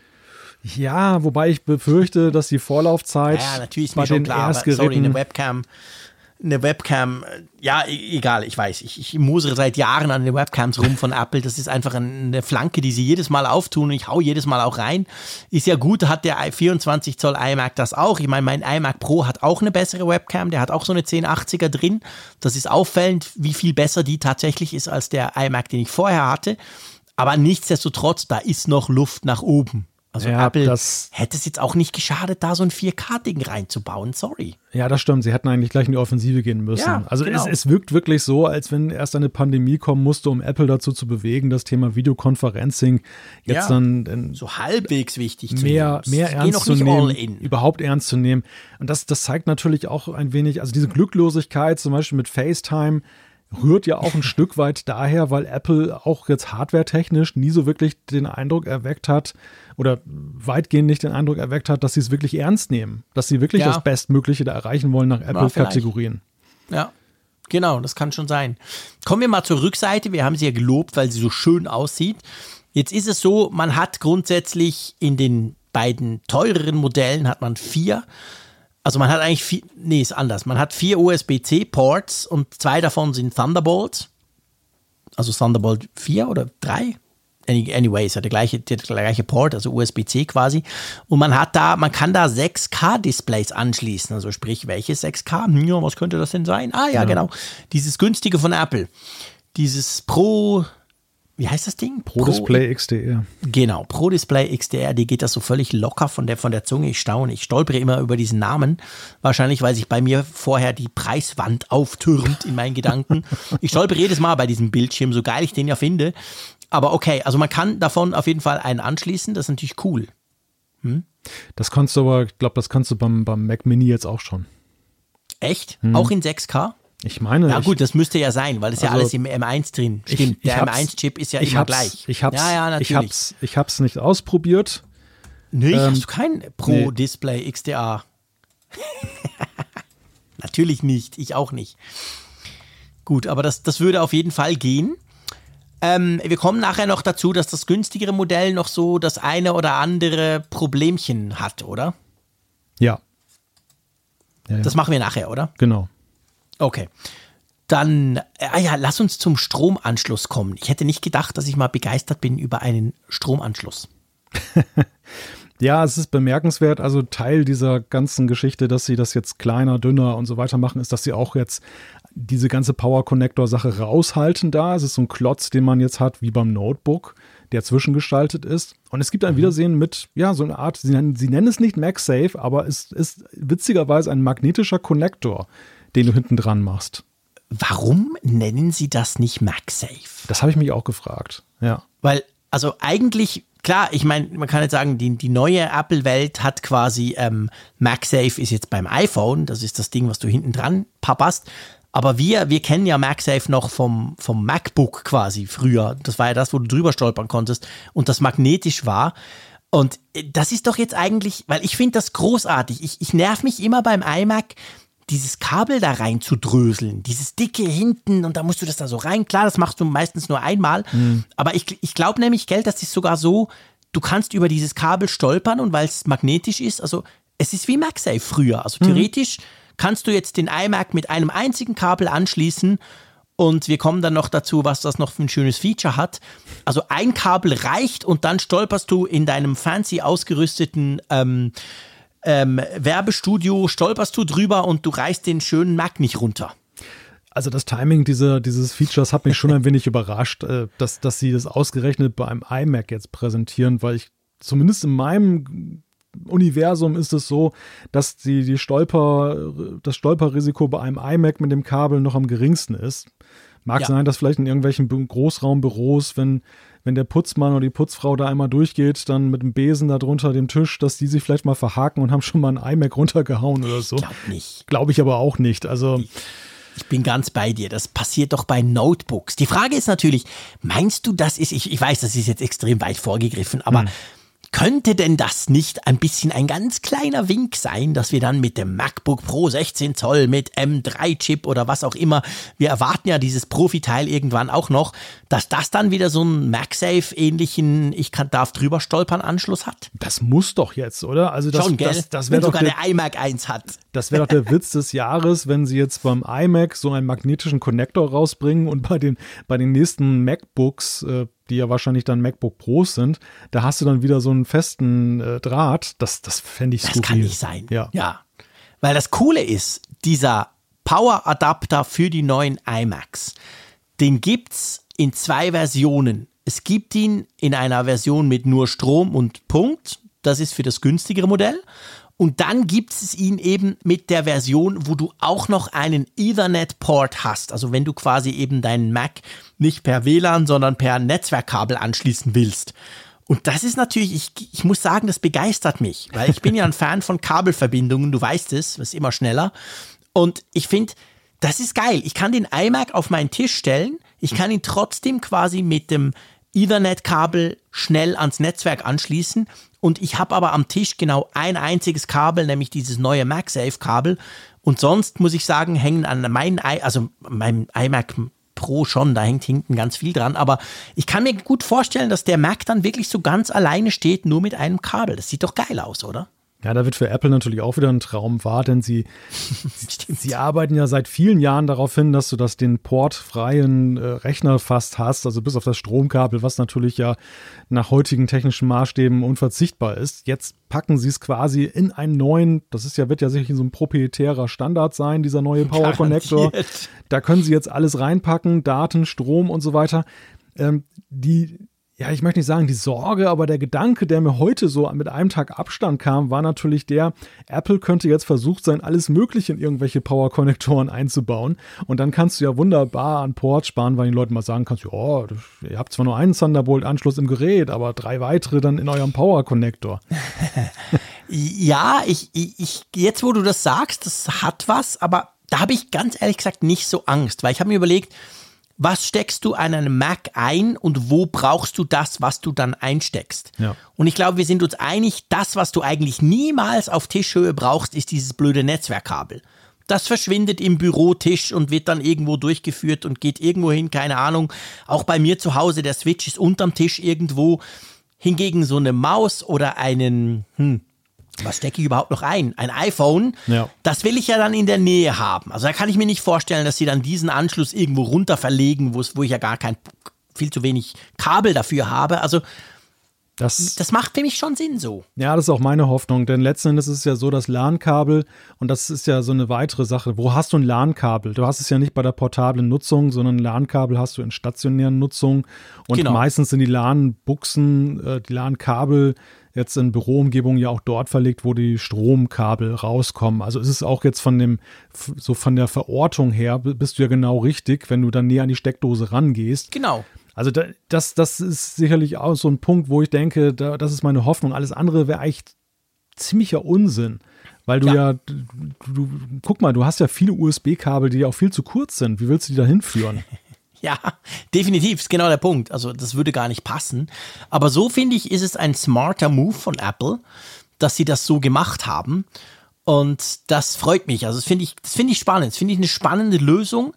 C: Ja, wobei ich befürchte, dass die Vorlaufzeit
B: ja, natürlich ist bei mir schon klar, aber, sorry, eine Webcam eine Webcam, ja, e-, egal, ich weiß, ich, ich musere seit Jahren an den Webcams rum von Apple. Das ist einfach eine Flanke, die sie jedes Mal auftun und ich hau jedes Mal auch rein. Ist ja gut, hat der 24 Zoll iMac das auch. Ich meine, mein iMac Pro hat auch eine bessere Webcam, der hat auch so eine 1080er drin. Das ist auffällend, wie viel besser die tatsächlich ist als der iMac, den ich vorher hatte. Aber nichtsdestotrotz, da ist noch Luft nach oben. Also ja, Apple hätte es jetzt auch nicht geschadet, da so ein 4K-Ding reinzubauen, sorry.
C: Ja, das stimmt. Sie hätten eigentlich gleich in die Offensive gehen müssen. Ja, also genau. es, es wirkt wirklich so, als wenn erst eine Pandemie kommen musste, um Apple dazu zu bewegen, das Thema Videoconferencing jetzt ja, dann,
B: so halbwegs wichtig zu
C: mehr, nehmen. Mehr ernst zu nehmen, überhaupt ernst zu nehmen. Und das, das zeigt natürlich auch ein wenig, also diese Glücklosigkeit zum Beispiel mit FaceTime, rührt ja auch ein Stück weit daher, weil Apple auch jetzt hardwaretechnisch nie so wirklich den Eindruck erweckt hat oder weitgehend nicht den Eindruck erweckt hat, dass sie es wirklich ernst nehmen, dass sie wirklich ja. das Bestmögliche da erreichen wollen nach Apple-Kategorien.
B: Ja, genau, das kann schon sein. Kommen wir mal zur Rückseite. Wir haben sie ja gelobt, weil sie so schön aussieht. Jetzt ist es so, man hat grundsätzlich in den beiden teureren Modellen hat man vier also man hat eigentlich vier, nee, ist anders. Man hat vier USB-C-Ports und zwei davon sind Thunderbolts. Also Thunderbolt 4 oder 3. Anyway, ist ja der gleiche, der gleiche Port, also USB-C quasi. Und man hat da, man kann da 6K-Displays anschließen. Also sprich, welches 6K? Hm, ja, was könnte das denn sein? Ah ja, ja, genau. Dieses günstige von Apple. Dieses Pro wie heißt das Ding?
C: Pro, Pro Display XDR.
B: Genau, Pro Display XDR, die geht das so völlig locker von der, von der Zunge. Ich staune, ich stolpere immer über diesen Namen. Wahrscheinlich, weil sich bei mir vorher die Preiswand auftürmt in meinen Gedanken. Ich stolpere jedes Mal bei diesem Bildschirm, so geil ich den ja finde. Aber okay, also man kann davon auf jeden Fall einen anschließen, das ist natürlich cool.
C: Hm? Das kannst du aber, ich glaube, das kannst du beim, beim Mac Mini jetzt auch schon.
B: Echt? Hm. Auch in 6K?
C: Ich meine.
B: Ja, gut, das müsste ja sein, weil es also, ja alles im M1 drin stimmt. Ich, ich der M1-Chip ist ja immer gleich.
C: Ich hab's, ja, ja, natürlich. Ich hab's, ich hab's nicht ausprobiert.
B: Nee, ähm, hast du kein Pro-Display nee. XDA? natürlich nicht, ich auch nicht. Gut, aber das, das würde auf jeden Fall gehen. Ähm, wir kommen nachher noch dazu, dass das günstigere Modell noch so das eine oder andere Problemchen hat, oder? Ja, ja. Das machen wir nachher, oder?
C: Genau.
B: Okay. Dann, äh, ah ja, lass uns zum Stromanschluss kommen. Ich hätte nicht gedacht, dass ich mal begeistert bin über einen Stromanschluss.
C: ja, es ist bemerkenswert. Also Teil dieser ganzen Geschichte, dass sie das jetzt kleiner, dünner und so weiter machen, ist, dass sie auch jetzt diese ganze Power Connector Sache raushalten da. Es ist so ein Klotz, den man jetzt hat, wie beim Notebook, der zwischengestaltet ist. Und es gibt ein mhm. Wiedersehen mit, ja, so eine Art, sie nennen, sie nennen es nicht MagSafe, aber es ist witzigerweise ein magnetischer Konnektor den du hinten dran machst.
B: warum nennen sie das nicht MagSafe?
C: Das habe ich mich auch gefragt, ja.
B: Weil, also eigentlich, klar, ich meine, man kann jetzt sagen, die, die neue Apple-Welt hat quasi, ähm, MagSafe ist jetzt beim iPhone, das ist das Ding, was du hinten dran papperst. Aber wir, wir kennen ja MagSafe noch vom, vom MacBook quasi früher. Das war ja das, wo du drüber stolpern konntest und das magnetisch war. Und äh, das ist doch jetzt eigentlich, weil ich finde das großartig. Ich, ich nerv mich immer beim iMac, dieses Kabel da rein zu dröseln, dieses dicke hinten und da musst du das da so rein. Klar, das machst du meistens nur einmal, mhm. aber ich, ich glaube nämlich, Geld, das ist sogar so, du kannst über dieses Kabel stolpern und weil es magnetisch ist, also es ist wie MagSafe früher. Also mhm. theoretisch mhm. kannst du jetzt den iMac mit einem einzigen Kabel anschließen und wir kommen dann noch dazu, was das noch für ein schönes Feature hat. Also ein Kabel reicht und dann stolperst du in deinem fancy ausgerüsteten ähm, ähm, Werbestudio stolperst du drüber und du reißt den schönen Mac nicht runter.
C: Also das Timing dieser, dieses Features hat mich schon ein wenig überrascht, äh, dass, dass sie das ausgerechnet bei einem iMac jetzt präsentieren, weil ich zumindest in meinem Universum ist es so, dass die, die Stolper, das Stolperrisiko bei einem iMac mit dem Kabel noch am geringsten ist. Mag ja. sein, dass vielleicht in irgendwelchen Großraumbüros, wenn wenn der Putzmann oder die Putzfrau da einmal durchgeht, dann mit dem Besen da drunter dem Tisch, dass die sich vielleicht mal verhaken und haben schon mal ein iMac runtergehauen oder so.
B: Glaube nicht.
C: Glaube ich aber auch nicht. Also.
B: Ich bin ganz bei dir. Das passiert doch bei Notebooks. Die Frage ist natürlich, meinst du, das ist, ich, ich weiß, das ist jetzt extrem weit vorgegriffen, aber hm. Könnte denn das nicht ein bisschen ein ganz kleiner Wink sein, dass wir dann mit dem MacBook Pro 16 Zoll mit M3-Chip oder was auch immer, wir erwarten ja dieses Profiteil irgendwann auch noch, dass das dann wieder so einen MagSafe-ähnlichen Ich kann, darf drüber stolpern Anschluss hat?
C: Das muss doch jetzt, oder?
B: Also das, Schon, gell?
C: das, das wäre doch
B: sogar der, der iMac 1 hat.
C: Das wäre doch der Witz des Jahres, wenn sie jetzt beim iMac so einen magnetischen Connector rausbringen und bei den, bei den nächsten MacBooks äh, die ja wahrscheinlich dann MacBook Pros sind, da hast du dann wieder so einen festen äh, Draht. Das, das fände ich skurril.
B: Das kann nicht sein. Ja. ja. Weil das Coole ist, dieser Power-Adapter für die neuen iMacs, den gibt es in zwei Versionen. Es gibt ihn in einer Version mit nur Strom und Punkt. Das ist für das günstigere Modell. Und dann gibt es ihn eben mit der Version, wo du auch noch einen Ethernet-Port hast. Also wenn du quasi eben deinen Mac nicht per WLAN, sondern per Netzwerkkabel anschließen willst. Und das ist natürlich, ich, ich muss sagen, das begeistert mich, weil ich bin ja ein Fan von Kabelverbindungen, du weißt es, das ist immer schneller. Und ich finde, das ist geil. Ich kann den iMac auf meinen Tisch stellen, ich kann ihn trotzdem quasi mit dem Ethernet-Kabel schnell ans Netzwerk anschließen und ich habe aber am Tisch genau ein einziges Kabel, nämlich dieses neue MagSafe-Kabel. Und sonst muss ich sagen, hängen an meinem, also meinem iMac Pro schon, da hängt hinten ganz viel dran. Aber ich kann mir gut vorstellen, dass der Mac dann wirklich so ganz alleine steht, nur mit einem Kabel. Das sieht doch geil aus, oder?
C: Ja, da wird für Apple natürlich auch wieder ein Traum wahr, denn sie, sie arbeiten ja seit vielen Jahren darauf hin, dass du das den portfreien äh, Rechner fast hast, also bis auf das Stromkabel, was natürlich ja nach heutigen technischen Maßstäben unverzichtbar ist. Jetzt packen sie es quasi in einen neuen, das ist ja, wird ja sicherlich so ein proprietärer Standard sein, dieser neue Power Connector. Da können sie jetzt alles reinpacken, Daten, Strom und so weiter. Ähm, die, ja, ich möchte nicht sagen die Sorge, aber der Gedanke, der mir heute so mit einem Tag Abstand kam, war natürlich der, Apple könnte jetzt versucht sein, alles Mögliche in irgendwelche Power-Konnektoren einzubauen. Und dann kannst du ja wunderbar an Port sparen, weil den Leuten mal sagen kannst, ja, ihr habt zwar nur einen Thunderbolt-Anschluss im Gerät, aber drei weitere dann in eurem Power-Konnektor.
B: ja, ich, ich, jetzt wo du das sagst, das hat was, aber da habe ich ganz ehrlich gesagt nicht so Angst, weil ich habe mir überlegt, was steckst du an einem Mac ein und wo brauchst du das, was du dann einsteckst. Ja. Und ich glaube, wir sind uns einig, das, was du eigentlich niemals auf Tischhöhe brauchst, ist dieses blöde Netzwerkkabel. Das verschwindet im Bürotisch und wird dann irgendwo durchgeführt und geht irgendwo hin, keine Ahnung. Auch bei mir zu Hause, der Switch ist unterm Tisch irgendwo. Hingegen so eine Maus oder einen, hm, was stecke ich überhaupt noch ein? Ein iPhone, ja. das will ich ja dann in der Nähe haben. Also da kann ich mir nicht vorstellen, dass sie dann diesen Anschluss irgendwo runter verlegen, wo ich ja gar kein, viel zu wenig Kabel dafür habe. Also das, das macht für mich schon Sinn so.
C: Ja, das ist auch meine Hoffnung, denn letzten Endes ist es ja so, das LAN-Kabel, und das ist ja so eine weitere Sache. Wo hast du ein LAN-Kabel? Du hast es ja nicht bei der portablen Nutzung, sondern LAN-Kabel hast du in stationären Nutzung. Und genau. meistens sind die LAN-Buchsen, äh, die LAN-Kabel jetzt in Büroumgebungen ja auch dort verlegt, wo die Stromkabel rauskommen. Also ist es auch jetzt von dem, so von der Verortung her, bist du ja genau richtig, wenn du dann näher an die Steckdose rangehst.
B: Genau.
C: Also da, das, das ist sicherlich auch so ein Punkt, wo ich denke, da, das ist meine Hoffnung. Alles andere wäre eigentlich ziemlicher Unsinn. Weil du ja, ja du, du, guck mal, du hast ja viele USB-Kabel, die ja auch viel zu kurz sind. Wie willst du die da hinführen?
B: Ja, definitiv, ist genau der Punkt. Also das würde gar nicht passen. Aber so finde ich, ist es ein smarter Move von Apple, dass sie das so gemacht haben. Und das freut mich. Also das finde ich, das finde ich spannend. Das finde ich eine spannende Lösung.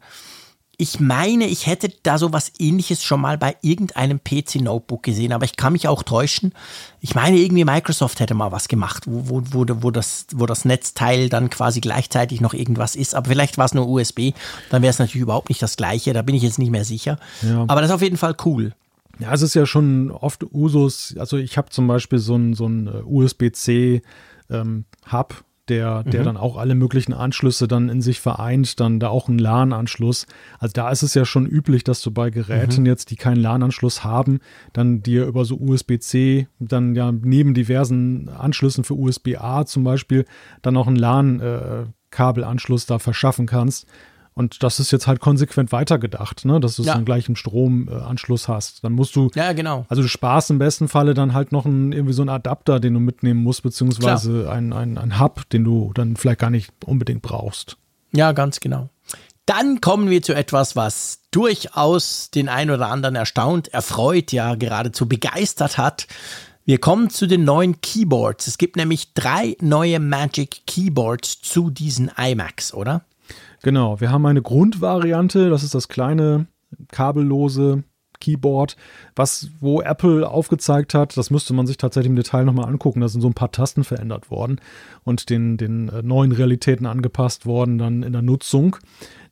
B: Ich meine, ich hätte da so was ähnliches schon mal bei irgendeinem PC-Notebook gesehen, aber ich kann mich auch täuschen. Ich meine, irgendwie Microsoft hätte mal was gemacht, wo, wo, wo, das, wo das Netzteil dann quasi gleichzeitig noch irgendwas ist. Aber vielleicht war es nur USB, dann wäre es natürlich überhaupt nicht das gleiche. Da bin ich jetzt nicht mehr sicher. Ja. Aber das ist auf jeden Fall cool.
C: Ja, es ist ja schon oft Usus. Also ich habe zum Beispiel so ein, so ein äh, USB-C ähm, Hub der, der mhm. dann auch alle möglichen Anschlüsse dann in sich vereint, dann da auch ein LAN-Anschluss. Also da ist es ja schon üblich, dass du bei Geräten mhm. jetzt, die keinen LAN-Anschluss haben, dann dir über so USB-C dann ja neben diversen Anschlüssen für USB-A zum Beispiel dann auch einen LAN-Kabelanschluss äh, da verschaffen kannst. Und das ist jetzt halt konsequent weitergedacht, ne? dass du ja. dann gleich einen Stromanschluss äh, hast. Dann musst du,
B: ja, genau.
C: also du sparst im besten Falle dann halt noch einen, irgendwie so einen Adapter, den du mitnehmen musst, beziehungsweise ein, ein, ein Hub, den du dann vielleicht gar nicht unbedingt brauchst.
B: Ja, ganz genau. Dann kommen wir zu etwas, was durchaus den einen oder anderen erstaunt, erfreut, ja geradezu begeistert hat. Wir kommen zu den neuen Keyboards. Es gibt nämlich drei neue Magic Keyboards zu diesen iMacs, oder?
C: Genau, wir haben eine Grundvariante, das ist das kleine kabellose Keyboard, was wo Apple aufgezeigt hat, das müsste man sich tatsächlich im Detail nochmal angucken, da sind so ein paar Tasten verändert worden und den, den äh, neuen Realitäten angepasst worden dann in der Nutzung.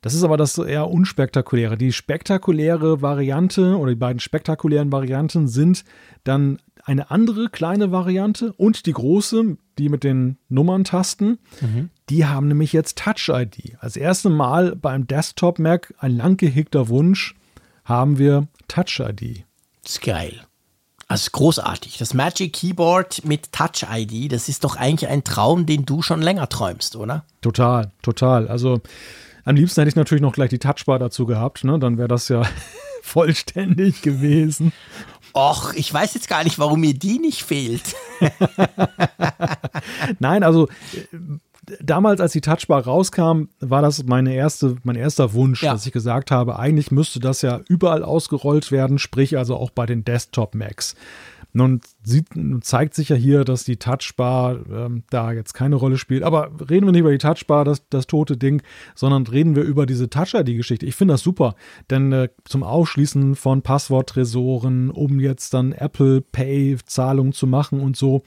C: Das ist aber das eher unspektakuläre. Die spektakuläre Variante oder die beiden spektakulären Varianten sind dann eine andere kleine Variante und die große, die mit den Nummerntasten. Mhm. Die haben nämlich jetzt Touch-ID. Als erstes Mal beim Desktop-Mac, ein lang gehegter Wunsch, haben wir Touch-ID.
B: Das ist geil. Also großartig. Das Magic Keyboard mit Touch ID, das ist doch eigentlich ein Traum, den du schon länger träumst, oder?
C: Total, total. Also am liebsten hätte ich natürlich noch gleich die Touchbar dazu gehabt, ne? Dann wäre das ja vollständig gewesen.
B: Och, ich weiß jetzt gar nicht, warum mir die nicht fehlt.
C: Nein, also damals, als die Touchbar rauskam, war das meine erste, mein erster Wunsch, ja. dass ich gesagt habe, eigentlich müsste das ja überall ausgerollt werden, sprich also auch bei den Desktop-Macs. Nun, sieht, zeigt sich ja hier, dass die Touchbar ähm, da jetzt keine Rolle spielt. Aber reden wir nicht über die Touchbar, das, das tote Ding, sondern reden wir über diese Touch-ID-Geschichte. Ich finde das super, denn äh, zum Ausschließen von Passworttresoren, um jetzt dann Apple Pay-Zahlungen zu machen und so.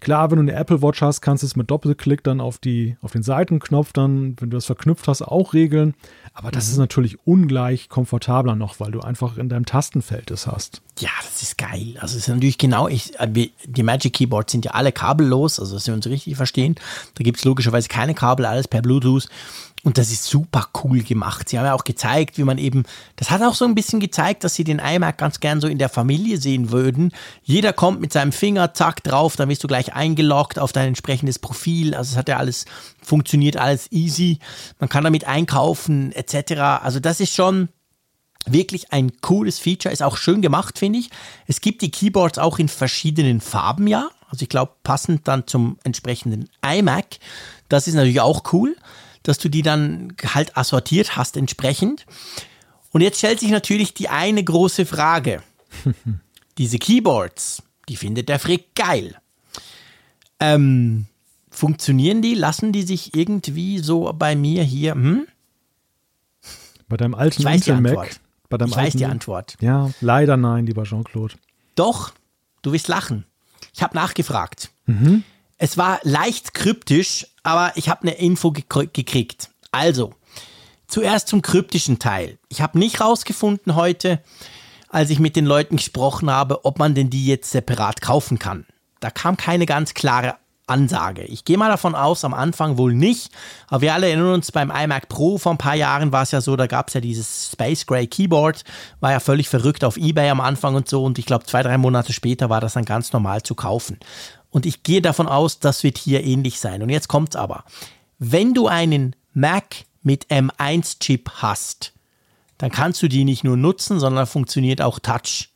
C: Klar, wenn du eine Apple Watch hast, kannst du es mit Doppelklick dann auf, die, auf den Seitenknopf dann, wenn du das verknüpft hast, auch regeln. Aber das mhm. ist natürlich ungleich komfortabler noch, weil du einfach in deinem Tastenfeld es hast.
B: Ja, das ist geil. Also es ist natürlich genau, ich, äh, die Magic Keyboards sind ja alle kabellos, also dass wir uns richtig verstehen. Da gibt es logischerweise keine Kabel, alles per Bluetooth. Und das ist super cool gemacht. Sie haben ja auch gezeigt, wie man eben, das hat auch so ein bisschen gezeigt, dass sie den iMac ganz gern so in der Familie sehen würden. Jeder kommt mit seinem Finger, zack, drauf, dann wirst du gleich eingeloggt auf dein entsprechendes Profil. Also es hat ja alles, funktioniert alles easy. Man kann damit einkaufen, etc. Also das ist schon, Wirklich ein cooles Feature, ist auch schön gemacht, finde ich. Es gibt die Keyboards auch in verschiedenen Farben, ja. Also ich glaube, passend dann zum entsprechenden iMac. Das ist natürlich auch cool, dass du die dann halt assortiert hast entsprechend. Und jetzt stellt sich natürlich die eine große Frage. Diese Keyboards, die findet der Frick geil. Ähm, funktionieren die? Lassen die sich irgendwie so bei mir hier, hm?
C: Bei deinem alten Intel Mac?
B: Bei deinem ich weiß die Antwort.
C: Ja, leider nein, lieber Jean-Claude.
B: Doch, du wirst lachen. Ich habe nachgefragt. Mhm. Es war leicht kryptisch, aber ich habe eine Info gek gekriegt. Also, zuerst zum kryptischen Teil. Ich habe nicht rausgefunden heute, als ich mit den Leuten gesprochen habe, ob man denn die jetzt separat kaufen kann. Da kam keine ganz klare Ansage. Ich gehe mal davon aus, am Anfang wohl nicht, aber wir alle erinnern uns, beim iMac Pro vor ein paar Jahren war es ja so, da gab es ja dieses Space Gray Keyboard, war ja völlig verrückt auf Ebay am Anfang und so und ich glaube zwei, drei Monate später war das dann ganz normal zu kaufen. Und ich gehe davon aus, das wird hier ähnlich sein. Und jetzt kommt's aber. Wenn du einen Mac mit M1-Chip hast, dann kannst du die nicht nur nutzen, sondern funktioniert auch Touch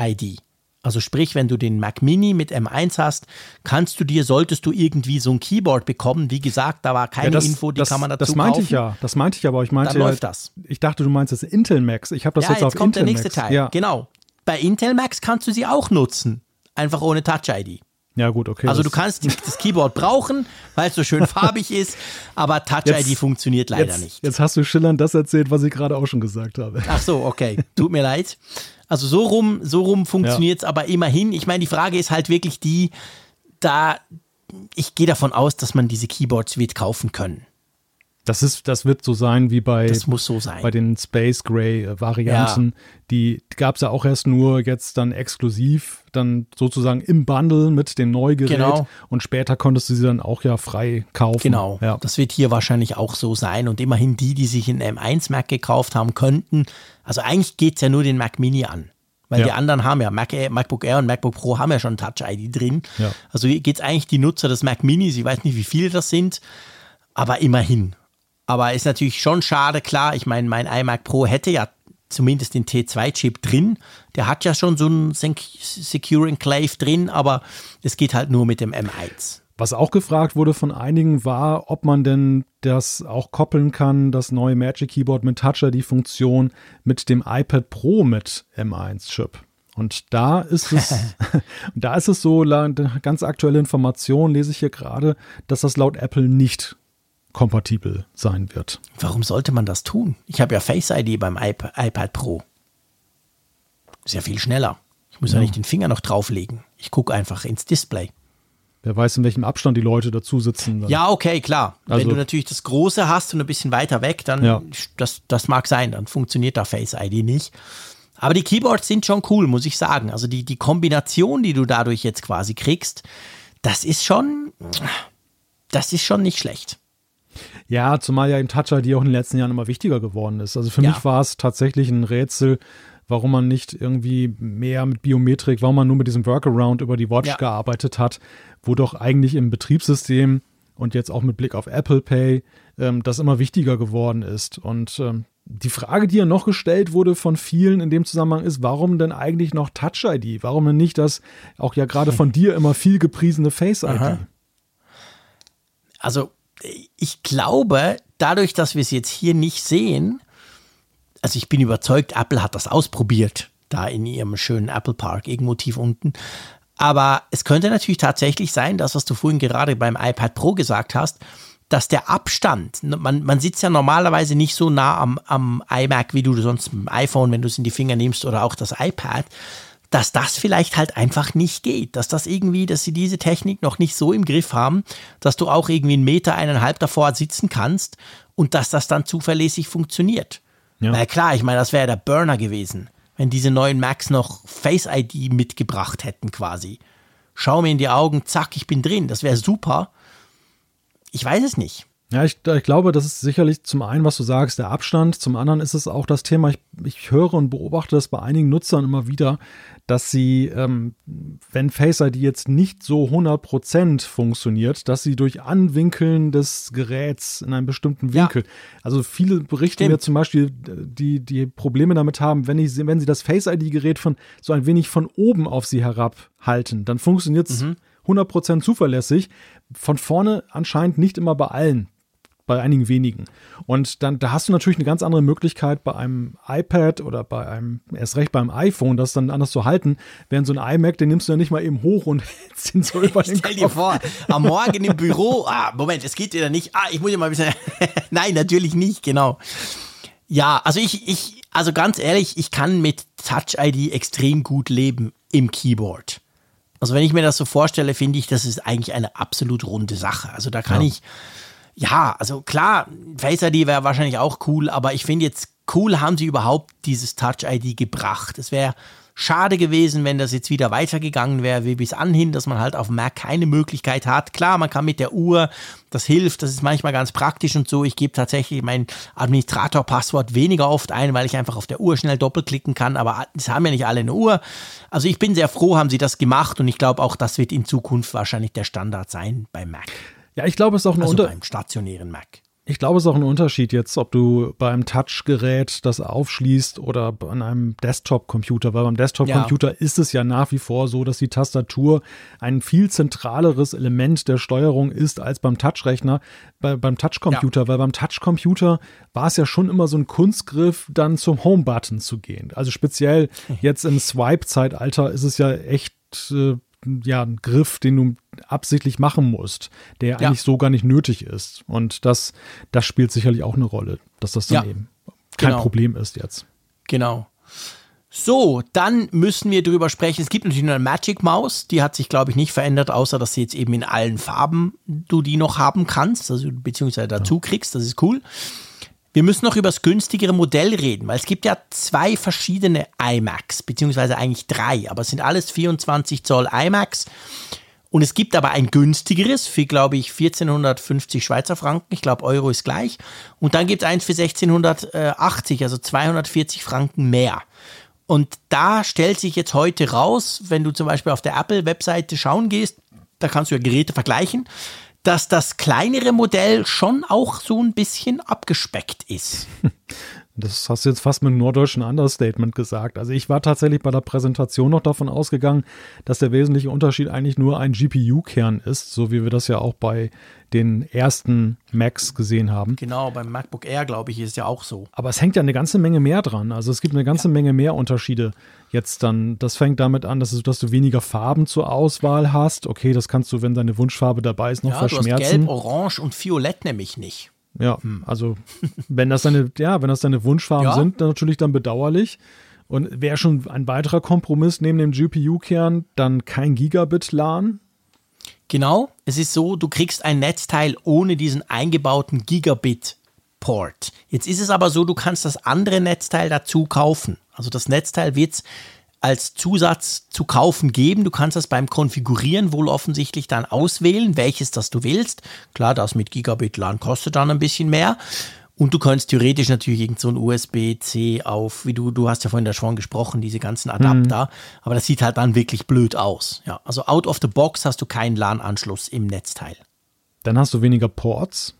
B: ID. Also sprich, wenn du den Mac Mini mit M1 hast, kannst du dir, solltest du irgendwie so ein Keyboard bekommen. Wie gesagt, da war keine ja, das, Info, die
C: das,
B: kann man dazu
C: Das meinte
B: kaufen.
C: ich ja, das meinte ich aber. Ich meinte,
B: Dann läuft das.
C: Ich dachte, du meinst das Intel Max. Ich habe das
B: ja,
C: jetzt,
B: jetzt
C: auf
B: kommt
C: Intel
B: der nächste
C: Max.
B: Teil.
C: Ja.
B: Genau. Bei Intel Max kannst du sie auch nutzen. Einfach ohne Touch ID.
C: Ja, gut, okay.
B: Also du kannst das Keyboard brauchen, weil es so schön farbig ist, aber Touch
C: Jetzt-
B: ID funktioniert leider
C: jetzt,
B: nicht.
C: Jetzt hast du schillernd das erzählt, was ich gerade auch schon gesagt habe.
B: Ach so, okay. Tut mir leid. Also so rum, so rum funktioniert es aber immerhin. Ich meine, die Frage ist halt wirklich die, da ich gehe davon aus, dass man diese Keyboards wird kaufen können.
C: Das ist, das wird so sein wie bei,
B: so sein.
C: bei den Space Gray äh, Varianten. Die gab es ja auch erst nur jetzt dann exklusiv, dann sozusagen im Bundle mit dem Neugerät.
B: Genau.
C: Und später konntest du sie dann auch ja frei kaufen.
B: Genau.
C: Ja.
B: Das wird hier wahrscheinlich auch so sein. Und immerhin die, die sich einen M1 Mac gekauft haben könnten. Also eigentlich geht es ja nur den Mac Mini an. Weil
C: Ja.
B: die anderen haben ja, Mac Air, MacBook Air und MacBook Pro haben ja schon Touch ID drin.
C: Ja.
B: Also geht es eigentlich die Nutzer des Mac Minis. Ich weiß nicht, wie viele das sind, aber immerhin. Aber ist natürlich schon schade, klar. Ich meine, mein iMac Pro hätte ja zumindest den T2-Chip drin. Der hat ja schon so einen Sec- Secure Enclave drin, aber es geht halt nur mit dem M1.
C: Was auch gefragt wurde von einigen war, ob man denn das auch koppeln kann, das neue Magic Keyboard mit Touch ID Funktion mit dem iPad Pro mit M1 Chip. Und da ist es, da ist es so, ganz aktuelle Information lese ich hier gerade, dass das laut Apple nicht kompatibel sein wird.
B: Warum sollte man das tun? Ich habe ja Face ID beim iP iPad Pro. Ist ja viel schneller. Ich muss ja, nicht den Finger noch drauflegen. Ich gucke einfach ins Display.
C: Wer weiß, in welchem Abstand die Leute dazu sitzen. dann.
B: Ja, okay, klar.
C: Also-
B: Wenn du natürlich das Große hast und ein bisschen weiter weg, dann
C: Ja.
B: das, das mag sein, dann funktioniert da Face ID nicht. Aber die Keyboards sind schon cool, muss ich sagen. Also die, die Kombination, die du dadurch jetzt quasi kriegst, das ist schon, das ist schon nicht schlecht.
C: Ja, zumal ja im Touch ID auch in den letzten Jahren immer wichtiger geworden ist. Also für
B: Ja.
C: mich war es tatsächlich ein Rätsel, warum man nicht irgendwie mehr mit Biometrik, warum man nur mit diesem Workaround über die Watch
B: Ja.
C: gearbeitet hat, wo doch eigentlich im Betriebssystem und jetzt auch mit Blick auf Apple Pay ähm, das immer wichtiger geworden ist. Und ähm, die Frage, die ja noch gestellt wurde von vielen in dem Zusammenhang ist, warum denn eigentlich noch Touch ID? Warum denn nicht das auch ja gerade von dir immer viel gepriesene Face ID?
B: Aha. Also ich glaube, dadurch, dass wir es jetzt hier nicht sehen, also ich bin überzeugt, Apple hat das ausprobiert, da in ihrem schönen Apple Park, irgendwo tief unten. Aber es könnte natürlich tatsächlich sein, das, was du vorhin gerade beim iPad Pro gesagt hast, dass der Abstand, man, man sitzt ja normalerweise nicht so nah am, am iMac, wie du sonst mit dem iPhone, wenn du es in die Finger nimmst oder auch das iPad, dass das vielleicht halt einfach nicht geht, dass das irgendwie, dass sie diese Technik noch nicht so im Griff haben, dass du auch irgendwie einen Meter, eineinhalb davor sitzen kannst und dass das dann zuverlässig funktioniert.
C: Ja.
B: Na klar, ich meine, das wäre der Burner gewesen, wenn diese neuen Macs noch Face ID mitgebracht hätten quasi. Schau mir in die Augen, zack, ich bin drin, das wäre super. Ich weiß es nicht.
C: Ja, ich, ich glaube, das ist sicherlich zum einen, was du sagst, der Abstand. Zum anderen ist es auch das Thema, ich, ich höre und beobachte das bei einigen Nutzern immer wieder, dass sie, ähm, wenn Face ID jetzt nicht so 100% funktioniert, dass sie durch Anwinkeln des Geräts in einem bestimmten
B: Ja.
C: Winkel, also viele berichten mir zum Beispiel, die, die Probleme damit haben, wenn, ich, wenn sie das Face ID-Gerät von so ein wenig von oben auf sie herabhalten, dann funktioniert es 100% zuverlässig. Von vorne anscheinend nicht immer bei allen bei einigen wenigen. Und dann, da hast du natürlich eine ganz andere Möglichkeit bei einem iPad oder bei einem, erst recht beim iPhone, das dann anders zu halten. Während so ein iMac, den nimmst du ja nicht mal eben hoch und hältst ihn so über den
B: Stell dir
C: Kopf.
B: vor, am Morgen im Büro, ah, Moment, es geht dir nicht. Ah, ich muss ja mal ein bisschen. Nein, natürlich nicht, genau. Ja, also ich, ich, also ganz ehrlich, ich kann mit Touch ID extrem gut leben im Keyboard. Also wenn ich mir das so vorstelle, finde ich, das ist eigentlich eine absolut runde Sache. Also da kann
C: Ja.
B: ich, ja, also klar, Face ID wäre wahrscheinlich auch cool, aber ich finde jetzt cool haben sie überhaupt dieses Touch ID gebracht. Es wäre schade gewesen, wenn das jetzt wieder weitergegangen wäre, wie bis anhin, dass man halt auf Mac keine Möglichkeit hat. Klar, man kann mit der Uhr, das hilft, das ist manchmal ganz praktisch und so. Ich gebe tatsächlich mein Administrator-Passwort weniger oft ein, weil ich einfach auf der Uhr schnell doppelklicken kann, aber es haben ja nicht alle eine Uhr. Also ich bin sehr froh, haben sie das gemacht und ich glaube auch, das wird in Zukunft wahrscheinlich der Standard sein beim Mac.
C: Ja, ich glaube, es ist auch ein
B: Also
C: Unter
B: beim stationären Mac.
C: Ich glaube, es ist auch ein Unterschied jetzt, ob du beim Touchgerät das aufschließt oder an einem Desktop-Computer, weil beim Desktop-Computer ja. ist es ja nach wie vor so, dass die Tastatur ein viel zentraleres Element der Steuerung ist als beim Touchrechner, bei, beim Touchcomputer, ja. weil beim Touchcomputer war es ja schon immer so ein Kunstgriff, dann zum Home-Button zu gehen. Also speziell jetzt im Swipe-Zeitalter ist es ja echt äh, ja, ein Griff, den du absichtlich machen musst, der ja. eigentlich so gar nicht nötig ist. Und das, das spielt sicherlich auch eine Rolle, dass das dann ja. eben kein genau. Problem ist jetzt.
B: Genau. So, dann müssen wir drüber sprechen. Es gibt natürlich eine Magic Maus, die hat sich, glaube ich, nicht verändert, außer dass sie jetzt eben in allen Farben du die noch haben kannst, also beziehungsweise dazu kriegst. Das ist cool. Wir müssen noch über das günstigere Modell reden, weil es gibt ja zwei verschiedene iMacs, beziehungsweise eigentlich drei, aber es sind alles 24 Zoll iMacs. Und es gibt aber ein günstigeres für, glaube ich, 1450 Schweizer Franken. Ich glaube, Euro ist gleich. Und dann gibt es eins für 1680, also 240 Franken mehr. Und da stellt sich jetzt heute raus, wenn du zum Beispiel auf der Apple-Webseite schauen gehst, da kannst du ja Geräte vergleichen dass das kleinere Modell schon auch so ein bisschen abgespeckt ist.
C: Das hast du jetzt fast mit einem norddeutschen Understatement gesagt. Also ich war tatsächlich bei der Präsentation noch davon ausgegangen, dass der wesentliche Unterschied eigentlich nur ein GPU-Kern ist, so wie wir das ja auch bei den ersten Macs gesehen haben.
B: Genau, beim MacBook Air, glaube ich, ist ja auch so.
C: Aber es hängt ja eine ganze Menge mehr dran. Also es gibt eine ganze ja. Menge mehr Unterschiede jetzt dann. Das fängt damit an, dass du, dass du weniger Farben zur Auswahl hast. Okay, das kannst du, wenn deine Wunschfarbe dabei ist, noch ja, verschmerzen. Du hast
B: Gelb, Orange und Violett nämlich nicht.
C: Ja, hm. also wenn das deine, ja, wenn das deine Wunschfarben ja. sind, dann natürlich dann bedauerlich. Und wäre schon ein weiterer Kompromiss neben dem GPU-Kern dann kein Gigabit-LAN.
B: Genau, es ist so, du kriegst ein Netzteil ohne diesen eingebauten Gigabit-Port. Jetzt ist es aber so, du kannst das andere Netzteil dazu kaufen. Also das Netzteil wird als Zusatz zu kaufen geben. Du kannst das beim Konfigurieren wohl offensichtlich dann auswählen, welches das du willst. Klar, das mit Gigabit LAN kostet dann ein bisschen mehr. Und du kannst theoretisch natürlich irgend so ein USB-C auf, wie du, du hast ja vorhin da schon gesprochen, diese ganzen Adapter. Mhm. Aber das sieht halt dann wirklich blöd aus. Ja, also out of the box hast du keinen LAN-Anschluss im Netzteil.
C: Dann hast du weniger Ports.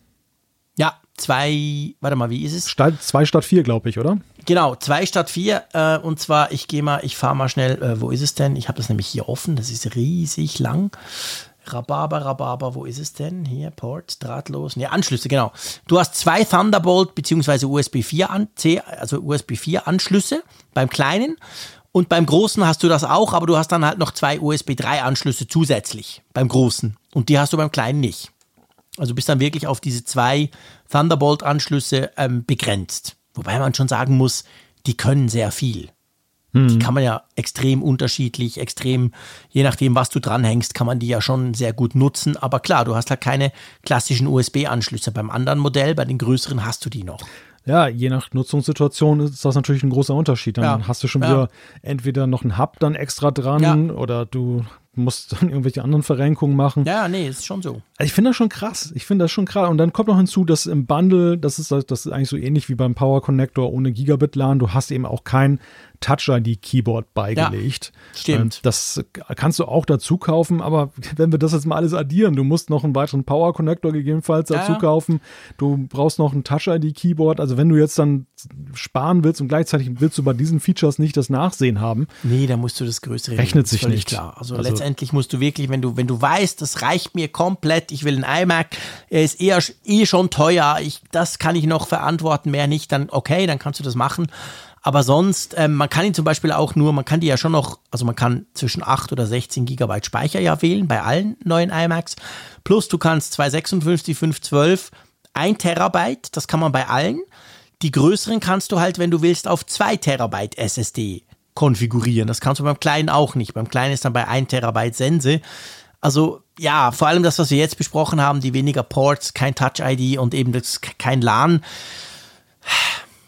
B: Ja, zwei, warte mal, wie ist es?
C: Statt, zwei statt vier, glaube ich, oder?
B: Genau, zwei statt vier. Äh, und zwar, ich gehe mal, ich fahre mal schnell, äh, wo ist es denn? Ich habe das nämlich hier offen, das ist riesig lang. Rhabarber, Rhabarber, wo ist es denn? Hier, Ports, drahtlos. Ne, Anschlüsse, genau. Du hast zwei Thunderbolt bzw. USB 4 an, C, also USB 4 Anschlüsse beim kleinen. Und beim großen hast du das auch, aber du hast dann halt noch zwei USB 3 Anschlüsse zusätzlich beim großen. Und die hast du beim kleinen nicht. Also bist dann wirklich auf diese zwei Thunderbolt-Anschlüsse ähm, begrenzt. Wobei man schon sagen muss, die können sehr viel. Mhm. Die kann man ja extrem unterschiedlich, extrem, je nachdem, was du dranhängst, kann man die ja schon sehr gut nutzen. Aber klar, du hast halt keine klassischen USB-Anschlüsse. Beim anderen Modell, bei den größeren, hast du die noch.
C: Ja, je nach Nutzungssituation ist das natürlich ein großer Unterschied. Dann ja. hast du schon ja. wieder entweder noch einen Hub dann extra dran ja. oder du musst dann irgendwelche anderen Verrenkungen machen.
B: Ja, nee, ist schon so.
C: Also ich finde das schon krass. Ich finde das schon krass. Und dann kommt noch hinzu, dass im Bundle, das ist, das ist eigentlich so ähnlich wie beim Power Connector ohne Gigabit LAN, du hast eben auch kein Touch-ID-Keyboard beigelegt. Ja,
B: stimmt.
C: Das kannst du auch dazu kaufen, aber wenn wir das jetzt mal alles addieren, du musst noch einen weiteren Power-Connector gegebenenfalls dazu ja. kaufen, du brauchst noch ein Touch-ID-Keyboard, also wenn du jetzt dann sparen willst und gleichzeitig willst du bei diesen Features nicht das Nachsehen haben.
B: Nee, da musst du das größere
C: Rechnet sich nicht.
B: klar. Also, also, letztendlich musst du wirklich, wenn du, wenn du weißt, das reicht mir komplett, ich will einen iMac, er ist eher eh schon teuer, ich, das kann ich noch verantworten, mehr nicht, dann okay, dann kannst du das machen. Aber sonst, ähm, man kann ihn zum Beispiel auch nur, man kann die ja schon noch, also man kann zwischen 8 oder 16 Gigabyte Speicher ja wählen bei allen neuen iMacs. Plus du kannst 256, 512, 1 Terabyte, das kann man bei allen. Die größeren kannst du halt, wenn du willst, auf 2 Terabyte SSD konfigurieren. Das kannst du beim kleinen auch nicht. Beim kleinen ist dann bei 1 Terabyte Sense. Also ja, vor allem das, was wir jetzt besprochen haben, die weniger Ports, kein Touch-ID und eben das kein LAN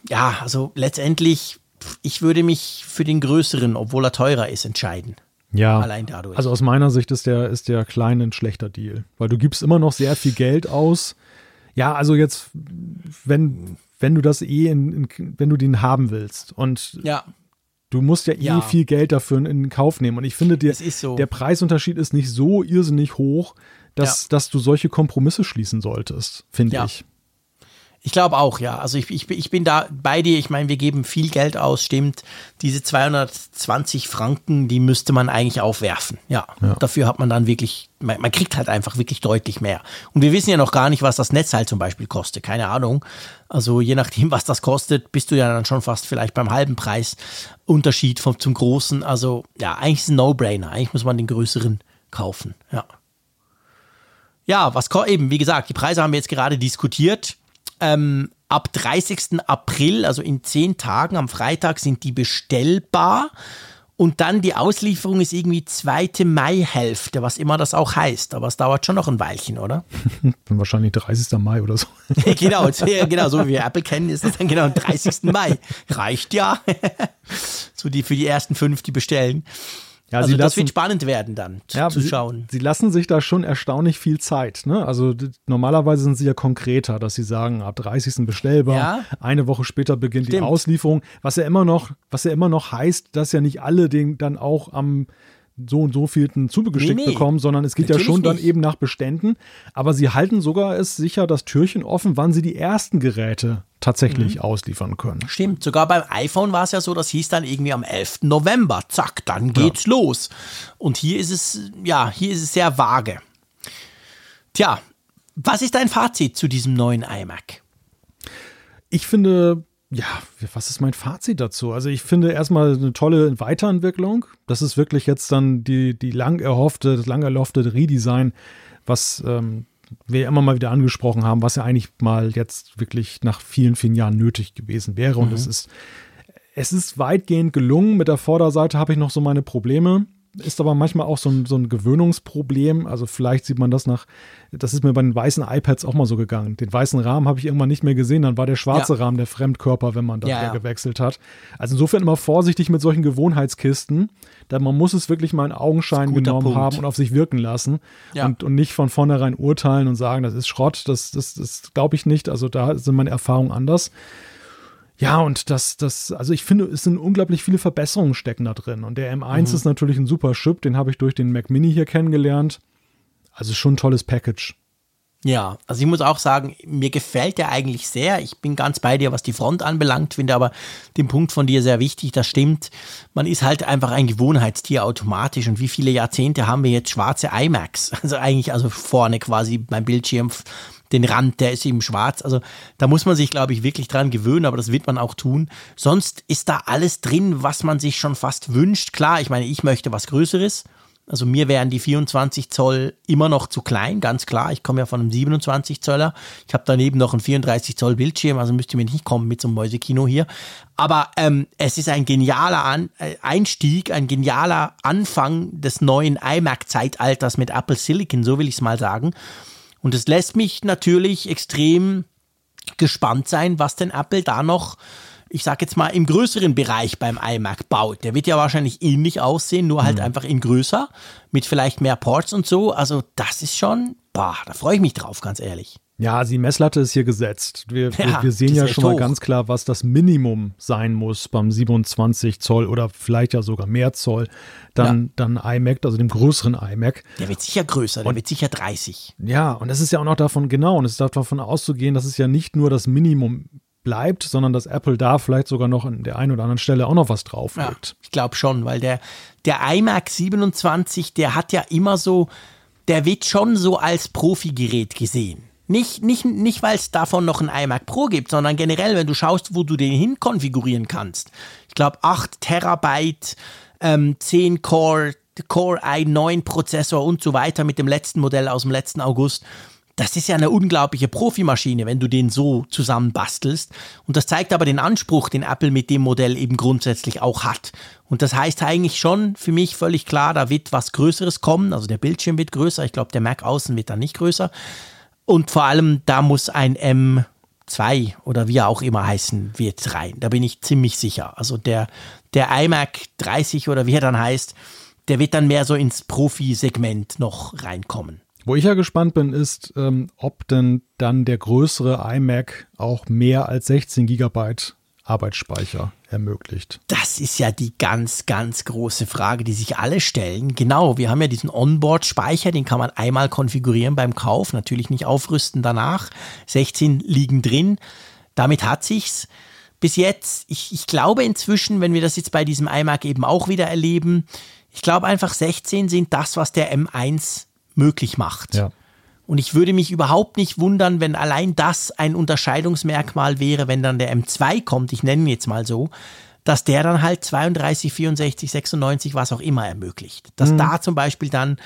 B: ja, also letztendlich ich würde mich für den größeren, obwohl er teurer ist, entscheiden.
C: Ja,
B: Allein dadurch.
C: also aus meiner Sicht ist der, ist der kleine ein schlechter Deal, weil du gibst immer noch sehr viel Geld aus. Ja, also jetzt, wenn, wenn du das eh, in, in, wenn du den haben willst und
B: ja,
C: du musst ja eh
B: Ja.
C: viel Geld dafür in, in Kauf nehmen und ich finde, der,
B: so.
C: der Preisunterschied ist nicht so irrsinnig hoch, dass, dass du solche Kompromisse schließen solltest, finde
B: Ja.
C: ich.
B: Ich glaube auch, ja. Also ich, ich, bin- ich bin da bei dir. Ich meine, wir geben viel Geld aus, stimmt. Diese 220 Franken, die müsste man eigentlich aufwerfen. Ja.
C: Ja.
B: Dafür hat man dann wirklich, man, man kriegt halt einfach wirklich deutlich mehr. Und wir wissen ja noch gar nicht, was das Netz halt zum Beispiel kostet. Keine Ahnung. Also je nachdem, was das kostet, bist du ja dann schon fast vielleicht beim halben Preis Unterschied vom, zum großen. Also ja, eigentlich ist es ein No-Brainer. Eigentlich muss man den größeren kaufen. Ja. Ja, was eben, wie gesagt, die Preise haben wir jetzt gerade diskutiert. Ähm, ab 30. April, also in zehn Tagen, am Freitag sind die bestellbar. Und dann die Auslieferung ist irgendwie zweite Mai-Hälfte, was immer das auch heißt. Aber es dauert schon noch ein Weilchen, oder?
C: Wahrscheinlich 30. Mai oder so.
B: genau, genau, so wie wir Apple kennen, ist das dann genau am 30. Mai. Reicht ja. so die für die ersten fünf, die bestellen.
C: Ja,
B: also
C: sie
B: das
C: lassen-
B: wird spannend werden dann
C: Ja,
B: zu
C: sie,
B: schauen.
C: Sie lassen sich da schon erstaunlich viel Zeit. Ne? Also normalerweise sind sie ja konkreter, dass sie sagen, ab 30. bestellbar,
B: Ja.
C: eine Woche später beginnt die
B: Stimmt.
C: Auslieferung, was ja immer noch, was ja immer noch heißt, dass ja nicht alle den dann auch am so und so vielten zugesteckt
B: Nee, nee.
C: bekommen, sondern es geht ja
B: Natürlich
C: schon dann
B: nicht.
C: eben nach Beständen. Aber sie halten sogar es sicher das Türchen offen, wann sie die ersten Geräte tatsächlich
B: Mhm.
C: ausliefern können.
B: Stimmt, sogar beim iPhone war es ja so, das hieß dann irgendwie am 11. November. Zack, dann geht's los. Und hier ist es, ja, hier ist es sehr vage. Tja, was ist dein Fazit zu diesem neuen iMac?
C: Ich finde, ja, was ist mein Fazit dazu? Also ich finde erstmal eine tolle Weiterentwicklung. Das ist wirklich jetzt dann die, die lang erhoffte, das lang erhoffte Redesign, was ähm, wir immer mal wieder angesprochen haben, was ja eigentlich mal jetzt wirklich nach vielen, vielen Jahren nötig gewesen wäre. Und es ist, es ist weitgehend gelungen. Mit der Vorderseite habe ich noch so meine Probleme. Ist aber manchmal auch so ein, so ein Gewöhnungsproblem. Also vielleicht sieht man das nach, das ist mir bei den weißen iPads auch mal so gegangen. Den weißen Rahmen habe ich irgendwann nicht mehr gesehen. Dann war der schwarze
B: Ja.
C: Rahmen der Fremdkörper, wenn man da
B: Ja, ja.
C: gewechselt hat. Also insofern immer vorsichtig mit solchen Gewohnheitskisten. Denn man muss es wirklich mal in Augenschein genommen
B: Punkt.
C: haben und auf sich wirken lassen. Und, und nicht von vornherein urteilen und sagen, das ist Schrott. Das, das, das glaube ich nicht. Also da sind meine Erfahrungen anders. Ja, und das, das, also ich finde, es sind unglaublich viele Verbesserungen stecken da drin. Und der M1 ist natürlich ein super Chip, den habe ich durch den Mac Mini hier kennengelernt. Also schon ein tolles Package.
B: Ja, also ich muss auch sagen, mir gefällt der eigentlich sehr. Ich bin ganz bei dir, was die Front anbelangt, finde aber den Punkt von dir sehr wichtig. Das stimmt. Man ist halt einfach ein Gewohnheitstier automatisch. Und wie viele Jahrzehnte haben wir jetzt schwarze iMacs? Also eigentlich, also vorne quasi beim Bildschirm, den Rand, der ist eben schwarz. Also da muss man sich, glaube ich, wirklich dran gewöhnen, aber das wird man auch tun. Sonst ist da alles drin, was man sich schon fast wünscht. Klar, ich meine, ich möchte was Größeres. Also mir wären die 24 Zoll immer noch zu klein, ganz klar. Ich komme ja von einem 27 Zöller. Ich habe daneben noch einen 34 Zoll Bildschirm, also müsste mir nicht kommen mit so einem Mäusekino hier. Aber ähm, es ist ein genialer An äh, Einstieg, ein genialer Anfang des neuen iMac-Zeitalters mit Apple Silicon, so will ich es mal sagen. Und es lässt mich natürlich extrem gespannt sein, was denn Apple da noch, ich sag jetzt mal, im größeren Bereich beim iMac baut. Der wird ja wahrscheinlich ähnlich aussehen, nur halt einfach in größer, mit vielleicht mehr Ports und so. Also das ist schon, boah, da freue ich mich drauf, ganz ehrlich.
C: Ja, die Messlatte ist hier gesetzt. Wir,
B: Ja,
C: wir, sehen ja schon mal
B: hoch.
C: ganz klar, was das Minimum sein muss beim 27 Zoll oder vielleicht ja sogar mehr Zoll. Dann, dann iMac, also dem größeren iMac.
B: Der wird sicher größer, der wird sicher 30.
C: Ja, und es ist ja auch noch davon, genau, und es ist davon auszugehen, dass es ja nicht nur das Minimum bleibt, sondern dass Apple da vielleicht sogar noch an der einen oder anderen Stelle auch noch was
B: Ja,
C: drauflegt.
B: ich glaube schon, weil der, der iMac 27, der hat ja immer so, der wird schon so als Profi-Gerät gesehen. Nicht, nicht, nicht weil es davon noch ein iMac Pro gibt, sondern generell, wenn du schaust, wo du den hin konfigurieren kannst. Ich glaube, 8 Terabyte, ähm, 10 Core, Core i9 Prozessor und so weiter mit dem letzten Modell aus dem letzten August. Das ist ja eine unglaubliche Profimaschine, wenn du den so zusammenbastelst. Und das zeigt aber den Anspruch, den Apple mit dem Modell eben grundsätzlich auch hat. Und das heißt eigentlich schon für mich völlig klar, da wird was Größeres kommen. Also der Bildschirm wird größer. Ich glaube, der Mac außen wird dann nicht größer. Und vor allem, da muss ein 2 oder wie er auch immer heißen wird rein. Da bin ich ziemlich sicher. Also der, der iMac 30 oder wie er dann heißt, der wird dann mehr so ins Profi-Segment noch reinkommen.
C: Wo ich ja gespannt bin, ist, ähm, ob denn dann der größere iMac auch mehr als 16 Gigabyte Arbeitsspeicher ermöglicht?
B: Das ist ja die ganz, ganz große Frage, die sich alle stellen. Genau, wir haben ja diesen Onboard-Speicher, den kann man einmal konfigurieren beim Kauf, natürlich nicht aufrüsten danach. 16 liegen drin. Damit hat sich's. Bis jetzt, ich, ich glaube inzwischen, wenn wir das jetzt bei diesem iMac eben auch wieder erleben, ich glaube einfach 16 sind das, was der M1 möglich macht.
C: Ja.
B: Und ich würde mich überhaupt nicht wundern, wenn allein das ein Unterscheidungsmerkmal wäre, wenn dann der M2 kommt, ich nenne ihn jetzt mal so, dass der dann halt 32, 64, 96, was auch immer ermöglicht. Dass mhm. da zum Beispiel dann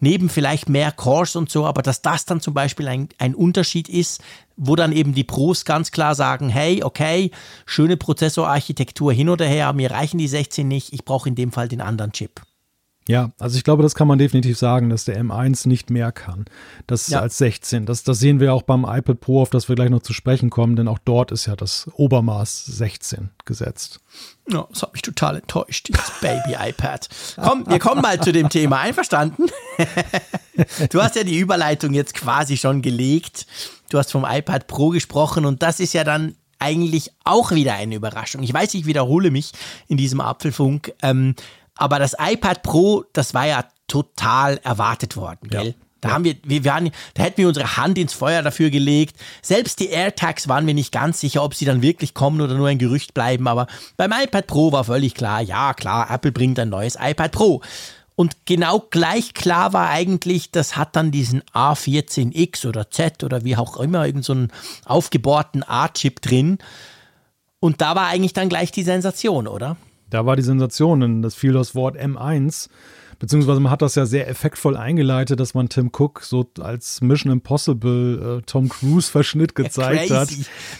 B: neben vielleicht mehr Cores und so, aber dass das dann zum Beispiel ein, ein Unterschied ist, wo dann eben die Pros ganz klar sagen, hey, okay, schöne Prozessorarchitektur hin oder her, mir reichen die 16 nicht, ich brauche in dem Fall den anderen Chip.
C: Ja, also ich glaube, das kann man definitiv sagen, dass der M1 nicht mehr kann. Das ja. als 16. Das, das sehen wir auch beim iPad Pro, auf das wir gleich noch zu sprechen kommen, denn auch dort ist ja das Obermaß 16 gesetzt.
B: Ja, das hat mich total enttäuscht, dieses Baby-iPad. Komm, wir kommen mal zu dem Thema. Einverstanden? du hast ja die Überleitung jetzt quasi schon gelegt. Du hast vom iPad Pro gesprochen und das ist ja dann eigentlich auch wieder eine Überraschung. Ich weiß, ich wiederhole mich in diesem Apfelfunk. Ähm, aber das iPad Pro, das war ja total erwartet worden, gell? Ja. Da ja. haben wir, wir waren, da hätten wir unsere Hand ins Feuer dafür gelegt. Selbst die AirTags waren wir nicht ganz sicher, ob sie dann wirklich kommen oder nur ein Gerücht bleiben. Aber beim iPad Pro war völlig klar, ja klar, Apple bringt ein neues iPad Pro. Und genau gleich klar war eigentlich, das hat dann diesen A14X oder Z oder wie auch immer, irgendeinen so aufgebohrten A-Chip drin. Und da war eigentlich dann gleich die Sensation, oder?
C: Da war die Sensation, denn das fiel das Wort M1 beziehungsweise man hat das ja sehr effektvoll eingeleitet, dass man Tim Cook so als Mission Impossible äh, Tom Cruise Verschnitt gezeigt hat.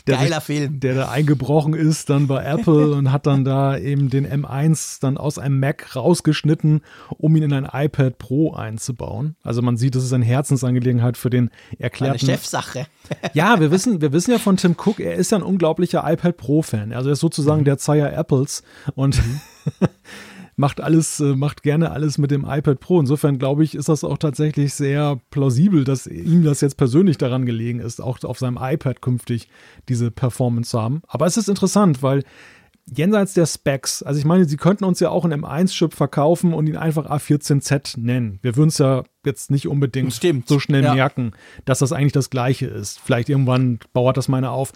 B: Der Geiler Film.
C: Der da eingebrochen ist dann bei Apple und hat dann da eben den M1 dann aus einem Mac rausgeschnitten, um ihn in ein iPad Pro einzubauen. Also man sieht, das ist eine Herzensangelegenheit für den erklärten.
B: Eine Chefsache.
C: ja, wir wissen, wir wissen ja von Tim Cook, er ist ja ein unglaublicher iPad Pro Fan. Also er ist sozusagen mhm. der Zeier Apples und mhm. macht alles, äh, macht gerne alles mit dem iPad Pro. Insofern glaube ich, ist das auch tatsächlich sehr plausibel, dass ihm das jetzt persönlich daran gelegen ist, auch auf seinem iPad künftig diese Performance zu haben. Aber es ist interessant, weil jenseits der Specs, also ich meine, sie könnten uns ja auch einen M1-Chip verkaufen und ihn einfach A14Z nennen. Wir würden es ja jetzt nicht unbedingt
B: Stimmt.
C: so schnell ja. merken, dass das eigentlich das Gleiche ist. Vielleicht irgendwann bauert das meine auf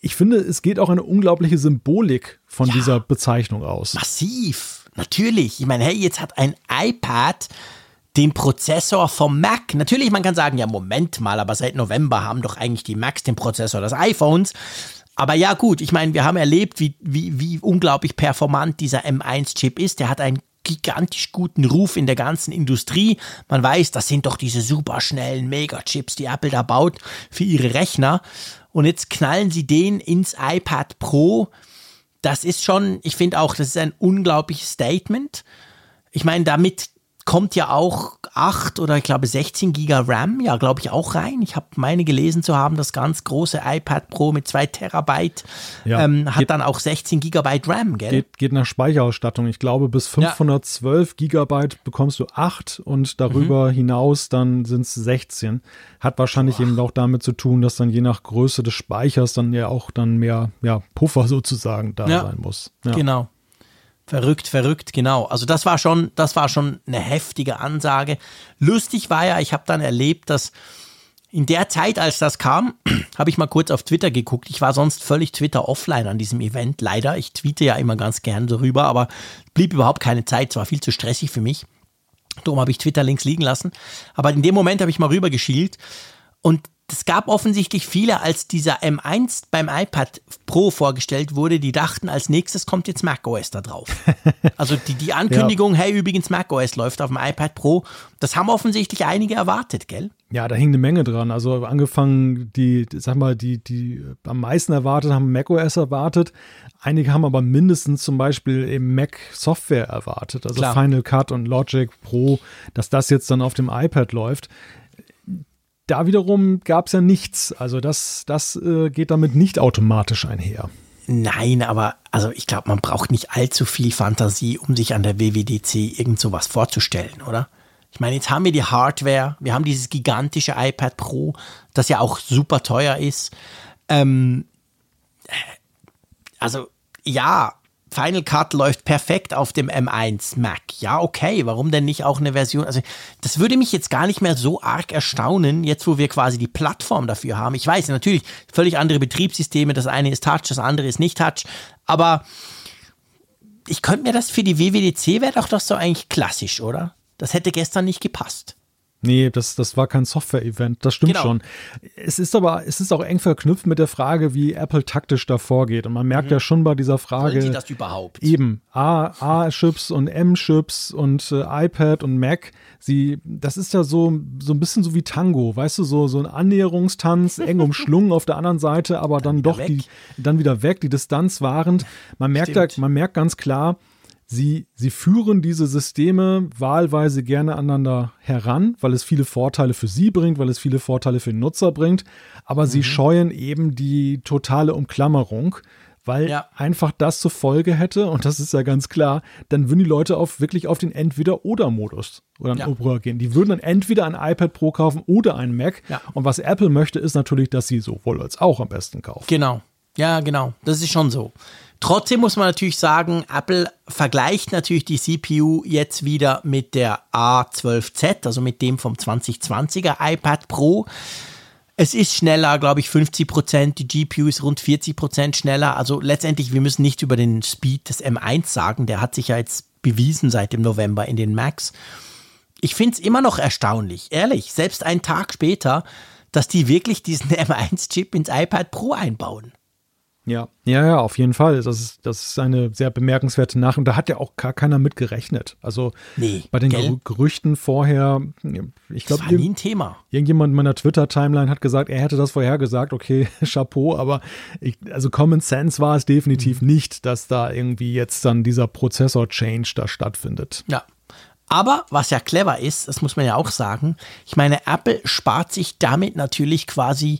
C: ich finde, es geht auch eine unglaubliche Symbolik von ja, dieser Bezeichnung aus.
B: Massiv. Natürlich. Ich meine, hey, jetzt hat ein iPad den Prozessor vom Mac. Natürlich, man kann sagen, ja, Moment mal, aber seit November haben doch eigentlich die Macs den Prozessor des iPhones. Aber ja, gut, ich meine, wir haben erlebt, wie, wie, wie unglaublich performant dieser M1-Chip ist. Der hat einen gigantisch guten Ruf in der ganzen Industrie. Man weiß, das sind doch diese superschnellen Megachips, die Apple da baut für ihre Rechner. Und jetzt knallen sie den ins iPad Pro das ist schon, ich finde auch, das ist ein unglaubliches Statement. Ich meine, damit kommt ja auch 8 oder ich glaube 16 Giga RAM, ja, glaube ich, auch rein. Ich habe meine gelesen zu haben, das ganz große iPad Pro mit 2 Terabyte ja, ähm, hat dann auch 16 Gigabyte RAM, gell?
C: Geht, geht nach Speicherausstattung. Ich glaube, bis 512 ja. Gigabyte bekommst du 8 und darüber mhm. hinaus dann sind es 16. Hat wahrscheinlich Boah. eben auch damit zu tun, dass dann je nach Größe des Speichers dann ja auch dann mehr ja, Puffer sozusagen da ja, sein muss.
B: Genau. Verrückt, verrückt, genau. Also das war schon, das war schon eine heftige Ansage. Lustig war ja, ich habe dann erlebt, dass in der Zeit, als das kam, habe ich mal kurz auf Twitter geguckt. Ich war sonst völlig Twitter offline an diesem Event, leider. Ich tweete ja immer ganz gern darüber, aber blieb überhaupt keine Zeit. Es war viel zu stressig für mich. Darum habe ich Twitter links liegen lassen. Aber in dem Moment habe ich mal rüber geschielt und es gab offensichtlich viele, als dieser M1 beim iPad Pro vorgestellt wurde, die dachten, als nächstes kommt jetzt macOS da drauf. Also die, die Ankündigung, ja. hey, übrigens macOS läuft auf dem iPad Pro, das haben offensichtlich einige erwartet, gell?
C: Ja, da hing eine Menge dran. Also angefangen, die, sag mal, die, die am meisten erwartet haben macOS erwartet. Einige haben aber mindestens zum Beispiel eben Mac Software erwartet, also Klar. Final Cut und Logic Pro, dass das jetzt dann auf dem iPad läuft da wiederum gab es ja nichts. Also das, das äh, geht damit nicht automatisch einher.
B: Nein, aber also ich glaube, man braucht nicht allzu viel Fantasie, um sich an der WWDC irgend sowas vorzustellen, oder? Ich meine, jetzt haben wir die Hardware, wir haben dieses gigantische iPad Pro, das ja auch super teuer ist. Ähm, äh, also ja, Final Cut läuft perfekt auf dem M1 Mac. Ja, okay, warum denn nicht auch eine Version? Also, das würde mich jetzt gar nicht mehr so arg erstaunen, jetzt wo wir quasi die Plattform dafür haben. Ich weiß natürlich, völlig andere Betriebssysteme. Das eine ist Touch, das andere ist nicht Touch. Aber ich könnte mir das für die WWDC wäre doch doch so eigentlich klassisch, oder? Das hätte gestern nicht gepasst.
C: Nee, das, das war kein Software-Event, das stimmt genau. schon. Es ist aber, es ist auch eng verknüpft mit der Frage, wie Apple taktisch da vorgeht. Und man merkt mhm. ja schon bei dieser Frage. Wollen
B: das überhaupt?
C: Eben. A-Chips und M-Chips und äh, iPad und Mac. Sie, das ist ja so, so ein bisschen so wie Tango, weißt du, so, so ein Annäherungstanz, eng umschlungen auf der anderen Seite, aber dann, dann doch weg. die, dann wieder weg, die Distanz wahrend. Man merkt da, man merkt ganz klar, Sie, sie führen diese Systeme wahlweise gerne aneinander heran, weil es viele Vorteile für sie bringt, weil es viele Vorteile für den Nutzer bringt, aber mhm. sie scheuen eben die totale Umklammerung, weil ja. einfach das zur Folge hätte, und das ist ja ganz klar, dann würden die Leute auf, wirklich auf den Entweder-Oder-Modus oder ja. Opera gehen. Die würden dann entweder ein iPad Pro kaufen oder ein Mac. Ja. Und was Apple möchte, ist natürlich, dass sie sowohl als auch am besten kaufen.
B: Genau. Ja, genau. Das ist schon so. Trotzdem muss man natürlich sagen, Apple vergleicht natürlich die CPU jetzt wieder mit der A12Z, also mit dem vom 2020er iPad Pro. Es ist schneller, glaube ich, 50 Prozent. Die GPU ist rund 40 Prozent schneller. Also letztendlich, wir müssen nicht über den Speed des M1 sagen. Der hat sich ja jetzt bewiesen seit dem November in den Macs. Ich finde es immer noch erstaunlich, ehrlich, selbst einen Tag später, dass die wirklich diesen M1-Chip ins iPad Pro einbauen.
C: Ja, ja, ja, auf jeden Fall. Das ist, das ist eine sehr bemerkenswerte Nachricht. Und da hat ja auch gar keiner mit gerechnet. Also nee, bei den gell? Gerüchten vorher, ich glaube,
B: das war nie ein Thema.
C: Irgendjemand in meiner Twitter-Timeline hat gesagt, er hätte das vorher gesagt. Okay, Chapeau, aber ich, also Common Sense war es definitiv mhm. nicht, dass da irgendwie jetzt dann dieser Prozessor-Change da stattfindet.
B: Ja, aber was ja clever ist, das muss man ja auch sagen, ich meine, Apple spart sich damit natürlich quasi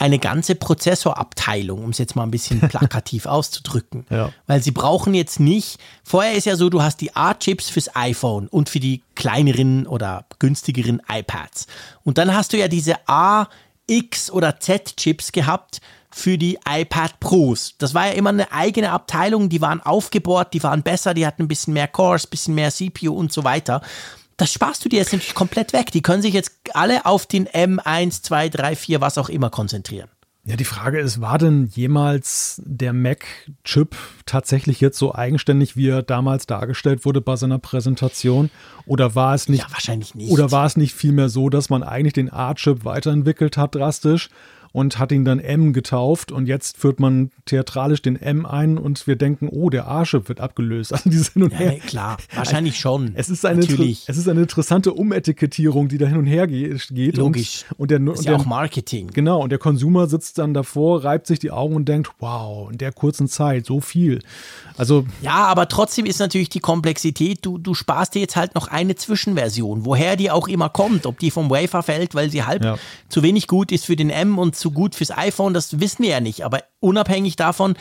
B: eine ganze Prozessorabteilung, um es jetzt mal ein bisschen plakativ auszudrücken. Ja. Weil sie brauchen jetzt nicht, vorher ist ja so, du hast die A-Chips fürs iPhone und für die kleineren oder günstigeren iPads. Und dann hast du ja diese A, X oder Z-Chips gehabt für die iPad Pros. Das war ja immer eine eigene Abteilung, die waren aufgebohrt, die waren besser, die hatten ein bisschen mehr Cores, ein bisschen mehr CPU und so weiter das sparst du dir jetzt natürlich komplett weg. Die können sich jetzt alle auf den M1, 2, 3, 4, was auch immer konzentrieren.
C: Ja, die Frage ist, war denn jemals der Mac-Chip tatsächlich jetzt so eigenständig, wie er damals dargestellt wurde bei seiner Präsentation? Oder war es nicht?
B: Ja, wahrscheinlich nicht.
C: Oder war es nicht vielmehr so, dass man eigentlich den A-Chip weiterentwickelt hat drastisch und hat ihn dann M getauft und jetzt führt man theatralisch den M ein und wir denken, oh, der A-Chip wird abgelöst. Also dieses Hin und Her.
B: Ja, klar, wahrscheinlich schon.
C: Es ist, eine, Natürlich. es ist eine interessante Umetikettierung, die da hin und her geht.
B: Logisch.
C: Und, und der,
B: ist
C: und
B: ja
C: der,
B: auch Marketing.
C: Genau, und der Konsumer sitzt dann davor, reibt sich die Augen und denkt, wow, in der kurzen Zeit so viel. Also
B: ja, aber trotzdem ist natürlich die Komplexität, du, du sparst dir jetzt halt noch eine Zwischenversion, woher die auch immer kommt, ob die vom Wafer fällt, weil sie halb ja. zu wenig gut ist für den M und zu gut fürs iPhone, das wissen wir ja nicht. Aber unabhängig davon,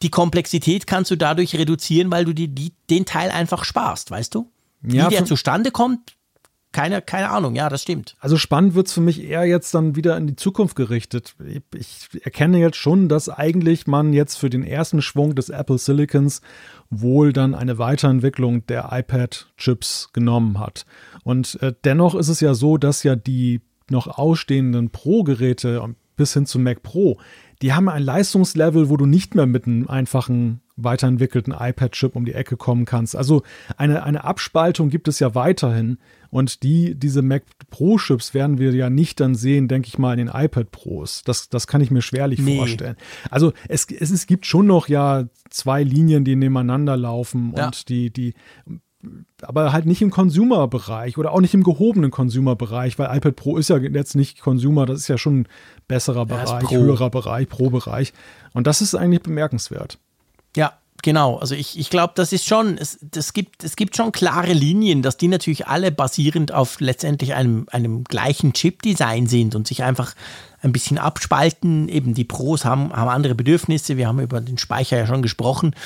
B: die Komplexität kannst du dadurch reduzieren, weil du dir die, den Teil einfach sparst, weißt du? Ja, Wie der zustande kommt, keine, keine Ahnung, ja, das stimmt.
C: Also spannend wird es für mich eher jetzt dann wieder in die Zukunft gerichtet. Ich, erkenne jetzt schon, dass eigentlich man jetzt für den ersten Schwung des Apple Silicons wohl dann eine Weiterentwicklung der iPad-Chips genommen hat. Und äh, dennoch ist es ja so, dass ja die noch ausstehenden Pro-Geräte bis hin zum Mac Pro, die haben ein Leistungslevel, wo du nicht mehr mit einem einfachen weiterentwickelten iPad-Chip um die Ecke kommen kannst. Also eine, eine Abspaltung gibt es ja weiterhin und die, diese Mac Pro-Chips werden wir ja nicht dann sehen, denke ich mal, in den iPad Pros. Das, das kann ich mir schwerlich nee. vorstellen. Also es, es, es gibt schon noch ja zwei Linien, die nebeneinander laufen ja. und die, die aber halt nicht im Consumer-Bereich oder auch nicht im gehobenen Consumer-Bereich, weil iPad Pro ist ja jetzt nicht Consumer, das ist ja schon ein besserer Bereich, höherer Bereich, Pro-Bereich. Und das ist eigentlich bemerkenswert.
B: Ja, genau. Also ich, ich glaube, das ist schon, es, das gibt, es gibt schon klare Linien, dass die natürlich alle basierend auf letztendlich einem, einem gleichen Chip-Design sind und sich einfach ein bisschen abspalten. Eben die Pros haben, haben andere Bedürfnisse. Wir haben über den Speicher ja schon gesprochen.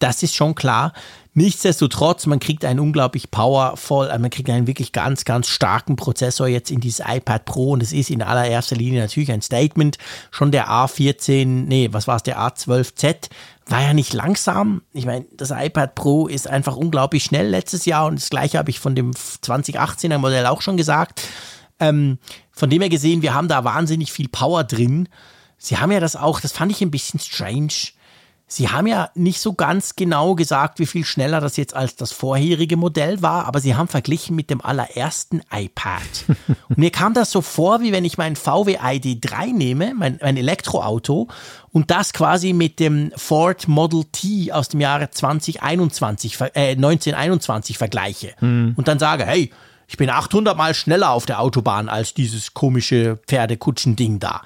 B: Das ist schon klar. Nichtsdestotrotz, man kriegt einen unglaublich powervoll, äh, man kriegt einen wirklich ganz, ganz starken Prozessor jetzt in dieses iPad Pro und es ist in allererster Linie natürlich ein Statement. Schon der A14, nee, was war es, der A12Z war ja nicht langsam. Ich meine, das iPad Pro ist einfach unglaublich schnell letztes Jahr und das gleiche habe ich von dem 2018er Modell auch schon gesagt. Ähm, von dem her gesehen, wir haben da wahnsinnig viel Power drin. Sie haben ja das auch, das fand ich ein bisschen strange Sie haben ja nicht so ganz genau gesagt, wie viel schneller das jetzt als das vorherige Modell war, aber Sie haben verglichen mit dem allerersten iPad. Und mir kam das so vor, wie wenn ich mein VW ID3 nehme, mein, mein Elektroauto, und das quasi mit dem Ford Model T aus dem Jahre 2021, äh, 1921 vergleiche. Mhm. Und dann sage, hey, ich bin 800 mal schneller auf der Autobahn als dieses komische Pferdekutschen-Ding da.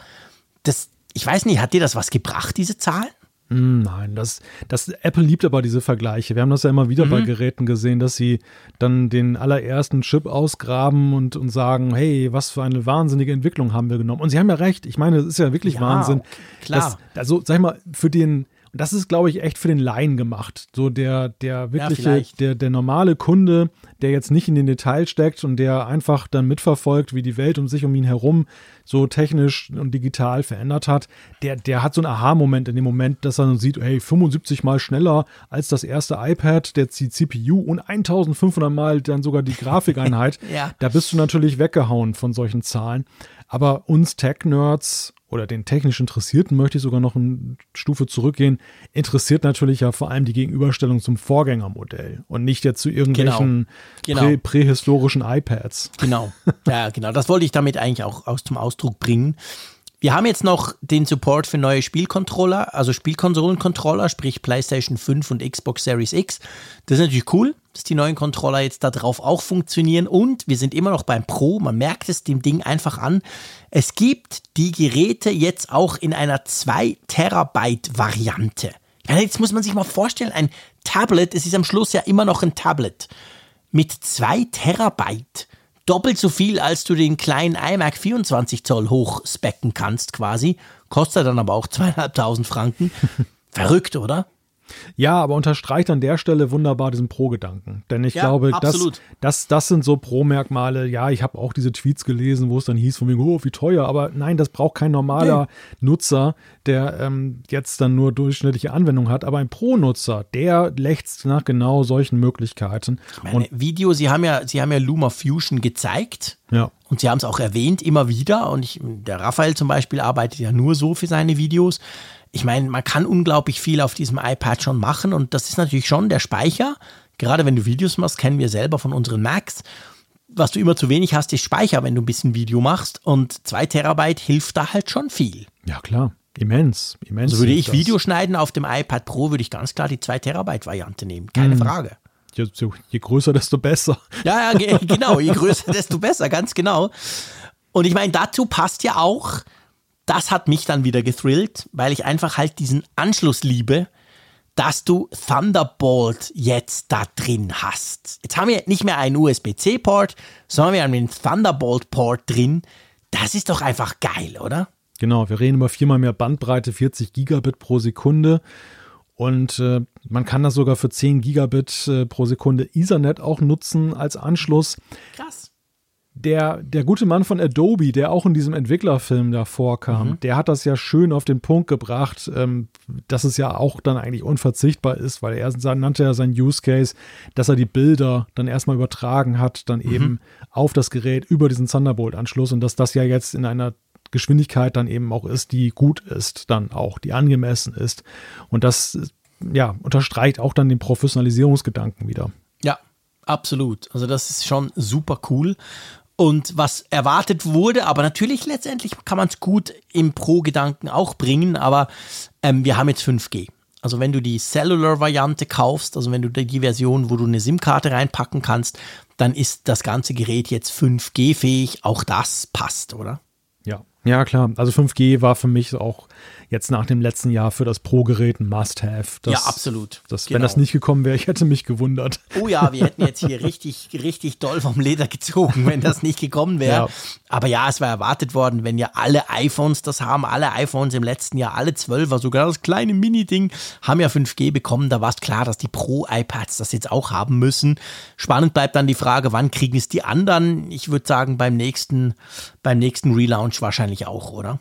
B: Das, ich weiß nicht, hat dir das was gebracht, diese Zahlen?
C: Hm, nein, das, das Apple liebt aber diese Vergleiche. Wir haben das ja immer wieder mhm. bei Geräten gesehen, dass sie dann den allerersten Chip ausgraben und, und sagen, hey, was für eine wahnsinnige Entwicklung haben wir genommen. Und sie haben ja recht. Ich meine, es ist ja wirklich ja, Wahnsinn. Klar. Dass, also, sag ich mal, für den, und das ist, glaube ich, echt für den Laien gemacht. So der, der wirkliche, ja, der, der normale Kunde, der jetzt nicht in den Detail steckt und der einfach dann mitverfolgt, wie die Welt um sich um ihn herum so technisch und digital verändert hat, der, der hat so einen Aha-Moment in dem Moment, dass er dann sieht, hey, 75 mal schneller als das erste iPad, der die CPU und 1500 mal dann sogar die Grafikeinheit. ja. Da bist du natürlich weggehauen von solchen Zahlen. Aber uns Tech-Nerds oder den technisch Interessierten möchte ich sogar noch eine Stufe zurückgehen, interessiert natürlich ja vor allem die Gegenüberstellung zum Vorgängermodell und nicht jetzt zu irgendwelchen genau. Genau. Prä prähistorischen iPads.
B: Genau, ja, genau. Das wollte ich damit eigentlich auch aus, zum Ausdruck bringen. Wir haben jetzt noch den Support für neue Spielcontroller, also Spielkonsolencontroller, sprich PlayStation 5 und Xbox Series X. Das ist natürlich cool, dass die neuen Controller jetzt darauf auch funktionieren und wir sind immer noch beim Pro. Man merkt es dem Ding einfach an. Es gibt die Geräte jetzt auch in einer 2 Terabyte Variante. Ja, jetzt muss man sich mal vorstellen, ein Tablet, es ist am Schluss ja immer noch ein Tablet mit 2 Terabyte doppelt so viel, als du den kleinen iMac 24 Zoll hochspecken kannst quasi. Kostet dann aber auch zweieinhalbtausend Franken. Verrückt, oder?
C: Ja, aber unterstreicht an der Stelle wunderbar diesen Pro-Gedanken. Denn ich ja, glaube, das, das, das sind so Pro-Merkmale. Ja, ich habe auch diese Tweets gelesen, wo es dann hieß, von wegen, oh, wie teuer. Aber nein, das braucht kein normaler nee. Nutzer, der ähm, jetzt dann nur durchschnittliche Anwendung hat. Aber ein Pro-Nutzer, der lächzt nach genau solchen Möglichkeiten.
B: Ich meine, Und Video, Sie haben ja, Sie haben ja Luma Fusion gezeigt.
C: Ja.
B: Und Sie haben es auch erwähnt, immer wieder. Und ich, der Raphael zum Beispiel arbeitet ja nur so für seine Videos ich meine, man kann unglaublich viel auf diesem iPad schon machen und das ist natürlich schon der Speicher. Gerade wenn du Videos machst, kennen wir selber von unseren Macs. Was du immer zu wenig hast, ist Speicher, wenn du ein bisschen Video machst. Und zwei Terabyte hilft da halt schon viel.
C: Ja, klar. Immens, immens.
B: Also würde ich. Video schneiden auf dem iPad Pro, würde ich ganz klar die 2 Terabyte Variante nehmen. Keine mhm. Frage.
C: Je, je, größer, desto besser.
B: Ja, ja, genau. Je größer, desto besser, ganz genau. Und ich meine, dazu passt ja auch das hat mich dann wieder gethrillt, weil ich einfach halt diesen Anschluss liebe, dass du Thunderbolt jetzt da drin hast. Jetzt haben wir nicht mehr einen USB-C-Port, sondern wir haben einen Thunderbolt-Port drin. Das ist doch einfach geil, oder?
C: Genau, wir reden über viermal mehr Bandbreite, 40 Gigabit pro Sekunde. Und äh, man kann das sogar für 10 Gigabit äh, pro Sekunde Ethernet auch nutzen als Anschluss.
B: Krass
C: der, der gute Mann von Adobe, der auch in diesem Entwicklerfilm da vorkam, mhm. der hat das ja schön auf den Punkt gebracht, ähm, dass es ja auch dann eigentlich unverzichtbar ist, weil er nannte ja sein Use Case, dass er die Bilder dann erstmal übertragen hat, dann mhm. eben auf das Gerät über diesen Thunderbolt-Anschluss und dass das ja jetzt in einer Geschwindigkeit dann eben auch ist, die gut ist, dann auch, die angemessen ist. Und das, ja, unterstreicht auch dann den Professionalisierungsgedanken wieder.
B: Ja, absolut. Also das ist schon super cool und was erwartet wurde, aber natürlich letztendlich kann man es gut im Pro-Gedanken auch bringen, aber ähm, wir haben jetzt 5G. Also wenn du die Cellular-Variante kaufst, also wenn du die Version, wo du eine SIM-Karte reinpacken kannst, dann ist das ganze Gerät jetzt 5G-fähig. Auch das passt, oder?
C: Ja, klar. Also 5G war für mich auch jetzt nach dem letzten Jahr für das Pro-Gerät ein Must-Have.
B: Ja, absolut.
C: Das, genau. Wenn das nicht gekommen wäre, ich hätte mich gewundert.
B: Oh ja, wir hätten jetzt hier richtig, richtig doll vom Leder gezogen, wenn das nicht gekommen wäre. Ja. Aber ja, es war erwartet worden, wenn ja alle iPhones das haben, alle iPhones im letzten Jahr, alle 12er, sogar das kleine Mini-Ding, haben ja 5G bekommen. Da war es klar, dass die Pro-iPads das jetzt auch haben müssen. Spannend bleibt dann die Frage, wann kriegen es die anderen? Ich würde sagen, beim nächsten, beim nächsten Relaunch wahrscheinlich auch, oder?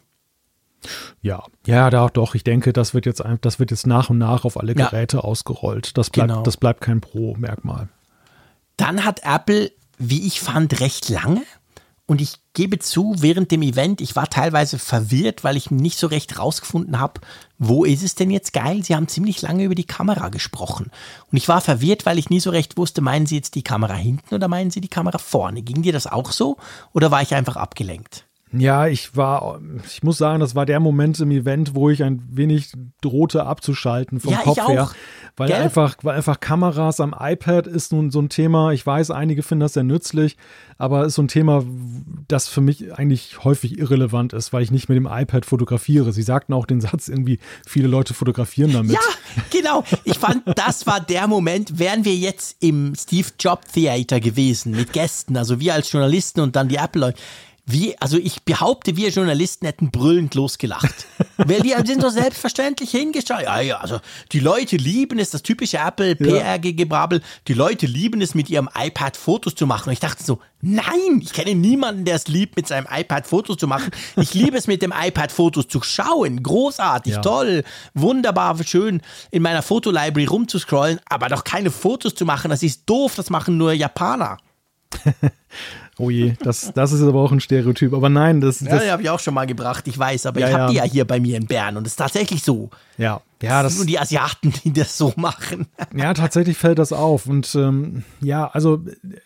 C: Ja, ja, da, doch. Ich denke, das wird jetzt, das wird jetzt nach und nach auf alle Geräte ja. ausgerollt. Das bleibt, genau. das bleibt kein Pro-Merkmal.
B: Dann hat Apple, wie ich fand, recht lange. Und ich gebe zu, während dem Event, ich war teilweise verwirrt, weil ich nicht so recht rausgefunden habe, wo ist es denn jetzt geil? Sie haben ziemlich lange über die Kamera gesprochen. Und ich war verwirrt, weil ich nie so recht wusste, meinen Sie jetzt die Kamera hinten oder meinen Sie die Kamera vorne? Ging dir das auch so oder war ich einfach abgelenkt?
C: Ja, ich war, ich muss sagen, das war der Moment im Event, wo ich ein wenig drohte abzuschalten vom ja, Kopf her. Weil einfach, weil einfach Kameras am iPad ist nun so ein Thema. Ich weiß, einige finden das sehr nützlich, aber ist so ein Thema, das für mich eigentlich häufig irrelevant ist, weil ich nicht mit dem iPad fotografiere. Sie sagten auch den Satz irgendwie, viele Leute fotografieren damit.
B: Ja, genau. Ich fand, das war der Moment, wären wir jetzt im Steve Jobs Theater gewesen mit Gästen, also wir als Journalisten und dann die Apple-Leute wie, also ich behaupte, wir Journalisten hätten brüllend losgelacht. Weil die sind so selbstverständlich hingeschaut. Ja, ja, also die Leute lieben es, das typische Apple PR-Gebrabbel, die Leute lieben es, mit ihrem iPad Fotos zu machen. Und ich dachte so, nein, ich kenne niemanden, der es liebt, mit seinem iPad Fotos zu machen. Ich liebe es, mit dem iPad Fotos zu schauen. Großartig, ja. toll, wunderbar, schön in meiner Fotolibrary rumzuscrollen, aber doch keine Fotos zu machen, das ist doof, das machen nur Japaner.
C: Oh je, das, das ist aber auch ein Stereotyp. Aber nein, das. das
B: ja, den habe ich auch schon mal gebracht, ich weiß, aber ja, ich habe ja. die ja hier bei mir in Bern und es ist tatsächlich so.
C: Ja.
B: Ja, das, das sind nur die Asiaten, die das so machen.
C: Ja, tatsächlich fällt das auf. Und ähm, ja, also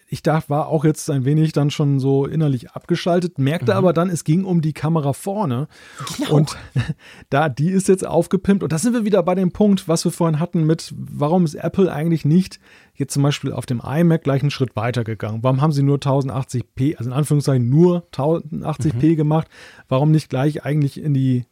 C: ich dachte, war auch jetzt ein wenig dann schon so innerlich abgeschaltet, merkte mhm. aber dann, es ging um die Kamera vorne. Genau. Und da, die ist jetzt aufgepimpt. Und da sind wir wieder bei dem Punkt, was wir vorhin hatten mit, warum ist Apple eigentlich nicht jetzt zum Beispiel auf dem iMac gleich einen Schritt weiter gegangen? Warum haben sie nur 1080p, also in Anführungszeichen nur 1080p mhm. gemacht? Warum nicht gleich eigentlich in die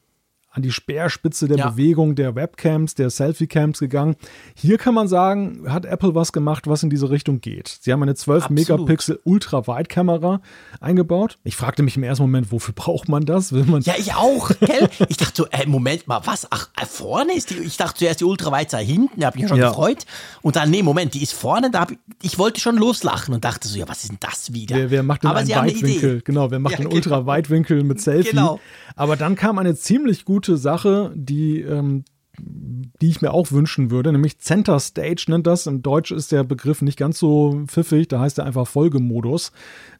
C: an die Speerspitze der ja. Bewegung der Webcams, der Selfie-Cams gegangen. Hier kann man sagen, hat Apple was gemacht, was in diese Richtung geht. Sie haben eine 12 Megapixel Ultra-Wide-Kamera eingebaut. Ich fragte mich im ersten Moment, wofür braucht man das? Will man
B: ja, ich auch, gell? Ich dachte so, äh, Moment mal, was? Ach, äh, vorne ist die, ich dachte zuerst die Ultra-Wide sei hinten, da habe ich mich schon ja. gefreut. Und dann, nee, Moment, die ist vorne, da hab ich, ich wollte schon loslachen und dachte so, ja, was ist denn das wieder?
C: Wer, wer macht denn Aber einen Weitwinkel? Genau, wer macht ja, einen genau. Ultra-Weitwinkel mit Selfie? Genau. Aber dann kam eine ziemlich gute Sache, die, ähm, die ich mir auch wünschen würde, nämlich Center Stage nennt das. Im Deutsch ist der Begriff nicht ganz so pfiffig, da heißt er einfach Folgemodus.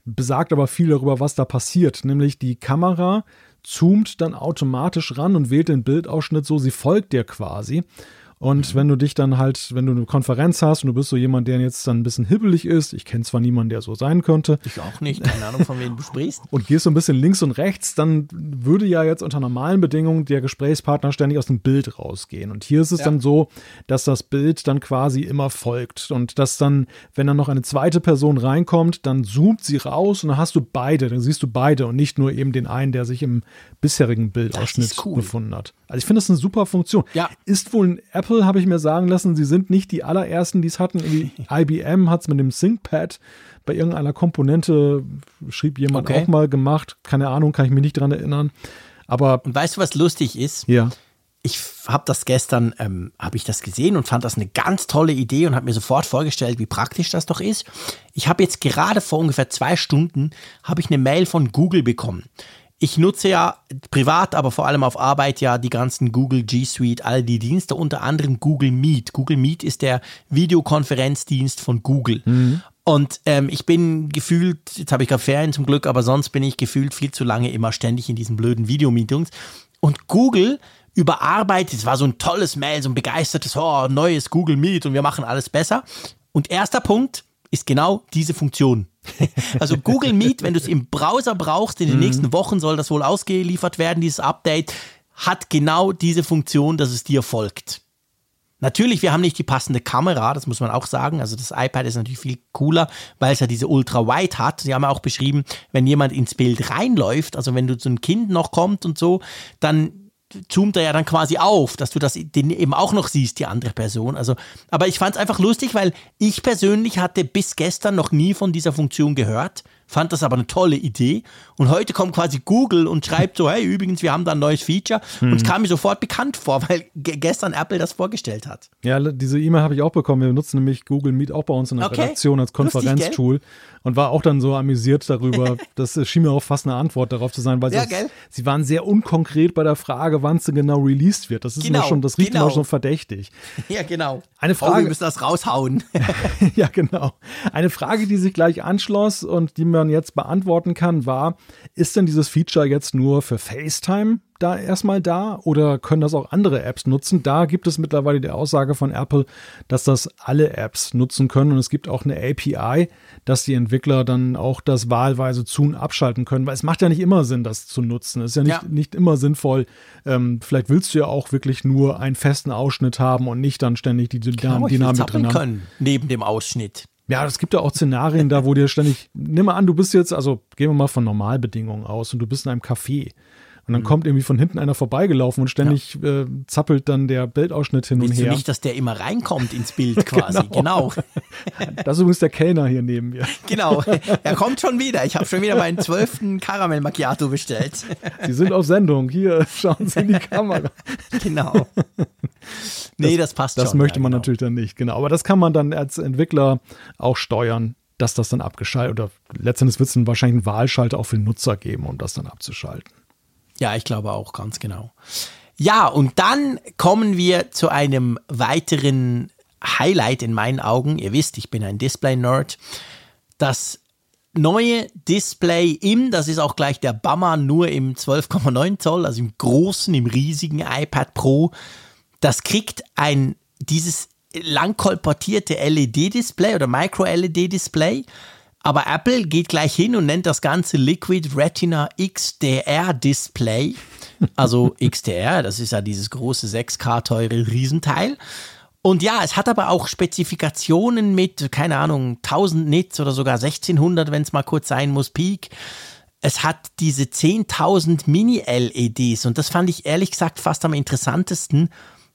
C: Besagt aber viel darüber, was da passiert. Nämlich die Kamera zoomt dann automatisch ran und wählt den Bildausschnitt so, sie folgt dir quasi. Und wenn du dich dann halt, wenn du eine Konferenz hast und du bist so jemand, der jetzt dann ein bisschen hibbelig ist, ich kenne zwar niemanden, der so sein könnte.
B: Ich auch nicht, keine Ahnung, von wem du sprichst.
C: Und gehst so ein bisschen links und rechts, dann würde ja jetzt unter normalen Bedingungen der Gesprächspartner ständig aus dem Bild rausgehen. Und hier ist es ja. dann so, dass das Bild dann quasi immer folgt. Und dass dann, wenn dann noch eine zweite Person reinkommt, dann zoomt sie raus und dann hast du beide, dann siehst du beide und nicht nur eben den einen, der sich im bisherigen Bildausschnitt cool. befunden hat. Also ich finde das eine super Funktion.
B: Ja.
C: Ist wohl ein Apple Apple habe ich mir sagen lassen, sie sind nicht die allerersten, die es hatten. IBM hat es mit dem ThinkPad bei irgendeiner Komponente, schrieb jemand okay. auch mal gemacht. Keine Ahnung, kann ich mich nicht dran erinnern. Aber
B: und weißt du, was lustig ist?
C: Ja.
B: Ich habe das gestern, ähm, habe ich das gesehen und fand das eine ganz tolle Idee und habe mir sofort vorgestellt, wie praktisch das doch ist. Ich habe jetzt gerade vor ungefähr zwei Stunden habe ich eine Mail von Google bekommen ich nutze ja privat, aber vor allem auf Arbeit ja die ganzen Google G Suite, all die Dienste, unter anderem Google Meet. Google Meet ist der Videokonferenzdienst von Google. Mhm. Und ähm, ich bin gefühlt, jetzt habe ich gerade Ferien zum Glück, aber sonst bin ich gefühlt viel zu lange immer ständig in diesen blöden Videomeetings. Und Google überarbeitet, es war so ein tolles Mail, so ein begeistertes, oh, neues Google Meet und wir machen alles besser. Und erster Punkt ist genau diese Funktion. Also Google Meet, wenn du es im Browser brauchst, in den mhm. nächsten Wochen soll das wohl ausgeliefert werden, dieses Update, hat genau diese Funktion, dass es dir folgt. Natürlich, wir haben nicht die passende Kamera, das muss man auch sagen. Also das iPad ist natürlich viel cooler, weil es ja diese Ultra-Wide hat. Sie haben ja auch beschrieben, wenn jemand ins Bild reinläuft, also wenn du so ein Kind noch kommt und so, dann zoomt er ja dann quasi auf, dass du das den eben auch noch siehst, die andere Person. Also, aber ich fand es einfach lustig, weil ich persönlich hatte bis gestern noch nie von dieser Funktion gehört fand das aber eine tolle Idee. Und heute kommt quasi Google und schreibt so, hey, übrigens, wir haben da ein neues Feature. Mhm. Und es kam mir sofort bekannt vor, weil gestern Apple das vorgestellt hat.
C: Ja, diese E-Mail habe ich auch bekommen. Wir nutzen nämlich Google Meet auch bei uns in der okay. Redaktion als Konferenztool und war auch dann so amüsiert darüber. das schien mir auch fast eine Antwort darauf zu sein, weil ja, sie, sie, waren sehr unkonkret bei der Frage, wann es genau released wird. Das ist genau, schon, das riecht genau. immer schon verdächtig.
B: Ja, genau.
C: Eine Frage. Oh,
B: wir müssen das raushauen.
C: ja, genau. Eine Frage, die sich gleich anschloss und die man jetzt beantworten kann, war, ist denn dieses Feature jetzt nur für FaceTime da erstmal da oder können das auch andere Apps nutzen? Da gibt es mittlerweile die Aussage von Apple, dass das alle Apps nutzen können und es gibt auch eine API, dass die Entwickler dann auch das wahlweise zu und abschalten können, weil es macht ja nicht immer Sinn, das zu nutzen. Es ist ja nicht, ja. nicht immer sinnvoll. Ähm, vielleicht willst du ja auch wirklich nur einen festen Ausschnitt haben und nicht dann ständig die Dynamik drin haben. können
B: neben dem Ausschnitt.
C: Ja, es gibt ja auch Szenarien da, wo dir ständig, nimm mal an, du bist jetzt, also gehen wir mal von Normalbedingungen aus und du bist in einem Café und dann mhm. kommt irgendwie von hinten einer vorbeigelaufen und ständig ja. äh, zappelt dann der Bildausschnitt hin Willst und her.
B: Du nicht, dass der immer reinkommt ins Bild quasi. genau.
C: genau. Das ist übrigens der Kellner hier neben mir.
B: Genau. Er kommt schon wieder. Ich habe schon wieder meinen zwölften Karamell Macchiato bestellt.
C: Sie sind auf Sendung. Hier, schauen Sie in die Kamera.
B: Genau. Nee, das, das passt
C: das schon. Das möchte man genau. natürlich dann nicht. Genau. Aber das kann man dann als Entwickler auch steuern dass das dann abgeschaltet oder letztendlich wird es dann wahrscheinlich einen Wahlschalter auch für den Nutzer geben, um das dann abzuschalten.
B: Ja, ich glaube auch, ganz genau. Ja, und dann kommen wir zu einem weiteren Highlight in meinen Augen. Ihr wisst, ich bin ein Display-Nerd. Das neue Display im, das ist auch gleich der Bummer, nur im 12,9 Zoll, also im großen, im riesigen iPad Pro. Das kriegt ein, dieses lang kolportierte LED-Display oder Micro-LED-Display aber Apple geht gleich hin und nennt das Ganze Liquid Retina XDR Display. Also XDR, das ist ja dieses große 6K teure Riesenteil. Und ja, es hat aber auch Spezifikationen mit, keine Ahnung, 1000 Nits oder sogar 1600, wenn es mal kurz sein muss, Peak. Es hat diese 10.000 Mini-LEDs und das fand ich ehrlich gesagt fast am interessantesten.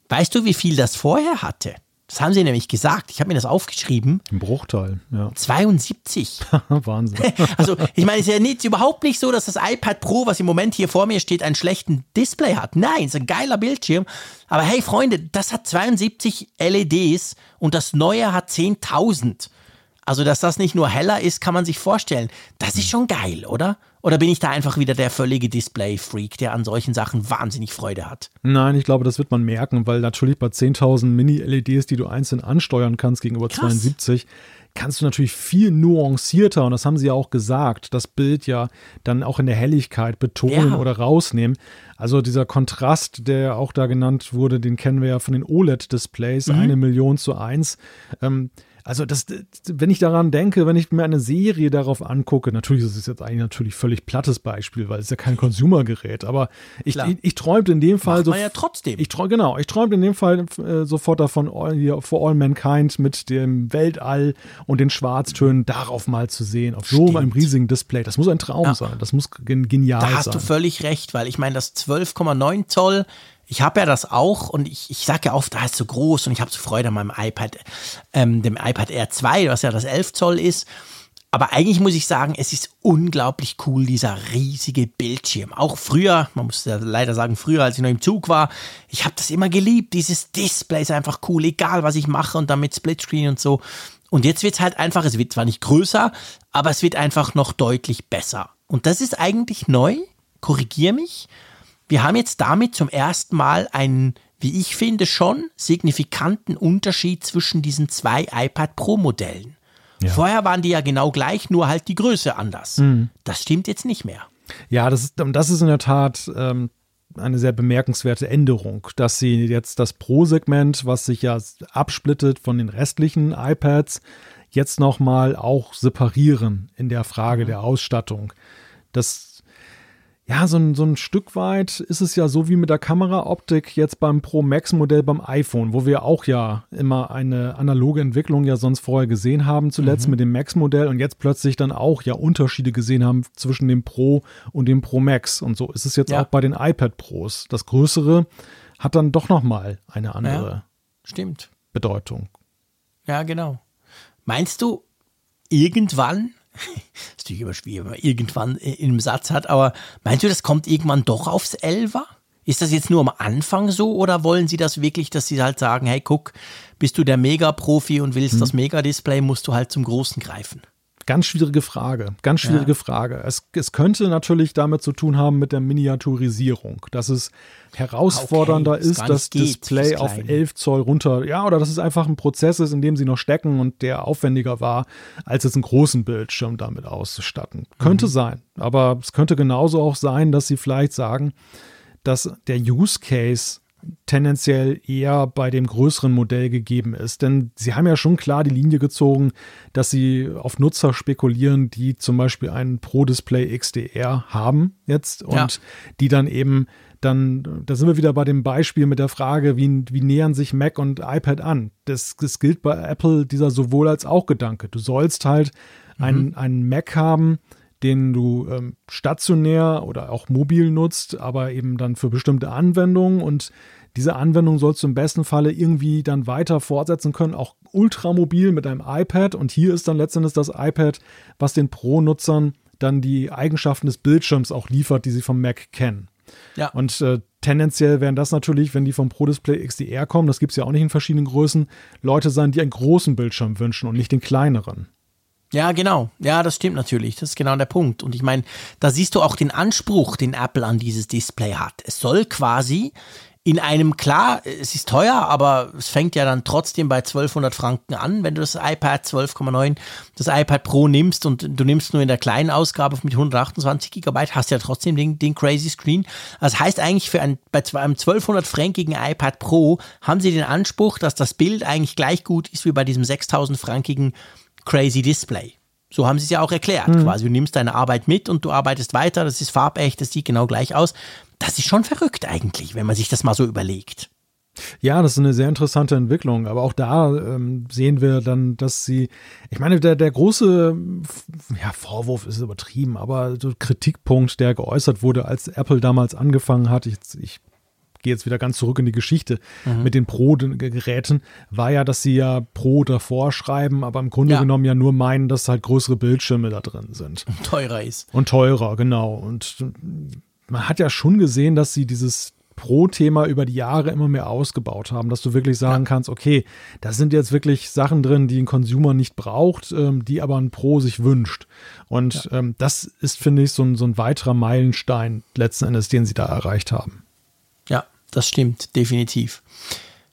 B: Weißt du, wie viel das vorher hatte? Das haben sie nämlich gesagt. Ich habe mir das aufgeschrieben.
C: Ein Bruchteil, ja.
B: 72.
C: Wahnsinn.
B: also, ich meine, es ist ja nicht, überhaupt nicht so, dass das iPad Pro, was im Moment hier vor mir steht, einen schlechten Display hat. Nein, es ist ein geiler Bildschirm. Aber hey, Freunde, das hat 72 LEDs und das neue hat 10.000. Also, dass das nicht nur heller ist, kann man sich vorstellen. Das ist schon geil, oder? Oder bin ich da einfach wieder der völlige Display-Freak, der an solchen Sachen wahnsinnig Freude hat?
C: Nein, ich glaube, das wird man merken, weil natürlich bei 10.000 Mini-LEDs, die du einzeln ansteuern kannst gegenüber Krass. 72, kannst du natürlich viel nuancierter, und das haben sie ja auch gesagt, das Bild ja dann auch in der Helligkeit betonen ja. oder rausnehmen. Also dieser Kontrast, der auch da genannt wurde, den kennen wir ja von den OLED-Displays, mhm. eine Million zu eins. Ähm, also das, wenn ich daran denke, wenn ich mir eine Serie darauf angucke, natürlich ist es jetzt eigentlich natürlich völlig plattes Beispiel, weil es ja kein Consumer-Gerät, aber ich, ich, ich, träumte in dem Fall
B: Macht so. ja trotzdem.
C: Ich träum, genau, ich träumte in dem Fall äh, sofort davon, all, hier, For All Mankind mit dem Weltall und den Schwarztönen darauf mal zu sehen, auf so einem riesigen Display. Das muss ein Traum ja. sein. Das muss genial sein.
B: Da hast
C: sein.
B: du völlig recht, weil ich meine, das 12,9 Zoll ich habe ja das auch und ich, ich sage ja oft, da ist so groß und ich habe so Freude an meinem iPad, ähm, dem iPad Air 2, was ja das 11 Zoll ist. Aber eigentlich muss ich sagen, es ist unglaublich cool, dieser riesige Bildschirm. Auch früher, man muss ja leider sagen, früher, als ich noch im Zug war, ich habe das immer geliebt. Dieses Display ist einfach cool, egal was ich mache und dann mit Splitscreen und so. Und jetzt wird es halt einfach, es wird zwar nicht größer, aber es wird einfach noch deutlich besser. Und das ist eigentlich neu, korrigier mich. Wir haben jetzt damit zum ersten Mal einen, wie ich finde, schon signifikanten Unterschied zwischen diesen zwei iPad Pro Modellen. Ja. Vorher waren die ja genau gleich, nur halt die Größe anders. Mhm. Das stimmt jetzt nicht mehr.
C: Ja, das ist, das ist in der Tat ähm, eine sehr bemerkenswerte Änderung, dass sie jetzt das Pro-Segment, was sich ja absplittet von den restlichen iPads, jetzt nochmal auch separieren in der Frage mhm. der Ausstattung. Das ja, so ein, so ein Stück weit ist es ja so wie mit der Kameraoptik jetzt beim Pro Max Modell beim iPhone, wo wir auch ja immer eine analoge Entwicklung ja sonst vorher gesehen haben, zuletzt mhm. mit dem Max Modell und jetzt plötzlich dann auch ja Unterschiede gesehen haben zwischen dem Pro und dem Pro Max. Und so ist es jetzt ja. auch bei den iPad Pros. Das größere hat dann doch nochmal eine andere ja,
B: stimmt.
C: Bedeutung.
B: Ja, genau. Meinst du, irgendwann ist natürlich immer schwierig, wenn man irgendwann in einem Satz hat, aber meinst du, das kommt irgendwann doch aufs Elfer? Ist das jetzt nur am Anfang so oder wollen Sie das wirklich, dass Sie halt sagen, hey, guck, bist du der Mega-Profi und willst hm. das Mega-Display, musst du halt zum Großen greifen?
C: Ganz schwierige Frage, ganz schwierige ja. Frage. Es, es könnte natürlich damit zu tun haben mit der Miniaturisierung, dass es herausfordernder okay, ist, das Display auf 11 Zoll runter, ja, oder dass es einfach ein Prozess ist, in dem sie noch stecken und der aufwendiger war, als jetzt einen großen Bildschirm damit auszustatten. Könnte mhm. sein, aber es könnte genauso auch sein, dass sie vielleicht sagen, dass der Use Case tendenziell eher bei dem größeren Modell gegeben ist. Denn sie haben ja schon klar die Linie gezogen, dass sie auf Nutzer spekulieren, die zum Beispiel einen Pro-Display XDR haben jetzt und ja. die dann eben dann, da sind wir wieder bei dem Beispiel mit der Frage, wie, wie nähern sich Mac und iPad an? Das, das gilt bei Apple dieser sowohl als auch Gedanke. Du sollst halt mhm. einen, einen Mac haben, den du ähm, stationär oder auch mobil nutzt, aber eben dann für bestimmte Anwendungen und diese Anwendung sollst du im besten Falle irgendwie dann weiter fortsetzen können, auch ultramobil mit einem iPad. Und hier ist dann letztendlich das iPad, was den Pro-Nutzern dann die Eigenschaften des Bildschirms auch liefert, die sie vom Mac kennen. Ja. Und äh, tendenziell werden das natürlich, wenn die vom Pro Display XDR kommen, das gibt es ja auch nicht in verschiedenen Größen, Leute sein, die einen großen Bildschirm wünschen und nicht den kleineren.
B: Ja, genau. Ja, das stimmt natürlich. Das ist genau der Punkt. Und ich meine, da siehst du auch den Anspruch, den Apple an dieses Display hat. Es soll quasi in einem, klar, es ist teuer, aber es fängt ja dann trotzdem bei 1200 Franken an, wenn du das iPad 12,9, das iPad Pro nimmst und du nimmst nur in der kleinen Ausgabe mit 128 Gigabyte, hast ja trotzdem den, den Crazy Screen. Das heißt eigentlich für ein, bei einem 1200-frankigen iPad Pro haben sie den Anspruch, dass das Bild eigentlich gleich gut ist wie bei diesem 6000-frankigen Crazy Display. So haben sie es ja auch erklärt. Mhm. Quasi, du nimmst deine Arbeit mit und du arbeitest weiter. Das ist farbecht, das sieht genau gleich aus. Das ist schon verrückt eigentlich, wenn man sich das mal so überlegt.
C: Ja, das ist eine sehr interessante Entwicklung. Aber auch da ähm, sehen wir dann, dass sie, ich meine, der, der große ja, Vorwurf ist übertrieben, aber so Kritikpunkt, der geäußert wurde, als Apple damals angefangen hat, ich, ich gehe jetzt wieder ganz zurück in die Geschichte mhm. mit den Pro-Geräten, war ja, dass sie ja Pro davor schreiben, aber im Grunde ja. genommen ja nur meinen, dass halt größere Bildschirme da drin sind.
B: Und teurer ist.
C: Und teurer, genau. Und man hat ja schon gesehen, dass sie dieses Pro-Thema über die Jahre immer mehr ausgebaut haben, dass du wirklich sagen ja. kannst, okay, da sind jetzt wirklich Sachen drin, die ein Consumer nicht braucht, ähm, die aber ein Pro sich wünscht. Und ja. ähm, das ist, finde ich, so ein, so ein weiterer Meilenstein letzten Endes, den sie da erreicht haben.
B: Das stimmt, definitiv.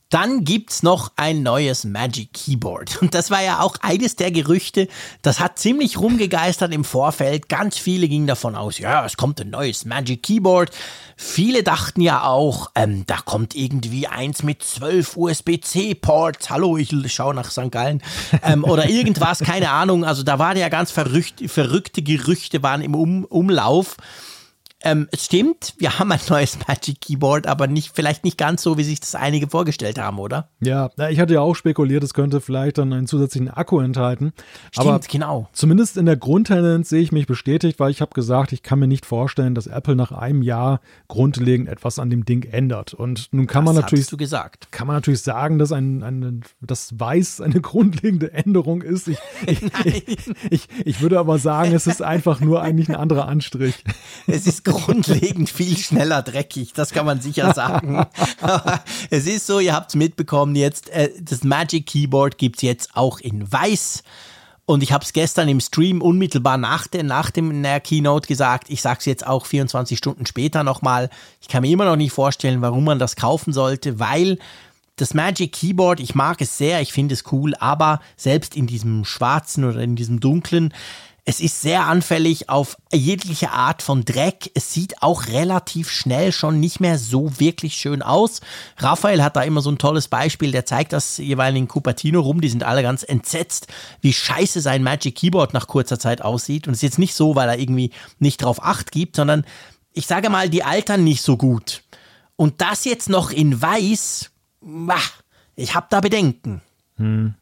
B: Dann gibt's noch ein neues Magic Keyboard. Und das war ja auch eines der Gerüchte, das hat ziemlich rumgegeistert im Vorfeld. Ganz viele gingen davon aus, ja, es kommt ein neues Magic Keyboard. Viele dachten ja auch, ähm, da kommt irgendwie eins mit zwölf USB-C-Ports. Hallo, ich schaue nach St. Gallen. Ähm, oder irgendwas, keine Ahnung. Also da waren ja ganz verrückte, verrückte Gerüchte waren im um Umlauf. Ähm, es stimmt, wir haben ein neues Magic Keyboard, aber nicht, vielleicht nicht ganz so, wie sich das einige vorgestellt haben, oder?
C: Ja, ich hatte ja auch spekuliert, es könnte vielleicht dann einen zusätzlichen Akku enthalten.
B: Stimmt, aber genau.
C: Zumindest in der Grundtendenz sehe ich mich bestätigt, weil ich habe gesagt, ich kann mir nicht vorstellen, dass Apple nach einem Jahr grundlegend etwas an dem Ding ändert. Und nun kann das man natürlich,
B: du gesagt.
C: kann man natürlich sagen, dass ein, ein das Weiß eine grundlegende Änderung ist. Ich, ich, ich, ich, ich würde aber sagen, es ist einfach nur eigentlich ein anderer Anstrich.
B: Es ist grundlegend viel schneller dreckig, das kann man sicher sagen. es ist so, ihr habt es mitbekommen jetzt, äh, das Magic Keyboard gibt es jetzt auch in weiß. Und ich habe es gestern im Stream unmittelbar nach, der, nach dem der Keynote gesagt. Ich sage es jetzt auch 24 Stunden später nochmal. Ich kann mir immer noch nicht vorstellen, warum man das kaufen sollte, weil das Magic Keyboard, ich mag es sehr, ich finde es cool, aber selbst in diesem schwarzen oder in diesem dunklen, es ist sehr anfällig auf jegliche Art von Dreck. Es sieht auch relativ schnell schon nicht mehr so wirklich schön aus. Raphael hat da immer so ein tolles Beispiel, der zeigt das jeweils in Cupertino rum. Die sind alle ganz entsetzt, wie scheiße sein Magic Keyboard nach kurzer Zeit aussieht. Und es ist jetzt nicht so, weil er irgendwie nicht drauf acht gibt, sondern ich sage mal, die altern nicht so gut. Und das jetzt noch in weiß, ich habe da Bedenken.
C: Hm.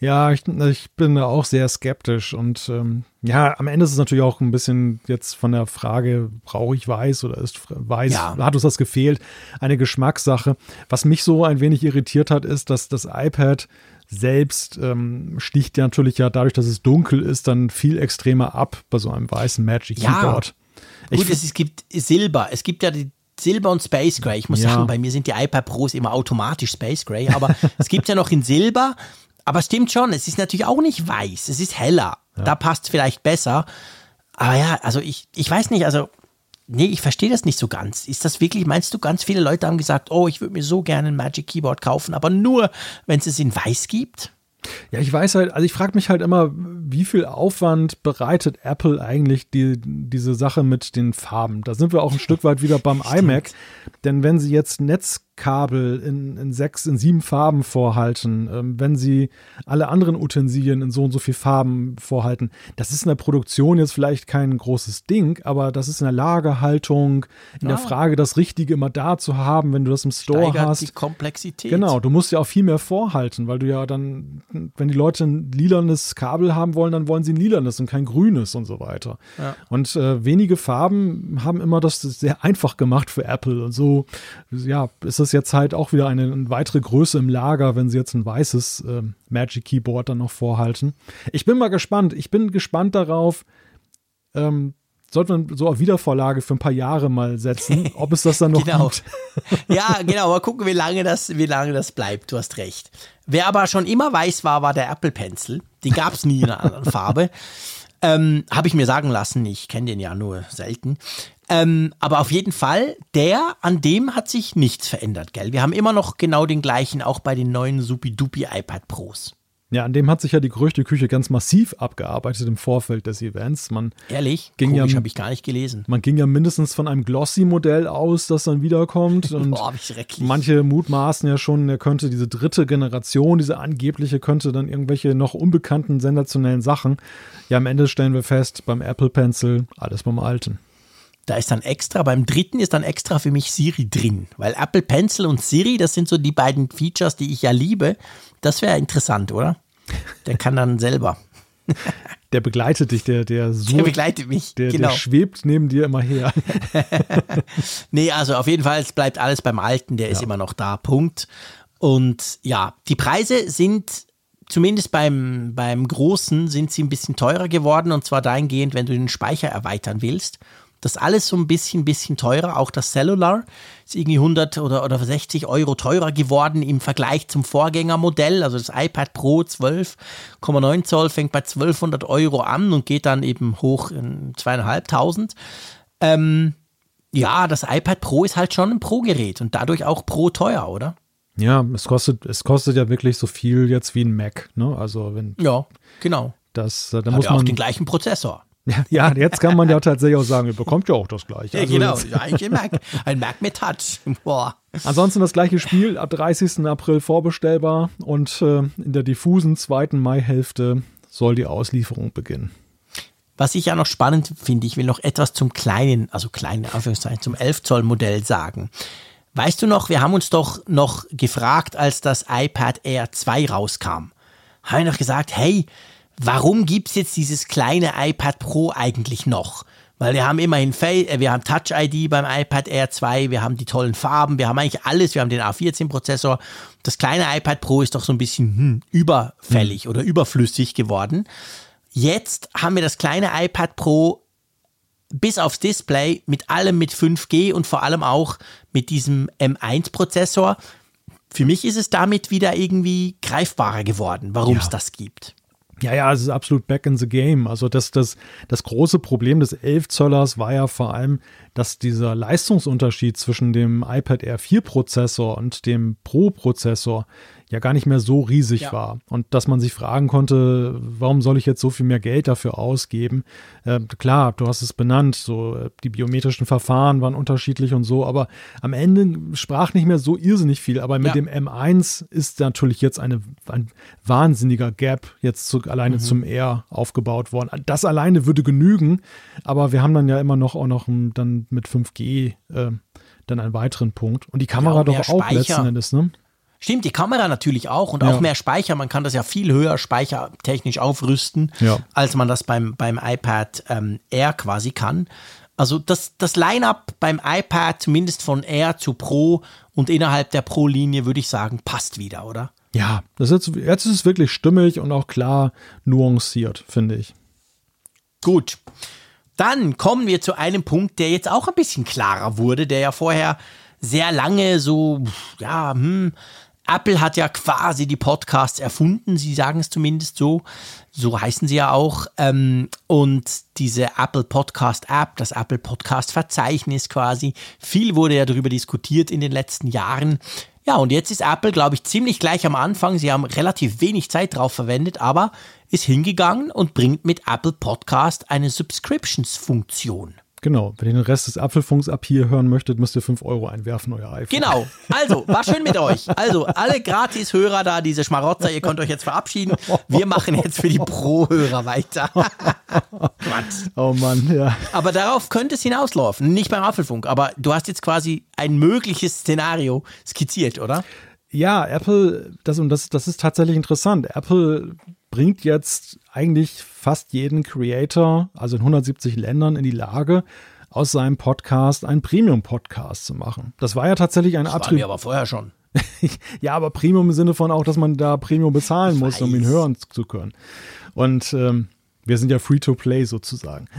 C: Ja, ich, ich, bin da auch sehr skeptisch und ähm, ja, am Ende ist es natürlich auch ein bisschen jetzt von der Frage, brauche ich weiß oder ist weiß, ja. hat uns das gefehlt, eine Geschmackssache. Was mich so ein wenig irritiert hat, ist, dass das iPad selbst ähm, sticht ja natürlich ja dadurch, dass es dunkel ist, dann viel extremer ab bei so einem weißen Magic Keyboard.
B: Ja. Gut, es, es gibt Silber, es gibt ja die Silber und Space Gray. Ich muss ja. sagen, bei mir sind die iPad Pros immer automatisch Space Gray, aber es gibt ja noch in Silber aber es stimmt schon, es ist natürlich auch nicht weiß, es ist heller. Ja. Da passt es vielleicht besser. Aber ja, also ich, ich weiß nicht, also, nee, ich verstehe das nicht so ganz. Ist das wirklich, meinst du, ganz viele Leute haben gesagt, oh, ich würde mir so gerne ein Magic Keyboard kaufen, aber nur, wenn es es in weiß gibt?
C: Ja, ich weiß halt, also ich frage mich halt immer, wie viel Aufwand bereitet Apple eigentlich die, diese Sache mit den Farben? Da sind wir auch ein Stück weit wieder beim iMac. Denn wenn sie jetzt Netz Kabel in, in sechs, in sieben Farben vorhalten, ähm, wenn sie alle anderen Utensilien in so und so viel Farben vorhalten. Das ist in der Produktion jetzt vielleicht kein großes Ding, aber das ist in der Lagerhaltung, in ja. der Frage, das Richtige immer da zu haben, wenn du das im Store
B: Steigert
C: hast.
B: die Komplexität.
C: Genau, du musst ja auch viel mehr vorhalten, weil du ja dann, wenn die Leute ein lilanes Kabel haben wollen, dann wollen sie ein lilanes und kein grünes und so weiter. Ja. Und äh, wenige Farben haben immer das sehr einfach gemacht für Apple und so, ja, ist das jetzt halt auch wieder eine, eine weitere Größe im Lager, wenn sie jetzt ein weißes äh, Magic Keyboard dann noch vorhalten. Ich bin mal gespannt. Ich bin gespannt darauf, ähm, sollte man so auf Wiedervorlage für ein paar Jahre mal setzen, ob es das dann noch
B: genau.
C: gibt.
B: ja, genau, mal gucken, wie lange, das, wie lange das bleibt. Du hast recht. Wer aber schon immer weiß war, war der Apple Pencil. Den gab es nie in einer anderen Farbe. Ähm, Habe ich mir sagen lassen, ich kenne den ja nur selten. Ähm, aber auf jeden Fall, der, an dem hat sich nichts verändert, gell? Wir haben immer noch genau den gleichen, auch bei den neuen Supi-Dupi iPad Pros.
C: Ja, an dem hat sich ja die Gerüchteküche ganz massiv abgearbeitet im Vorfeld des Events. Man
B: Ehrlich?
C: Ging
B: Komisch,
C: ja,
B: habe ich gar nicht gelesen.
C: Man ging ja mindestens von einem Glossy-Modell aus, das dann wiederkommt. Und
B: Boah, wie schrecklich.
C: manche mutmaßen ja schon, er könnte diese dritte Generation, diese angebliche, könnte dann irgendwelche noch unbekannten, sensationellen Sachen. Ja, am Ende stellen wir fest, beim Apple Pencil, alles beim Alten.
B: Da ist dann extra, beim dritten ist dann extra für mich Siri drin, weil Apple Pencil und Siri, das sind so die beiden Features, die ich ja liebe. Das wäre interessant, oder? Der kann dann selber.
C: Der begleitet dich, der, der
B: so. Der begleitet mich,
C: der,
B: genau.
C: Der schwebt neben dir immer her.
B: nee, also auf jeden Fall, es bleibt alles beim Alten, der ja. ist immer noch da, Punkt. Und ja, die Preise sind zumindest beim, beim Großen sind sie ein bisschen teurer geworden und zwar dahingehend, wenn du den Speicher erweitern willst. Das alles so ein bisschen, bisschen teurer. Auch das Cellular ist irgendwie 100 oder, oder 60 Euro teurer geworden im Vergleich zum Vorgängermodell. Also das iPad Pro 12,9 Zoll fängt bei 1200 Euro an und geht dann eben hoch in zweieinhalbtausend. Ähm, ja, das iPad Pro ist halt schon ein Pro-Gerät und dadurch auch Pro teuer, oder?
C: Ja, es kostet, es kostet ja wirklich so viel jetzt wie ein Mac, ne? Also wenn.
B: Ja, genau.
C: Das, äh,
B: Hat
C: muss
B: ja
C: man
B: auch den gleichen Prozessor.
C: Ja, jetzt kann man ja tatsächlich auch sagen, ihr bekommt ja auch das gleiche.
B: Also ja, genau, ja, eigentlich ein Mac, ein Mac mit Touch. Boah.
C: Ansonsten das gleiche Spiel ab 30. April vorbestellbar und äh, in der diffusen zweiten Maihälfte soll die Auslieferung beginnen.
B: Was ich ja noch spannend finde, ich will noch etwas zum kleinen, also kleinen Anführungszeichen, zum 11 Zoll Modell sagen. Weißt du noch, wir haben uns doch noch gefragt, als das iPad Air 2 rauskam, haben wir noch gesagt, hey, warum gibt's jetzt dieses kleine iPad Pro eigentlich noch? Weil wir haben immerhin Face, äh, wir haben Touch ID beim iPad Air 2, wir haben die tollen Farben, wir haben eigentlich alles, wir haben den A14-Prozessor. Das kleine iPad Pro ist doch so ein bisschen hm, überfällig hm. oder überflüssig geworden. Jetzt haben wir das kleine iPad Pro bis aufs Display mit allem mit 5G und vor allem auch mit diesem M1-Prozessor. Für mich ist es damit wieder irgendwie greifbarer geworden, warum es ja. das gibt.
C: Ja, ja, es ist absolut back in the game. Also das, das, das große Problem des 11 Zöllers war ja vor allem, dass dieser Leistungsunterschied zwischen dem iPad Air 4 Prozessor und dem Pro Prozessor ja gar nicht mehr so riesig
B: Ja.
C: war und dass man sich fragen konnte, warum soll ich jetzt so viel mehr Geld dafür ausgeben? Äh, klar, du hast es benannt, so äh, die biometrischen Verfahren waren unterschiedlich und so, aber am Ende sprach nicht mehr so irrsinnig viel. Aber mit
B: Ja.
C: dem M1 ist natürlich jetzt eine, ein wahnsinniger Gap jetzt zu, alleine zum R aufgebaut worden. Das alleine würde genügen, aber wir haben dann ja immer noch auch noch ein, dann mit 5G äh, dann einen weiteren Punkt. Und die Kamera
B: auch
C: doch auch
B: Speicher.
C: letzten Endes, ne?
B: Stimmt, die Kamera natürlich auch und
C: Ja.
B: auch mehr Speicher. Man kann das ja viel höher speichertechnisch aufrüsten,
C: Ja.
B: als man das beim, beim iPad ähm, Air quasi kann. Also das, das Line-up beim iPad, zumindest von Air zu Pro und innerhalb der Pro-Linie, würde ich sagen, passt wieder, oder?
C: Ja, das ist jetzt, jetzt ist es wirklich stimmig und auch klar nuanciert, finde ich.
B: Gut. Dann kommen wir zu einem Punkt, der jetzt auch ein bisschen klarer wurde, der ja vorher sehr lange so, ja, hm, Apple hat ja quasi die Podcasts erfunden, sie sagen es zumindest so, so heißen sie ja auch. Ähm, und diese Apple Podcast App, das Apple Podcast Verzeichnis quasi, viel wurde ja darüber diskutiert in den letzten Jahren. Ja, und jetzt ist Apple, glaube ich, ziemlich gleich am Anfang. Sie haben relativ wenig Zeit drauf verwendet, aber ist hingegangen und bringt mit Apple Podcast eine Subscriptions-Funktion.
C: Genau, wenn ihr den Rest des Apfelfunks ab hier hören möchtet, müsst ihr 5 Euro einwerfen, euer iPhone.
B: Genau. Also, war schön mit euch. Also, alle Gratis-Hörer da, diese Schmarotzer, ihr könnt euch jetzt verabschieden. Wir machen jetzt für die Pro-Hörer weiter. Quatsch.
C: Oh Mann, ja.
B: Aber darauf könnte es hinauslaufen. Nicht beim Apfelfunk, aber du hast jetzt quasi ein mögliches Szenario skizziert, oder?
C: Ja, Apple, das, und das, das ist tatsächlich interessant. Apple bringt jetzt eigentlich fast jeden Creator, also in 170 Ländern, in die Lage, aus seinem Podcast einen Premium-Podcast zu machen. Das war ja tatsächlich ein
B: War mir
C: Attribut.
B: aber vorher schon.
C: Ja, aber Premium im Sinne von auch, dass man da Premium bezahlen muss, um ihn
B: weiß.
C: hören zu können. Und ähm, wir sind ja Free-to-Play sozusagen.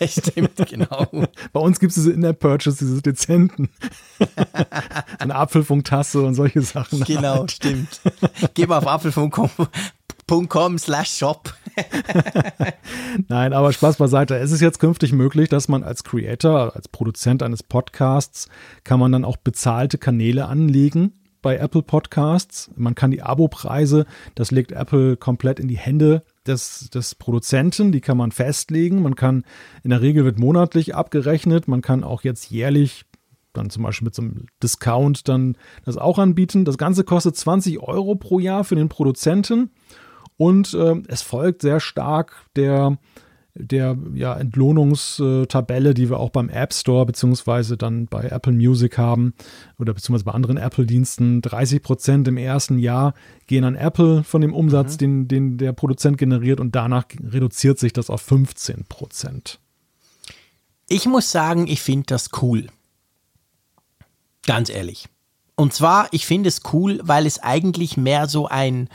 B: Das stimmt, genau.
C: Bei uns gibt es diese In-App-Purchase, diese dezenten. Eine Apfelfunktasse und solche Sachen.
B: Genau, stimmt. Geh mal auf apfelfunk.com slash shop.
C: Nein, aber Spaß beiseite. Es ist jetzt künftig möglich, dass man als Creator, als Produzent eines Podcasts, kann man dann auch bezahlte Kanäle anlegen bei Apple Podcasts. Man kann die Abo-Preise, das legt Apple komplett in die Hände des, des Produzenten, die kann man festlegen. Man kann, in der Regel wird monatlich abgerechnet, man kann auch jetzt jährlich dann zum Beispiel mit so einem Discount dann das auch anbieten. Das Ganze kostet 20 Euro pro Jahr für den Produzenten. Und ähm, es folgt sehr stark der, der ja, Entlohnungstabelle, die wir auch beim App Store beziehungsweise dann bei Apple Music haben oder beziehungsweise bei anderen Apple-Diensten. 30 Prozent im ersten Jahr gehen an Apple von dem Umsatz, den, den der Produzent generiert und danach reduziert sich das auf 15 Prozent.
B: Ich muss sagen, ich finde das cool. Ganz ehrlich. Und zwar, ich finde es cool, weil es eigentlich mehr so ein,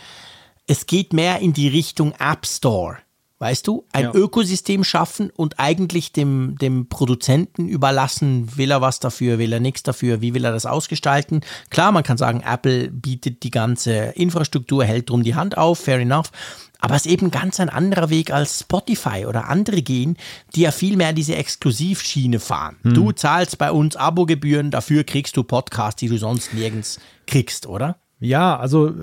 B: es geht mehr in die Richtung App Store. Weißt du, ein
C: Ja.
B: Ökosystem schaffen und eigentlich dem, dem Produzenten überlassen, will er was dafür, will er nichts dafür, wie will er das ausgestalten. Klar, man kann sagen, Apple bietet die ganze Infrastruktur, hält drum die Hand auf, fair enough. Aber es ist eben ganz ein anderer Weg als Spotify oder andere gehen, die ja viel mehr diese Exklusivschiene fahren. Du zahlst bei uns Abogebühren, dafür kriegst du Podcasts, die du sonst nirgends kriegst, oder?
C: Ja, also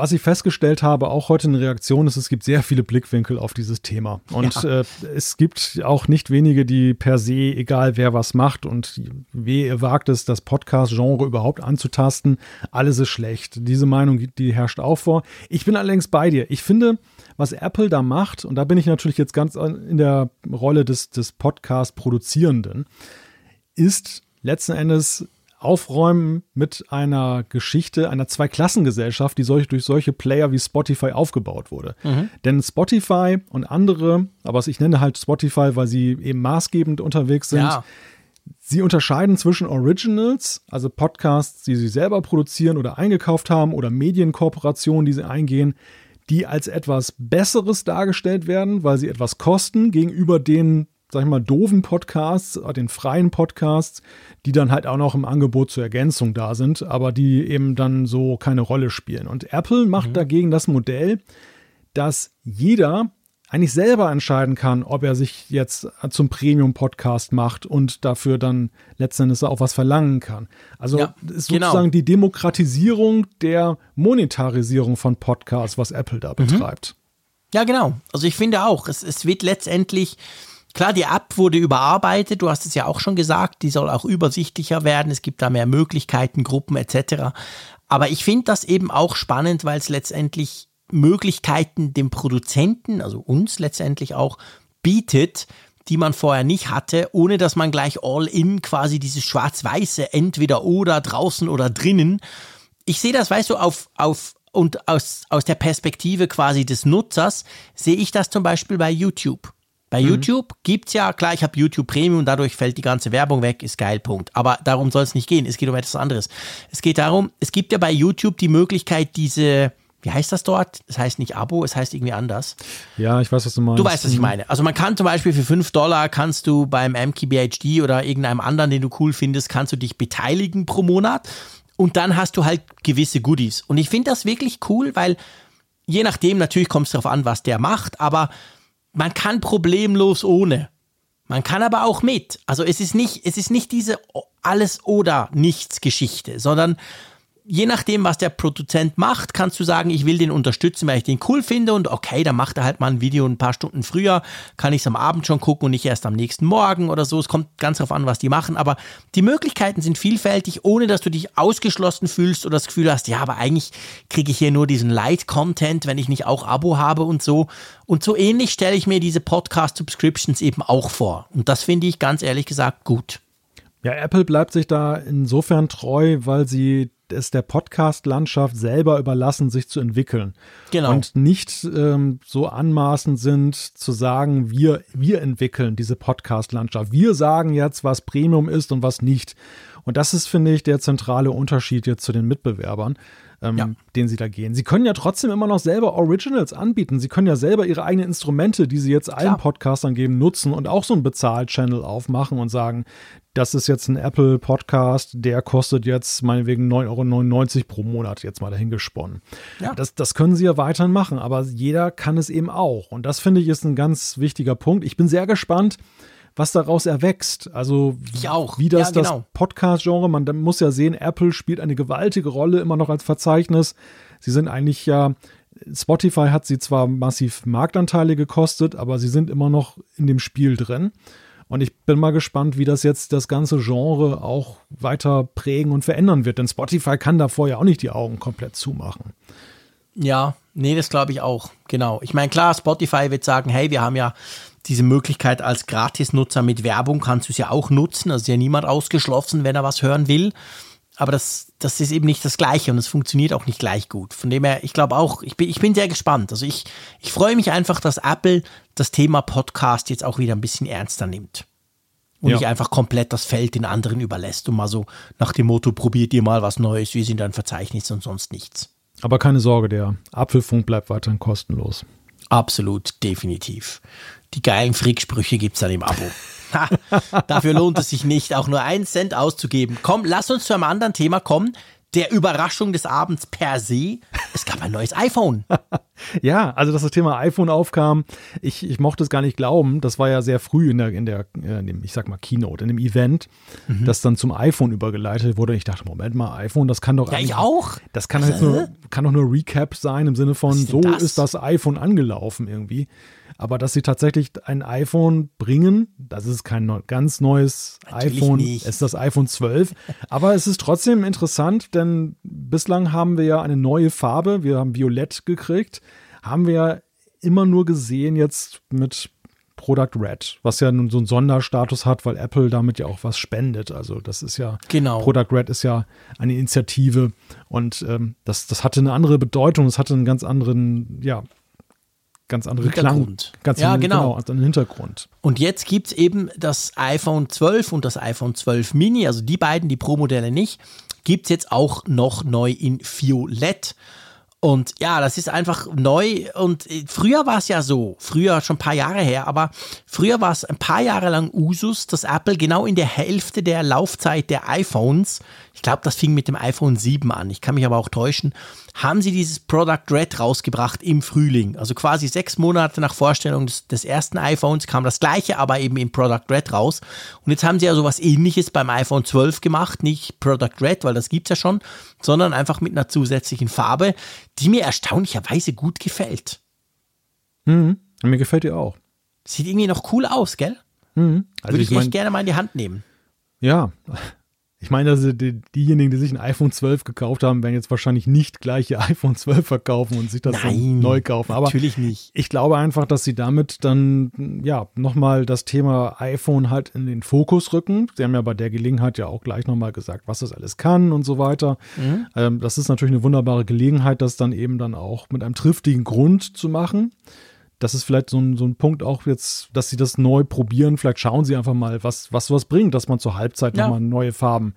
C: was ich festgestellt habe, auch heute in Reaktion, ist, es gibt sehr viele Blickwinkel auf dieses Thema. Und
B: Ja.
C: äh, es gibt auch nicht wenige, die per se, egal wer was macht und wer ihr wagt es, das Podcast-Genre überhaupt anzutasten, alles ist schlecht. Diese Meinung, die herrscht auch vor. Ich bin allerdings bei dir. Ich finde, was Apple da macht, und da bin ich natürlich jetzt ganz in der Rolle des, des Podcast-Produzierenden, ist letzten Endes aufräumen mit einer Geschichte einer Zweiklassengesellschaft, die solch, durch solche Player wie Spotify aufgebaut wurde. Denn Spotify und andere, aber ich nenne halt Spotify, weil sie eben maßgebend unterwegs sind,
B: Ja.
C: Sie unterscheiden zwischen Originals, also Podcasts, die sie selber produzieren oder eingekauft haben, oder Medienkooperationen, die sie eingehen, die als etwas Besseres dargestellt werden, weil sie etwas kosten, gegenüber den, sag ich mal, doofen Podcasts, äh, den freien Podcasts, die dann halt auch noch im Angebot zur Ergänzung da sind, aber die eben dann so keine Rolle spielen. Und Apple macht dagegen das Modell, dass jeder eigentlich selber entscheiden kann, ob er sich jetzt zum Premium-Podcast macht und dafür dann letztendlich auch was verlangen kann. Also ja, ist genau. sozusagen genau. die Demokratisierung der Monetarisierung von Podcasts, was Apple da mhm. betreibt.
B: Ja, genau. Also ich finde auch, es, es wird letztendlich, klar, die App wurde überarbeitet, du hast es ja auch schon gesagt, die soll auch übersichtlicher werden, es gibt da mehr Möglichkeiten, Gruppen etc. Aber ich finde das eben auch spannend, weil es letztendlich Möglichkeiten dem Produzenten, also uns letztendlich auch, bietet, die man vorher nicht hatte, ohne dass man gleich all in quasi dieses schwarz-weiße entweder oder draußen oder drinnen. Ich sehe das, weißt du, auf, auf und aus, aus der Perspektive quasi des Nutzers sehe ich das zum Beispiel bei YouTube. Bei mhm. YouTube es ja, klar, ich habe YouTube Premium, dadurch fällt die ganze Werbung weg, ist geil, Punkt. Aber darum soll es nicht gehen. Es geht um etwas anderes. Es geht darum, es gibt ja bei YouTube die Möglichkeit, diese, wie heißt das dort? Es heißt nicht Abo, es heißt irgendwie anders.
C: Ja, ich weiß, was du meinst.
B: Du weißt, was ich meine. Also man kann zum Beispiel für 5 Dollar kannst du beim MKBHD oder irgendeinem anderen, den du cool findest, kannst du dich beteiligen pro Monat. Und dann hast du halt gewisse Goodies. Und ich finde das wirklich cool, weil je nachdem, natürlich kommt es darauf an, was der macht, aber man kann problemlos ohne. Man kann aber auch mit. Also es ist nicht, es ist nicht diese alles oder nichts Geschichte, sondern je nachdem, was der Produzent macht, kannst du sagen, ich will den unterstützen, weil ich den cool finde und okay, dann macht er halt mal ein Video ein paar Stunden früher, kann ich es am Abend schon gucken und nicht erst am nächsten Morgen oder so. Es kommt ganz darauf an, was die machen, aber die Möglichkeiten sind vielfältig, ohne dass du dich ausgeschlossen fühlst oder das Gefühl hast, ja, aber eigentlich kriege ich hier nur diesen Light-Content, wenn ich nicht auch Abo habe und so. Und so ähnlich stelle ich mir diese Podcast-Subscriptions eben auch vor. Und das finde ich ganz ehrlich gesagt gut.
C: Ja, Apple bleibt sich da insofern treu, weil sie es der Podcast-Landschaft selber überlassen, sich zu entwickeln. Genau. Und nicht ähm, so anmaßend sind zu sagen, wir, wir entwickeln diese Podcast-Landschaft. Wir sagen jetzt, was Premium ist und was nicht. Und das ist, finde ich, der zentrale Unterschied jetzt zu den Mitbewerbern ähm, ja. den sie da gehen. Sie können ja trotzdem immer noch selber Originals anbieten. Sie können ja selber ihre eigenen Instrumente, die sie jetzt allen Klar. Podcastern geben, nutzen und auch so einen Bezahl-Channel aufmachen und sagen, das ist jetzt ein Apple-Podcast, der kostet jetzt meinetwegen 9,99 Euro pro Monat, jetzt mal dahingesponnen. Ja. Das, das können sie ja weiterhin machen, aber jeder kann es eben auch. Und das finde ich ist ein ganz wichtiger Punkt. Ich bin sehr gespannt, was daraus erwächst. Also wie das ja, genau. das Podcast-Genre, man muss ja sehen, Apple spielt eine gewaltige Rolle immer noch als Verzeichnis. Sie sind eigentlich ja, Spotify hat sie zwar massiv Marktanteile gekostet, aber sie sind immer noch in dem Spiel drin. Und ich bin mal gespannt, wie das jetzt das ganze Genre auch weiter prägen und verändern wird. Denn Spotify kann davor ja auch nicht die Augen komplett zumachen.
B: Ja, nee, das glaube ich auch. Genau. Ich meine, klar, Spotify wird sagen, hey, wir haben ja diese Möglichkeit als Gratisnutzer mit Werbung kannst du es ja auch nutzen. Also ist ja niemand ausgeschlossen, wenn er was hören will. Aber das, das ist eben nicht das Gleiche und es funktioniert auch nicht gleich gut. Von dem her, ich glaube auch, ich bin, ich bin sehr gespannt. Also ich, ich freue mich einfach, dass Apple das Thema Podcast jetzt auch wieder ein bisschen ernster nimmt. Und ja. nicht einfach komplett das Feld den anderen überlässt und mal so nach dem Motto, probiert ihr mal was Neues, wir sind ein Verzeichnis und sonst nichts.
C: Aber keine Sorge, der Apfelfunk bleibt weiterhin kostenlos.
B: Absolut, definitiv. Die geilen Fricksprüche gibt es dann im Abo. Ha, dafür lohnt es sich nicht, auch nur einen Cent auszugeben. Komm, lass uns zu einem anderen Thema kommen der Überraschung des Abends per se. Es gab ein neues iPhone.
C: ja, also dass das Thema iPhone aufkam, ich, ich mochte es gar nicht glauben. Das war ja sehr früh in der, in der, äh, in dem, ich sag mal, Keynote, in dem Event, mhm. das dann zum iPhone übergeleitet wurde. Ich dachte, Moment mal, iPhone, das kann doch.
B: Ja, ich auch.
C: Das kann jetzt nur, kann doch nur Recap sein im Sinne von, so das? ist das iPhone angelaufen irgendwie. Aber dass sie tatsächlich ein iPhone bringen, das ist kein ganz neues Natürlich iPhone, nicht. es ist das iPhone 12. Aber es ist trotzdem interessant, denn bislang haben wir ja eine neue Farbe, wir haben Violett gekriegt, haben wir ja immer nur gesehen jetzt mit Product Red, was ja nun so einen Sonderstatus hat, weil Apple damit ja auch was spendet. Also das ist ja,
B: genau.
C: Product Red ist ja eine Initiative und ähm, das, das hatte eine andere Bedeutung, es hatte einen ganz anderen, ja, ganz andere Klang. Ganz
B: ja, genau.
C: genau, einen Hintergrund.
B: Und jetzt gibt es eben das iPhone 12 und das iPhone 12 Mini, also die beiden, die Pro-Modelle nicht, gibt es jetzt auch noch neu in Violett. Und ja, das ist einfach neu. Und äh, früher war es ja so, früher schon ein paar Jahre her, aber früher war es ein paar Jahre lang Usus, dass Apple genau in der Hälfte der Laufzeit der iPhones, ich glaube, das fing mit dem iPhone 7 an, ich kann mich aber auch täuschen, haben sie dieses Product Red rausgebracht im Frühling. Also quasi sechs Monate nach Vorstellung des, des ersten iPhones kam das gleiche, aber eben im Product Red raus. Und jetzt haben sie ja sowas ähnliches beim iPhone 12 gemacht, nicht Product Red, weil das gibt es ja schon, sondern einfach mit einer zusätzlichen Farbe, die mir erstaunlicherweise gut gefällt.
C: Mhm. Mir gefällt die auch.
B: Sieht irgendwie noch cool aus, gell?
C: Mhm.
B: Also Würde ich, ich mein, echt gerne mal in die Hand nehmen.
C: Ja, ich meine, also die, diejenigen, die sich ein iPhone 12 gekauft haben, werden jetzt wahrscheinlich nicht gleich ihr iPhone 12 verkaufen und sich das
B: Nein,
C: neu kaufen. Aber
B: natürlich nicht.
C: Ich glaube einfach, dass sie damit dann ja nochmal das Thema iPhone halt in den Fokus rücken. Sie haben ja bei der Gelegenheit ja auch gleich nochmal gesagt, was das alles kann und so weiter. Mhm. Ähm, das ist natürlich eine wunderbare Gelegenheit, das dann eben dann auch mit einem triftigen Grund zu machen das ist vielleicht so ein, so ein Punkt auch jetzt, dass sie das neu probieren. Vielleicht schauen sie einfach mal, was was, was bringt, dass man zur Halbzeit ja. nochmal neue Farben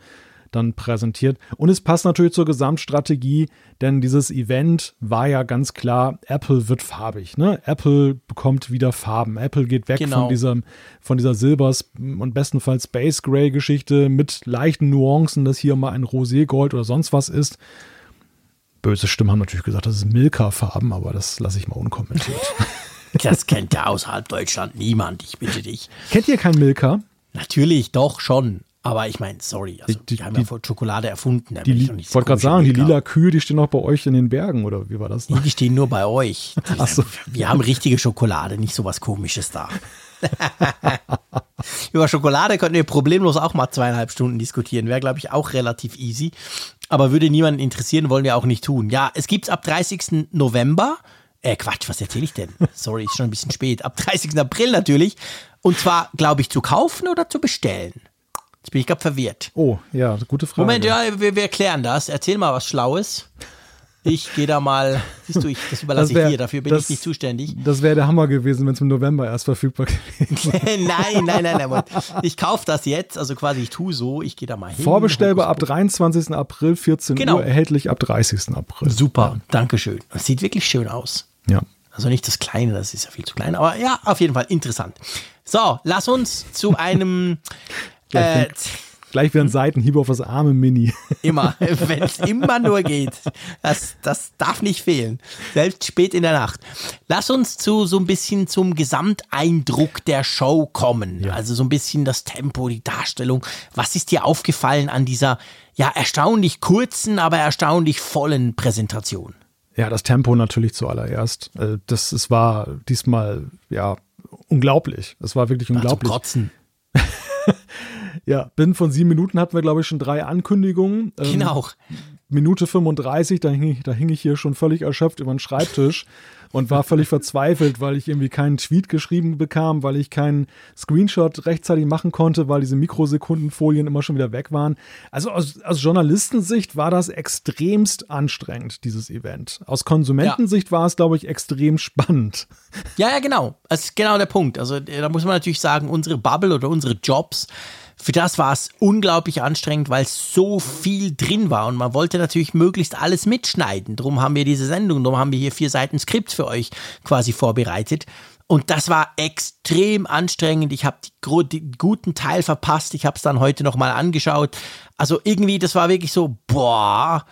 C: dann präsentiert. Und es passt natürlich zur Gesamtstrategie, denn dieses Event war ja ganz klar, Apple wird farbig. Ne? Apple bekommt wieder Farben. Apple geht weg genau. von, dieser, von dieser Silbers- und bestenfalls Space Gray-Geschichte mit leichten Nuancen, dass hier mal ein Roségold oder sonst was ist. Böse Stimmen haben natürlich gesagt, das ist Milka-Farben, aber das lasse ich mal unkommentiert.
B: Das kennt ja außerhalb Deutschland niemand, ich bitte dich.
C: Kennt ihr kein Milka?
B: Natürlich, doch schon. Aber ich meine, sorry, also die, die, die haben ja voll Schokolade erfunden.
C: Die, ich wollte gerade sagen, Milka. die lila Kühe, die stehen auch bei euch in den Bergen, oder wie war das?
B: Nee, die stehen nur bei euch.
C: Ach so.
B: Wir haben richtige Schokolade, nicht sowas komisches da. Über Schokolade könnten wir problemlos auch mal zweieinhalb Stunden diskutieren. Wäre, glaube ich, auch relativ easy. Aber würde niemanden interessieren, wollen wir auch nicht tun. Ja, es gibt es ab 30. November äh, Quatsch, was erzähle ich denn? Sorry, ist schon ein bisschen spät. Ab 30. April natürlich. Und zwar, glaube ich, zu kaufen oder zu bestellen? Jetzt bin ich gerade verwirrt.
C: Oh, ja, gute Frage.
B: Moment, ja, wir, wir erklären das. Erzähl mal was Schlaues. Ich gehe da mal, siehst du, ich, das überlasse das wär, ich dir, dafür bin das, ich nicht zuständig.
C: Das wäre der Hammer gewesen, wenn es im November erst verfügbar gewesen
B: wäre. nein, nein, nein, nein. Ich kaufe das jetzt, also quasi ich tue so, ich gehe da mal hin.
C: Vorbestellbar ab 23. April, 14 genau. Uhr, erhältlich ab 30. April.
B: Super, ja. Dankeschön. Das sieht wirklich schön aus.
C: Ja.
B: Also nicht das Kleine, das ist ja viel zu klein, aber ja, auf jeden Fall interessant. So, lass uns zu einem.
C: äh, Gleich wieder ein Seitenhieb auf das arme Mini.
B: Immer, wenn es immer nur geht. Das, das darf nicht fehlen. Selbst spät in der Nacht. Lass uns zu so ein bisschen zum Gesamteindruck der Show kommen. Ja. Also so ein bisschen das Tempo, die Darstellung. Was ist dir aufgefallen an dieser ja erstaunlich kurzen, aber erstaunlich vollen Präsentation?
C: Ja, das Tempo natürlich zuallererst. Äh, das es war diesmal ja unglaublich. Es war wirklich unglaublich.
B: War zum Kotzen.
C: ja, binnen von sieben Minuten hatten wir, glaube ich, schon drei Ankündigungen.
B: Ähm, genau.
C: Minute 35, da hing, ich, da hing ich hier schon völlig erschöpft über den Schreibtisch und war völlig verzweifelt, weil ich irgendwie keinen Tweet geschrieben bekam, weil ich keinen Screenshot rechtzeitig machen konnte, weil diese Mikrosekundenfolien immer schon wieder weg waren. Also aus, aus Journalistensicht war das extremst anstrengend, dieses Event. Aus Konsumentensicht ja. war es, glaube ich, extrem spannend.
B: Ja, ja, genau. Das ist genau der Punkt. Also da muss man natürlich sagen, unsere Bubble oder unsere Jobs, für das war es unglaublich anstrengend, weil so viel drin war und man wollte natürlich möglichst alles mitschneiden. Darum haben wir diese Sendung, darum haben wir hier vier Seiten Skript für euch quasi vorbereitet. Und das war extrem anstrengend. Ich habe den guten Teil verpasst. Ich habe es dann heute nochmal angeschaut. Also irgendwie, das war wirklich so, boah,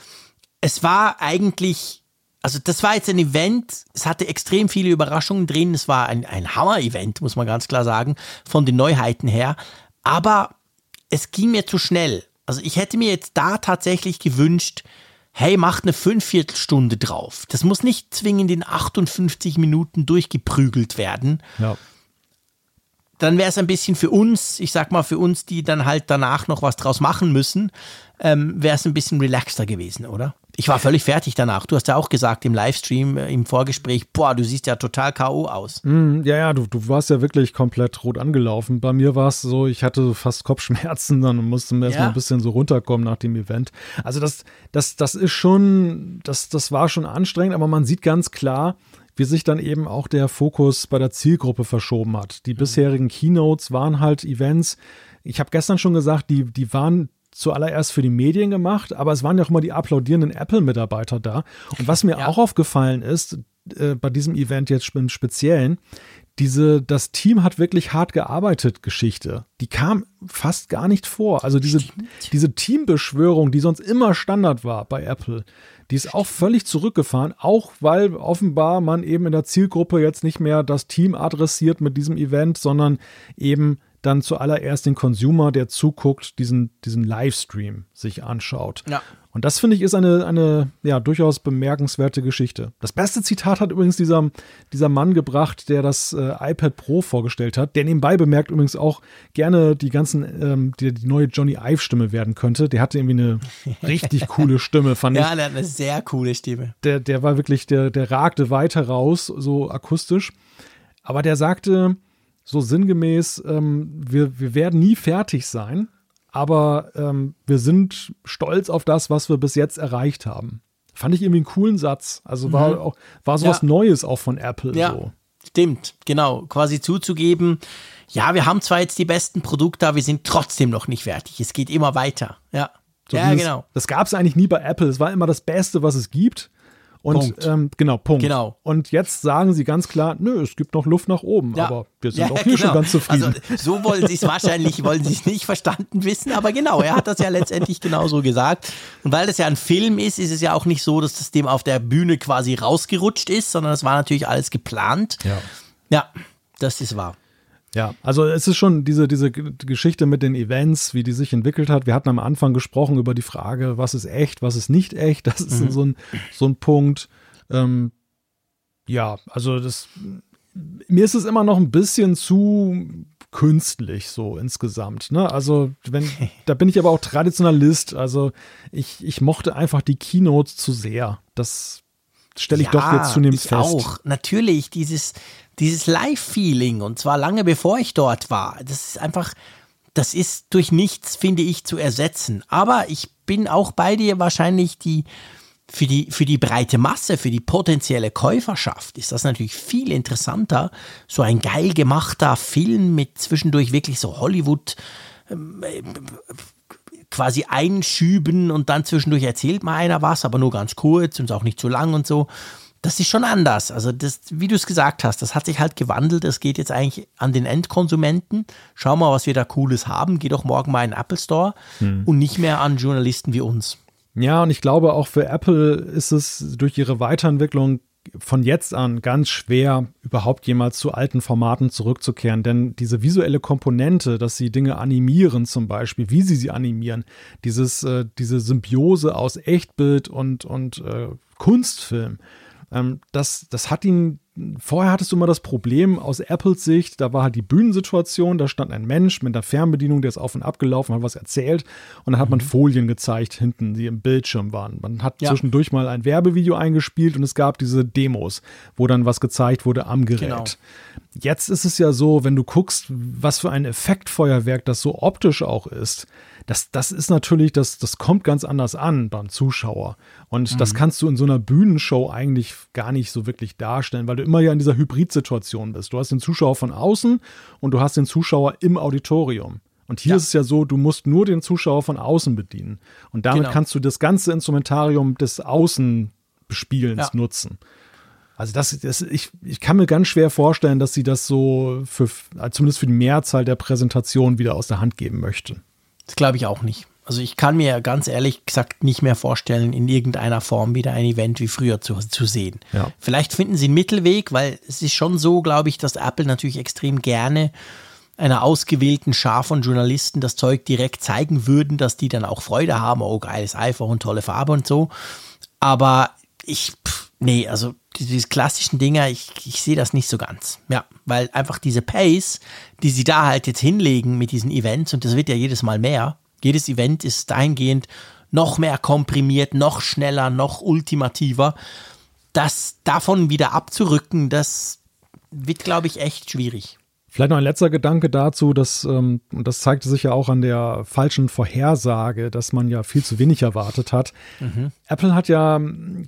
B: es war eigentlich, also das war jetzt ein Event, es hatte extrem viele Überraschungen drin. Es war ein, ein Hammer-Event, muss man ganz klar sagen, von den Neuheiten her. Aber es ging mir zu schnell. Also ich hätte mir jetzt da tatsächlich gewünscht, hey, macht eine Fünfviertelstunde drauf. Das muss nicht zwingend in 58 Minuten durchgeprügelt werden.
C: Ja.
B: Dann wäre es ein bisschen für uns, ich sag mal für uns, die dann halt danach noch was draus machen müssen, ähm, wäre es ein bisschen relaxter gewesen, oder? Ich war völlig fertig danach. Du hast ja auch gesagt im Livestream, äh, im Vorgespräch, boah, du siehst ja total K.O. aus.
C: Mm, ja, ja, du, du warst ja wirklich komplett rot angelaufen. Bei mir war es so, ich hatte fast Kopfschmerzen dann und musste mir erstmal ja. ein bisschen so runterkommen nach dem Event. Also das, das, das ist schon, das, das war schon anstrengend, aber man sieht ganz klar, wie sich dann eben auch der Fokus bei der Zielgruppe verschoben hat. Die mhm. bisherigen Keynotes waren halt Events. Ich habe gestern schon gesagt, die, die waren zuallererst für die Medien gemacht, aber es waren ja auch immer die applaudierenden Apple-Mitarbeiter da. Und was mir ja. auch aufgefallen ist, äh, bei diesem Event jetzt im Speziellen, diese, das Team hat wirklich hart gearbeitet, Geschichte. Die kam fast gar nicht vor. Also diese, diese Teambeschwörung, die sonst immer Standard war bei Apple, die ist auch völlig zurückgefahren, auch weil offenbar man eben in der Zielgruppe jetzt nicht mehr das Team adressiert mit diesem Event, sondern eben dann zuallererst den Consumer, der zuguckt, diesen, diesen Livestream sich anschaut. Ja. Und das finde ich ist eine, eine ja, durchaus bemerkenswerte Geschichte. Das beste Zitat hat übrigens dieser, dieser Mann gebracht, der das äh, iPad Pro vorgestellt hat, der nebenbei bemerkt übrigens auch gerne die ganzen, ähm, die, die neue Johnny Ive-Stimme werden könnte. Der hatte irgendwie eine richtig coole Stimme, fand
B: ich.
C: Ja,
B: der hat eine sehr coole Stimme.
C: Der, der war wirklich, der, der ragte weiter raus, so akustisch. Aber der sagte so sinngemäß, ähm, wir, wir werden nie fertig sein aber ähm, wir sind stolz auf das, was wir bis jetzt erreicht haben. Fand ich irgendwie einen coolen Satz. Also war mhm. auch war so ja. was Neues auch von Apple. Ja, so.
B: stimmt, genau. Quasi zuzugeben, ja, wir haben zwar jetzt die besten Produkte, aber wir sind trotzdem noch nicht fertig. Es geht immer weiter. Ja.
C: So ja, dieses, genau. Das gab es eigentlich nie bei Apple. Es war immer das Beste, was es gibt. Und Punkt. Ähm, genau, Punkt. Genau. Und jetzt sagen sie ganz klar, nö, es gibt noch Luft nach oben, ja. aber wir sind ja, auch hier genau. schon ganz zufrieden.
B: Also so wollen sie es wahrscheinlich, wollen sie es nicht verstanden wissen, aber genau, er hat das ja letztendlich genauso gesagt. Und weil das ja ein Film ist, ist es ja auch nicht so, dass das dem auf der Bühne quasi rausgerutscht ist, sondern es war natürlich alles geplant. Ja. Ja, das ist wahr.
C: Ja, also es ist schon diese, diese Geschichte mit den Events, wie die sich entwickelt hat. Wir hatten am Anfang gesprochen über die Frage, was ist echt, was ist nicht echt. Das ist mhm. so, ein, so ein Punkt. Ähm, ja, also das, mir ist es immer noch ein bisschen zu künstlich so insgesamt. Ne? Also wenn, da bin ich aber auch Traditionalist. Also ich, ich mochte einfach die Keynotes zu sehr. Das stelle ich ja, doch jetzt zunehmend fest. Auch
B: natürlich dieses dieses Live-Feeling und zwar lange bevor ich dort war. Das ist einfach, das ist durch nichts, finde ich, zu ersetzen. Aber ich bin auch bei dir wahrscheinlich die, für die, für die breite Masse, für die potenzielle Käuferschaft ist das natürlich viel interessanter. So ein geil gemachter Film mit zwischendurch wirklich so Hollywood, ähm, quasi einschüben und dann zwischendurch erzählt mal einer was, aber nur ganz kurz und auch nicht zu lang und so das ist schon anders. Also, das, wie du es gesagt hast, das hat sich halt gewandelt. Es geht jetzt eigentlich an den Endkonsumenten. Schau mal, was wir da Cooles haben. Geh doch morgen mal in den Apple Store hm. und nicht mehr an Journalisten wie uns.
C: Ja, und ich glaube, auch für Apple ist es durch ihre Weiterentwicklung von jetzt an ganz schwer, überhaupt jemals zu alten Formaten zurückzukehren. Denn diese visuelle Komponente, dass sie Dinge animieren, zum Beispiel, wie sie sie animieren, dieses, äh, diese Symbiose aus Echtbild und, und äh, Kunstfilm, ähm, das, das hat ihn, vorher hattest du immer das Problem aus Apples Sicht, da war halt die Bühnensituation, da stand ein Mensch mit einer Fernbedienung, der ist auf und ab gelaufen, hat was erzählt und dann hat man mhm. Folien gezeigt hinten, die im Bildschirm waren. Man hat ja. zwischendurch mal ein Werbevideo eingespielt und es gab diese Demos, wo dann was gezeigt wurde am Gerät. Genau. Jetzt ist es ja so, wenn du guckst, was für ein Effektfeuerwerk das so optisch auch ist, das, das ist natürlich, das, das kommt ganz anders an beim Zuschauer. Und mhm. das kannst du in so einer Bühnenshow eigentlich gar nicht so wirklich darstellen, weil du immer ja in dieser Hybridsituation bist. Du hast den Zuschauer von außen und du hast den Zuschauer im Auditorium. Und hier ja. ist es ja so, du musst nur den Zuschauer von außen bedienen. Und damit genau. kannst du das ganze Instrumentarium des Außenbespielens ja. nutzen. Also das, das ich, ich kann mir ganz schwer vorstellen, dass sie das so für, zumindest für die Mehrzahl der Präsentation wieder aus der Hand geben möchten.
B: Das glaube ich auch nicht. Also ich kann mir ganz ehrlich gesagt nicht mehr vorstellen, in irgendeiner Form wieder ein Event wie früher zu, zu sehen. Ja. Vielleicht finden sie einen Mittelweg, weil es ist schon so, glaube ich, dass Apple natürlich extrem gerne einer ausgewählten Schar von Journalisten das Zeug direkt zeigen würden, dass die dann auch Freude haben, oh geiles iPhone, tolle Farbe und so. Aber ich, pff, nee, also diese klassischen Dinger, ich, ich sehe das nicht so ganz. Ja, weil einfach diese Pace, die sie da halt jetzt hinlegen mit diesen Events, und das wird ja jedes Mal mehr, jedes Event ist dahingehend noch mehr komprimiert, noch schneller, noch ultimativer. Das davon wieder abzurücken, das wird, glaube ich, echt schwierig.
C: Vielleicht noch ein letzter Gedanke dazu, dass, ähm, und das zeigte sich ja auch an der falschen Vorhersage, dass man ja viel zu wenig erwartet hat. Mhm. Apple hat ja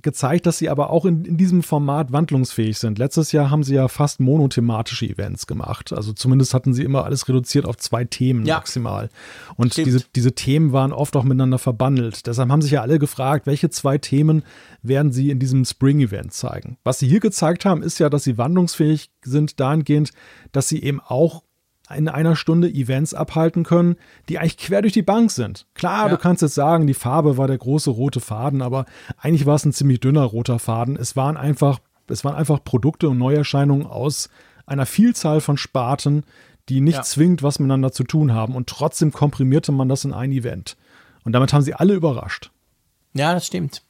C: gezeigt, dass sie aber auch in, in diesem Format wandlungsfähig sind. Letztes Jahr haben sie ja fast monothematische Events gemacht. Also zumindest hatten sie immer alles reduziert auf zwei Themen ja. maximal. Und diese, diese Themen waren oft auch miteinander verbandelt. Deshalb haben sich ja alle gefragt, welche zwei Themen werden sie in diesem Spring-Event zeigen. Was sie hier gezeigt haben, ist ja, dass sie wandlungsfähig sind dahingehend, dass sie eben auch in einer Stunde Events abhalten können, die eigentlich quer durch die Bank sind. Klar, ja. du kannst jetzt sagen, die Farbe war der große rote Faden, aber eigentlich war es ein ziemlich dünner roter Faden. Es waren einfach, es waren einfach Produkte und Neuerscheinungen aus einer Vielzahl von Sparten, die nicht ja. zwingend was miteinander zu tun haben. Und trotzdem komprimierte man das in ein Event. Und damit haben sie alle überrascht.
B: Ja, das stimmt.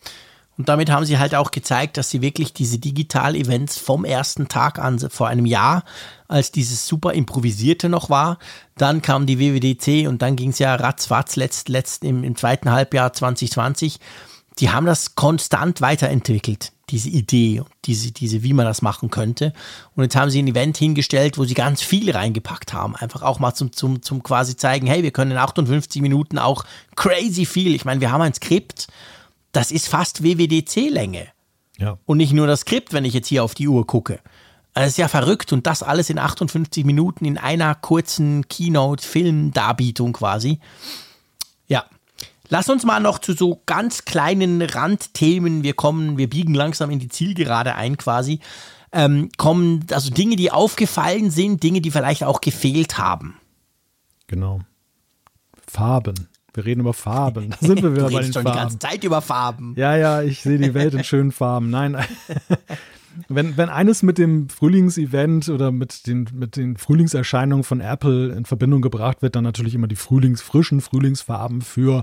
B: Und damit haben sie halt auch gezeigt, dass sie wirklich diese Digital-Events vom ersten Tag an, vor einem Jahr, als dieses super improvisierte noch war, dann kam die WWDC und dann ging es ja ratzfatz letzt, letzt im, im zweiten Halbjahr 2020. Die haben das konstant weiterentwickelt, diese Idee, diese, diese, wie man das machen könnte. Und jetzt haben sie ein Event hingestellt, wo sie ganz viel reingepackt haben. Einfach auch mal zum, zum, zum quasi zeigen, hey, wir können in 58 Minuten auch crazy viel. Ich meine, wir haben ein Skript, das ist fast WWDC-Länge. Ja. Und nicht nur das Skript, wenn ich jetzt hier auf die Uhr gucke. Das ist ja verrückt und das alles in 58 Minuten in einer kurzen Keynote-Film-Darbietung quasi. Ja. Lass uns mal noch zu so ganz kleinen Randthemen, wir kommen, wir biegen langsam in die Zielgerade ein quasi, ähm, kommen, also Dinge, die aufgefallen sind, Dinge, die vielleicht auch gefehlt haben.
C: Genau. Farben. Wir reden über Farben. Da sind wir wieder
B: du
C: bei den
B: schon
C: Farben.
B: die ganze Zeit über Farben.
C: Ja, ja, ich sehe die Welt in schönen Farben. Nein, wenn, wenn eines mit dem Frühlingsevent oder mit den, mit den Frühlingserscheinungen von Apple in Verbindung gebracht wird, dann natürlich immer die Frühlings, frischen Frühlingsfarben für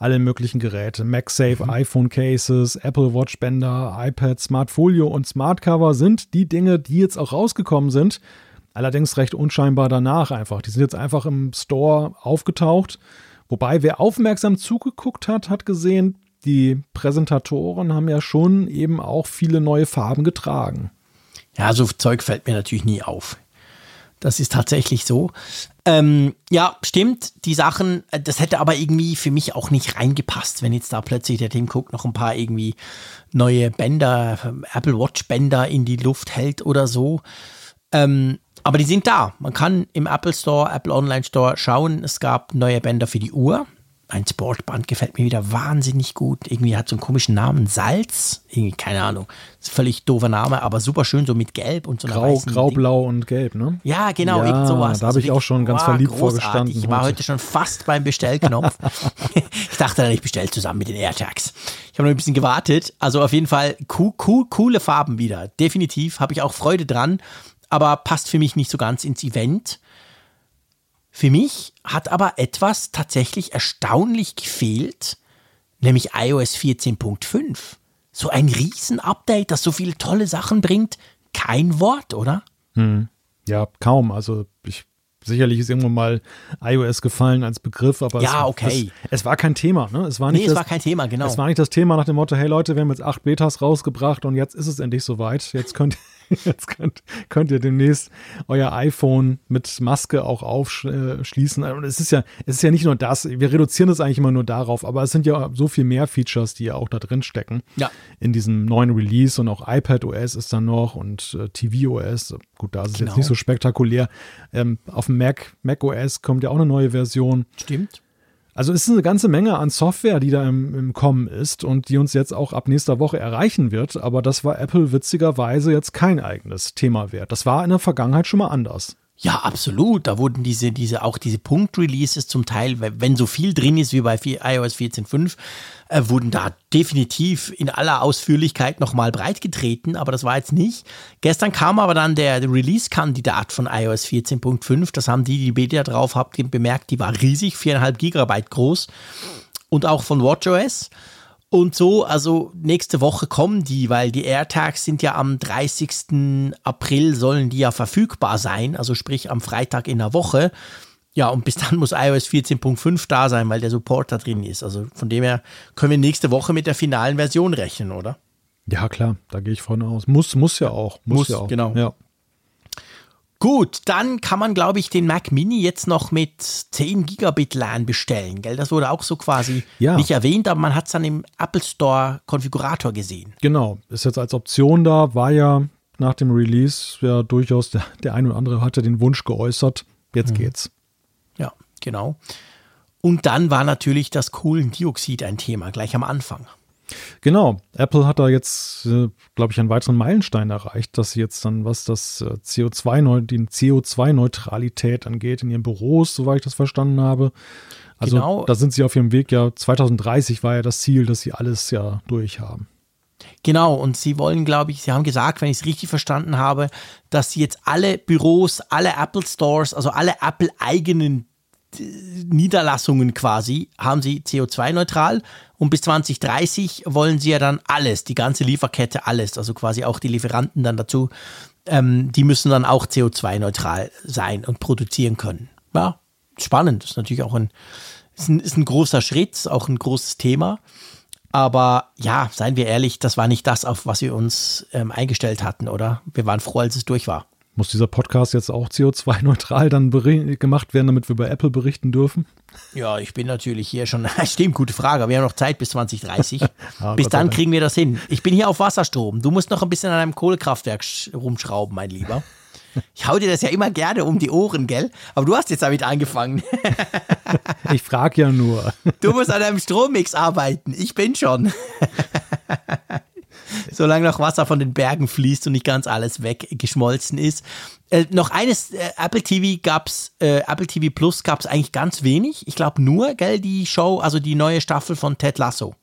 C: alle möglichen Geräte. MagSafe, mhm. iPhone Cases, Apple Watch Bänder, iPad, Smartfolio und Smartcover sind die Dinge, die jetzt auch rausgekommen sind. Allerdings recht unscheinbar danach einfach. Die sind jetzt einfach im Store aufgetaucht Wobei, wer aufmerksam zugeguckt hat, hat gesehen, die Präsentatoren haben ja schon eben auch viele neue Farben getragen.
B: Ja, so Zeug fällt mir natürlich nie auf. Das ist tatsächlich so. Ähm, ja, stimmt, die Sachen, äh, das hätte aber irgendwie für mich auch nicht reingepasst, wenn jetzt da plötzlich der Tim Cook noch ein paar irgendwie neue Bänder, Apple Watch Bänder in die Luft hält oder so. Ähm, aber die sind da. Man kann im Apple Store, Apple Online Store schauen. Es gab neue Bänder für die Uhr. Ein Sportband gefällt mir wieder wahnsinnig gut. Irgendwie hat so einen komischen Namen. Salz? Irgendwie, keine Ahnung. völlig doofer Name, aber super schön, so mit Gelb und so einer
C: Grau, Grau, Blau und Gelb, ne?
B: Ja, genau, ja, sowas.
C: Da habe ich also auch schon ganz wow, verliebt großartig. vorgestanden.
B: Ich war heute. heute schon fast beim Bestellknopf. ich dachte dann, ich bestelle zusammen mit den AirTags. Ich habe noch ein bisschen gewartet. Also auf jeden Fall cool, cool, coole Farben wieder. Definitiv. Habe ich auch Freude dran aber passt für mich nicht so ganz ins Event. Für mich hat aber etwas tatsächlich erstaunlich gefehlt, nämlich iOS 14.5. So ein Riesen-Update, das so viele tolle Sachen bringt. Kein Wort, oder?
C: Hm. Ja, kaum. Also ich sicherlich ist irgendwann mal iOS gefallen als Begriff, aber
B: ja,
C: es,
B: okay.
C: es, es, war kein Thema. Ne? Es war nicht
B: nee,
C: das,
B: es war kein Thema, genau.
C: Es war nicht das Thema nach dem Motto, hey Leute, wir haben jetzt acht Betas rausgebracht und jetzt ist es endlich soweit. Jetzt könnt Jetzt könnt, könnt ihr demnächst euer iPhone mit Maske auch aufschließen. Und es ist ja, es ist ja nicht nur das. Wir reduzieren das eigentlich immer nur darauf, aber es sind ja so viel mehr Features, die ja auch da drin stecken.
B: Ja.
C: In diesem neuen Release und auch iPadOS ist dann noch und äh, tvOS. Gut, da ist es genau. jetzt nicht so spektakulär. Ähm, auf dem Mac, macOS kommt ja auch eine neue Version.
B: Stimmt.
C: Also es ist eine ganze Menge an Software, die da im, im Kommen ist und die uns jetzt auch ab nächster Woche erreichen wird. Aber das war Apple witzigerweise jetzt kein eigenes Thema wert. Das war in der Vergangenheit schon mal anders.
B: Ja, absolut. Da wurden diese, diese, auch diese Punkt-Releases zum Teil, wenn so viel drin ist wie bei iOS 14.5, äh, wurden da definitiv in aller Ausführlichkeit nochmal breitgetreten, aber das war jetzt nicht. Gestern kam aber dann der Release-Kandidat von iOS 14.5. Das haben die, die Beta drauf habt, bemerkt, die war riesig, viereinhalb Gigabyte groß. Und auch von WatchOS. Und so, also nächste Woche kommen die, weil die AirTags sind ja am 30. April sollen die ja verfügbar sein, also sprich am Freitag in der Woche. Ja, und bis dann muss iOS 14.5 da sein, weil der Support da drin ist. Also von dem her können wir nächste Woche mit der finalen Version rechnen, oder?
C: Ja, klar, da gehe ich vorne aus. Muss, muss ja auch. Muss, muss ja auch.
B: genau.
C: Ja.
B: Gut, dann kann man, glaube ich, den Mac Mini jetzt noch mit 10 Gigabit LAN bestellen, gell? Das wurde auch so quasi
C: Ja.
B: nicht erwähnt, aber man hat es dann im Apple Store Konfigurator gesehen.
C: Genau, ist jetzt als Option da, war ja nach dem Release ja durchaus der, der ein oder andere hatte den Wunsch geäußert. Jetzt geht's.
B: Ja, genau. Und dann war natürlich das Kohlendioxid ein Thema, gleich am Anfang.
C: Genau, Apple hat da jetzt, äh, glaube ich, einen weiteren Meilenstein erreicht, dass sie jetzt dann, was das äh, CO2, -Neu die CO2-Neutralität angeht, in ihren Büros, soweit ich das verstanden habe. Also
B: Genau.
C: da sind sie auf ihrem Weg, ja, 2030 war ja das Ziel, dass sie alles ja durchhaben.
B: Genau, und sie wollen, glaube ich, sie haben gesagt, wenn ich es richtig verstanden habe, dass sie jetzt alle Büros, alle Apple Stores, also alle Apple-eigenen Niederlassungen quasi, haben sie CO2-neutral und bis 2030 wollen sie ja dann alles, die ganze Lieferkette, alles, also quasi auch die Lieferanten dann dazu, ähm, die müssen dann auch CO2-neutral sein und produzieren können. Ja, spannend, ist natürlich auch ein, ist ein, ist ein großer Schritt, ist auch ein großes Thema. Aber ja, seien wir ehrlich, das war nicht das, auf was wir uns ähm, eingestellt hatten, oder? Wir waren froh, als es durch war.
C: Muss dieser Podcast jetzt auch CO2-neutral dann gemacht werden, damit wir bei Apple berichten dürfen?
B: Ja, ich bin natürlich hier schon. Stimmt, gute Frage. Wir haben noch Zeit bis 2030.
C: Ja,
B: bis dann kriegen wir das hin. Ich bin hier auf Wasserstrom. Du musst noch ein bisschen an einem Kohlekraftwerk sch- rumschrauben, mein Lieber. Ich hau dir das ja immer gerne um die Ohren, gell? Aber du hast jetzt damit angefangen.
C: Ich frage ja nur.
B: Du musst an einem Strommix arbeiten. Ich bin schon. Solange noch Wasser von den Bergen fließt und nicht ganz alles weggeschmolzen ist. Äh, noch eines, äh, Apple TV gab's, äh, Apple TV Plus gab's eigentlich ganz wenig. Ich glaube nur, gell, die Show, also die neue Staffel von Ted Lasso.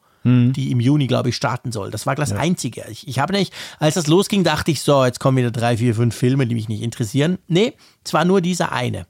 B: Die im Juni, glaube ich, starten soll. Das war das Einzige. Ich, ich habe nicht, als das losging, dachte ich, so, jetzt kommen wieder drei, vier, fünf Filme, die mich nicht interessieren. Nee, es war nur dieser eine.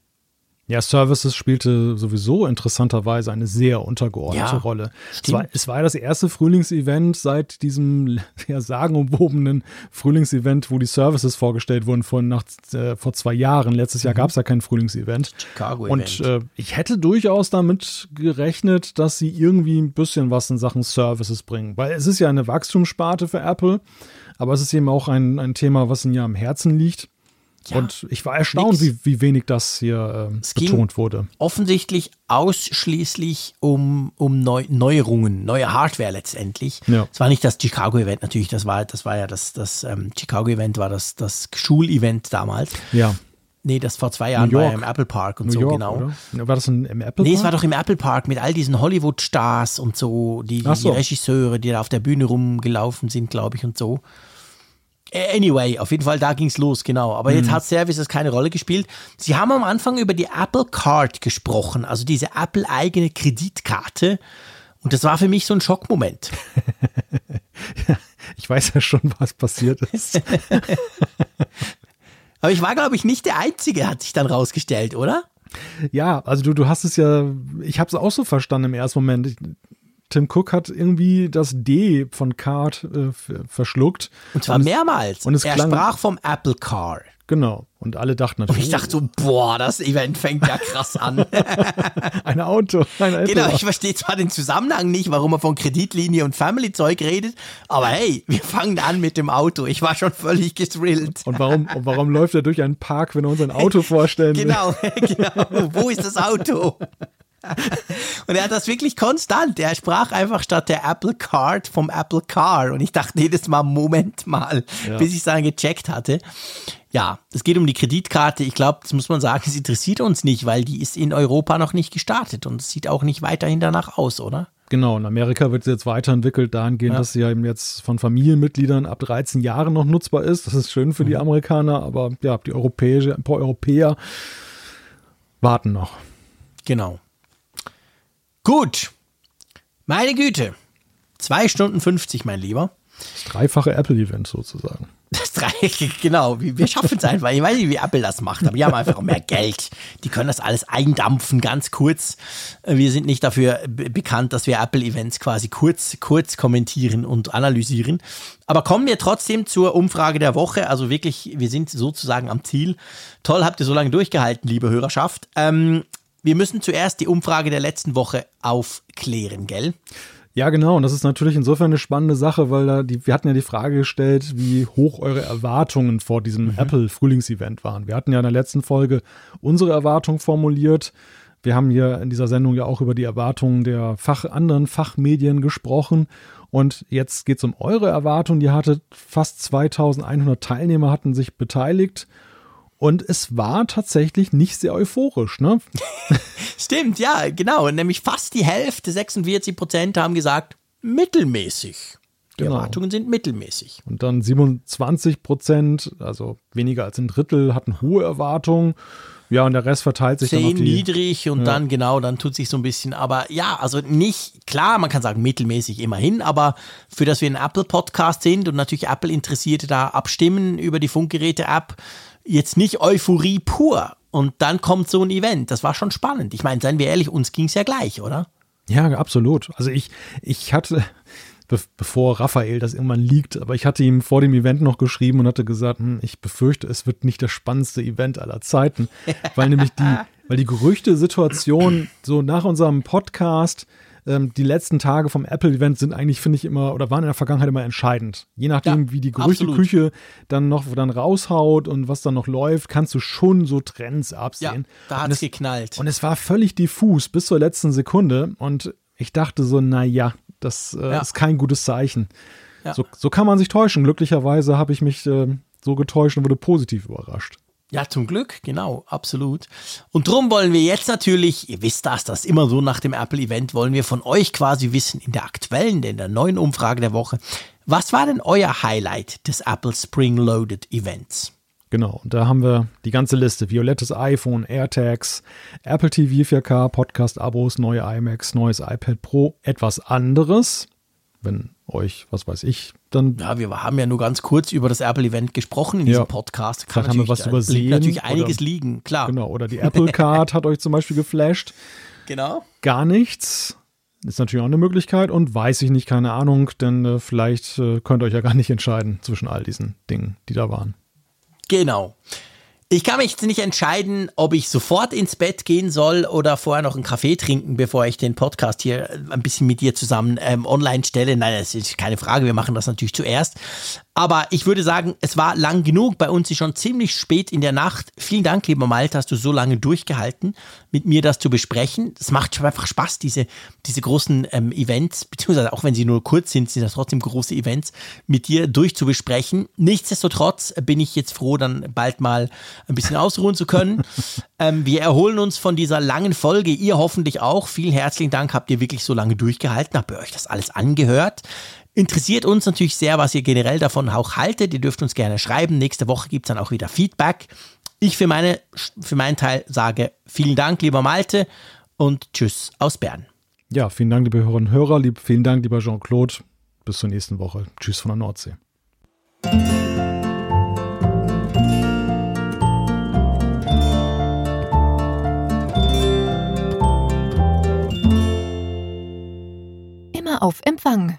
C: Ja, Services spielte sowieso interessanterweise eine sehr untergeordnete
B: Ja,
C: Rolle. Es war, es war ja das erste Frühlingsevent seit diesem ja, sagenumwobenen Frühlingsevent, wo die Services vorgestellt wurden vor, nach, äh, vor zwei Jahren. Letztes Jahr gab es ja kein Frühlingsevent.
B: Chicago-Event.
C: Und äh, ich hätte durchaus damit gerechnet, dass sie irgendwie ein bisschen was in Sachen Services bringen. Weil es ist ja eine Wachstumssparte für Apple, aber es ist eben auch ein, ein Thema, was ihnen ja am Herzen liegt.
B: Ja,
C: Und ich war erstaunt, wie, wie wenig das hier äh,
B: ging-
C: betont wurde.
B: offensichtlich ausschließlich um, um Neu Neuerungen, neue Hardware letztendlich.
C: Ja.
B: Es war nicht das Chicago-Event natürlich, das war, das war ja das, das ähm, Chicago-Event war das, das Schulevent damals.
C: Ja,
B: Nee, das vor zwei Jahren war ja im Apple Park und
C: New
B: so,
C: York,
B: genau.
C: oder? War das ein, im Apple
B: Nee, es
C: Park?
B: war doch im Apple Park mit all diesen Hollywood-Stars und so, die, die
C: so.
B: Regisseure, die da auf der Bühne rumgelaufen sind, glaube ich, und so. Anyway, auf jeden Fall, da ging's los, genau. Aber
C: Mhm.
B: jetzt hat Services keine Rolle gespielt. Sie haben am Anfang über die Apple Card gesprochen, also diese Apple-eigene Kreditkarte. Und das war für mich so ein Schockmoment.
C: Ich weiß ja schon, was passiert ist.
B: Aber ich war, glaube ich, nicht der Einzige, hat sich dann rausgestellt, oder?
C: ja, also du, du hast es ja, ich habe es auch so verstanden im ersten Moment. Tim Cook hat irgendwie das D von Card äh, verschluckt.
B: Und zwar mehrmals.
C: und es
B: er
C: klang-
B: sprach vom Apple Car.
C: Genau. Und alle dachten
B: Und
C: natürlich,
B: ich dachte so, boah, das Event fängt ja krass an.
C: ein Auto, ein.
B: Genau, ich verstehe zwar den Zusammenhang nicht, warum er von Kreditlinie und Family-Zeug redet, aber hey, wir fangen an mit dem Auto. Ich war schon völlig gestrillt.
C: und warum, und warum läuft er durch einen Park, wenn er uns ein Auto vorstellen will?
B: Genau, genau. Wo ist das Auto? Und er hat das wirklich konstant. Er sprach einfach statt der Apple Card vom Apple Car. Und ich dachte jedes Mal, Moment mal,
C: Ja.
B: bis ich es dann gecheckt hatte. Ja, es geht um die Kreditkarte. Ich glaube, das muss man sagen, es interessiert uns nicht, weil die ist in Europa noch nicht gestartet und es sieht auch nicht weiterhin danach aus, oder?
C: Genau, in Amerika wird sie jetzt weiterentwickelt, dahingehend,
B: Ja.
C: dass sie ja eben jetzt von Familienmitgliedern ab 13 Jahren noch nutzbar ist. Das ist schön für die Amerikaner, aber ja, die Europäische, ein paar Europäer warten noch.
B: Genau. Gut. Meine Güte. Zwei Stunden 50, mein Lieber.
C: Das dreifache Apple-Event sozusagen.
B: Das drei, genau, wir schaffen es einfach. Ich weiß nicht, wie Apple das macht, aber die haben einfach mehr Geld. Die können das alles eindampfen, ganz kurz. Wir sind nicht dafür be- bekannt, dass wir Apple-Events quasi kurz, kurz kommentieren und analysieren. Aber kommen wir trotzdem zur Umfrage der Woche. Also wirklich, wir sind sozusagen am Ziel. Toll, habt ihr so lange durchgehalten, liebe Hörerschaft. Ähm, wir müssen zuerst die Umfrage der letzten Woche aufklären, gell?
C: Ja, genau. Und das ist natürlich insofern eine spannende Sache, weil da die, wir hatten ja die Frage gestellt, wie hoch eure Erwartungen vor diesem mhm. Apple-Frühlingsevent waren. Wir hatten ja in der letzten Folge unsere Erwartungen formuliert. Wir haben hier in dieser Sendung ja auch über die Erwartungen der Fach, anderen Fachmedien gesprochen. Und jetzt geht es um eure Erwartungen. Die hattet fast 2100 Teilnehmer hatten sich beteiligt. Und es war tatsächlich nicht sehr euphorisch, ne?
B: Stimmt, ja, genau. Nämlich fast die Hälfte, 46 Prozent, haben gesagt, mittelmäßig. Die genau. Erwartungen sind mittelmäßig.
C: Und dann 27 Prozent, also weniger als ein Drittel, hatten hohe Erwartungen. Ja, und der Rest verteilt sich
B: Zehn
C: dann auf die,
B: niedrig und ja. dann genau, dann tut sich so ein bisschen. Aber ja, also nicht, klar, man kann sagen mittelmäßig immerhin, aber für das wir ein Apple-Podcast sind und natürlich Apple-Interessierte da abstimmen über die Funkgeräte-App, jetzt nicht Euphorie pur. Und dann kommt so ein Event. Das war schon spannend. Ich meine, seien wir ehrlich, uns ging es ja gleich, oder?
C: Ja, absolut. Also ich, ich hatte, be bevor Raphael das irgendwann liegt, aber ich hatte ihm vor dem Event noch geschrieben und hatte gesagt, hm, ich befürchte, es wird nicht das spannendste Event aller Zeiten, weil nämlich die, weil die Gerüchte-Situation so nach unserem Podcast ähm, die letzten Tage vom Apple-Event sind eigentlich, finde ich, immer oder waren in der Vergangenheit immer entscheidend. Je nachdem, ja, wie die Gerüchteküche dann noch dann raushaut und was dann noch läuft, kannst du schon so Trends absehen.
B: Ja, da hat es geknallt.
C: Und es war völlig diffus bis zur letzten Sekunde und ich dachte so, naja, das äh, ja. ist kein gutes Zeichen. Ja. So, so, kann man sich täuschen. Glücklicherweise habe ich mich äh, so getäuscht und wurde positiv überrascht.
B: Ja, zum Glück, genau, absolut. Und darum wollen wir jetzt natürlich, ihr wisst das, das ist immer so nach dem Apple-Event, wollen wir von euch quasi wissen, in der aktuellen, in der neuen Umfrage der Woche, was war denn euer Highlight des Apple Spring Loaded Events?
C: Genau, und da haben wir die ganze Liste. Violettes iPhone, AirTags, Apple TV 4K, Podcast-Abos, neue iMacs, neues iPad Pro, etwas anderes. Wenn euch, was weiß ich, dann.
B: Ja, wir haben ja nur ganz kurz über das Apple-Event gesprochen in diesem ja, Podcast.
C: Kann haben wir was übersehen.
B: natürlich einiges oder, liegen, klar.
C: Genau, oder die Apple Card hat euch zum Beispiel geflasht.
B: Genau.
C: Gar nichts. Ist natürlich auch eine Möglichkeit und weiß ich nicht, keine Ahnung, denn äh, vielleicht äh, könnt ihr euch ja gar nicht entscheiden zwischen all diesen Dingen, die da waren.
B: Genau. Ich kann mich jetzt nicht entscheiden, ob ich sofort ins Bett gehen soll oder vorher noch einen Kaffee trinken, bevor ich den Podcast hier ein bisschen mit dir zusammen ähm, online stelle. Nein, das ist keine Frage. Wir machen das natürlich zuerst. Aber ich würde sagen, es war lang genug. Bei uns ist schon ziemlich spät in der Nacht. Vielen Dank, lieber Malte, hast du so lange durchgehalten, mit mir das zu besprechen. Es macht einfach Spaß, diese, diese großen ähm, Events, beziehungsweise auch wenn sie nur kurz sind, sind das trotzdem große Events, mit dir durchzubesprechen. Nichtsdestotrotz bin ich jetzt froh, dann bald mal ein bisschen ausruhen zu können. ähm, wir erholen uns von dieser langen Folge. Ihr hoffentlich auch. Vielen herzlichen Dank, habt ihr wirklich so lange durchgehalten, habt ihr euch das alles angehört. Interessiert uns natürlich sehr, was ihr generell davon auch haltet. Ihr dürft uns gerne schreiben. Nächste Woche gibt es dann auch wieder Feedback. Ich für, meine, für meinen Teil sage vielen Dank, lieber Malte, und tschüss aus Bern.
C: Ja, vielen Dank, liebe Hörerinnen und Hörer. Lieb, vielen Dank, lieber Jean-Claude. Bis zur nächsten Woche. Tschüss von der Nordsee.
A: Immer auf Empfang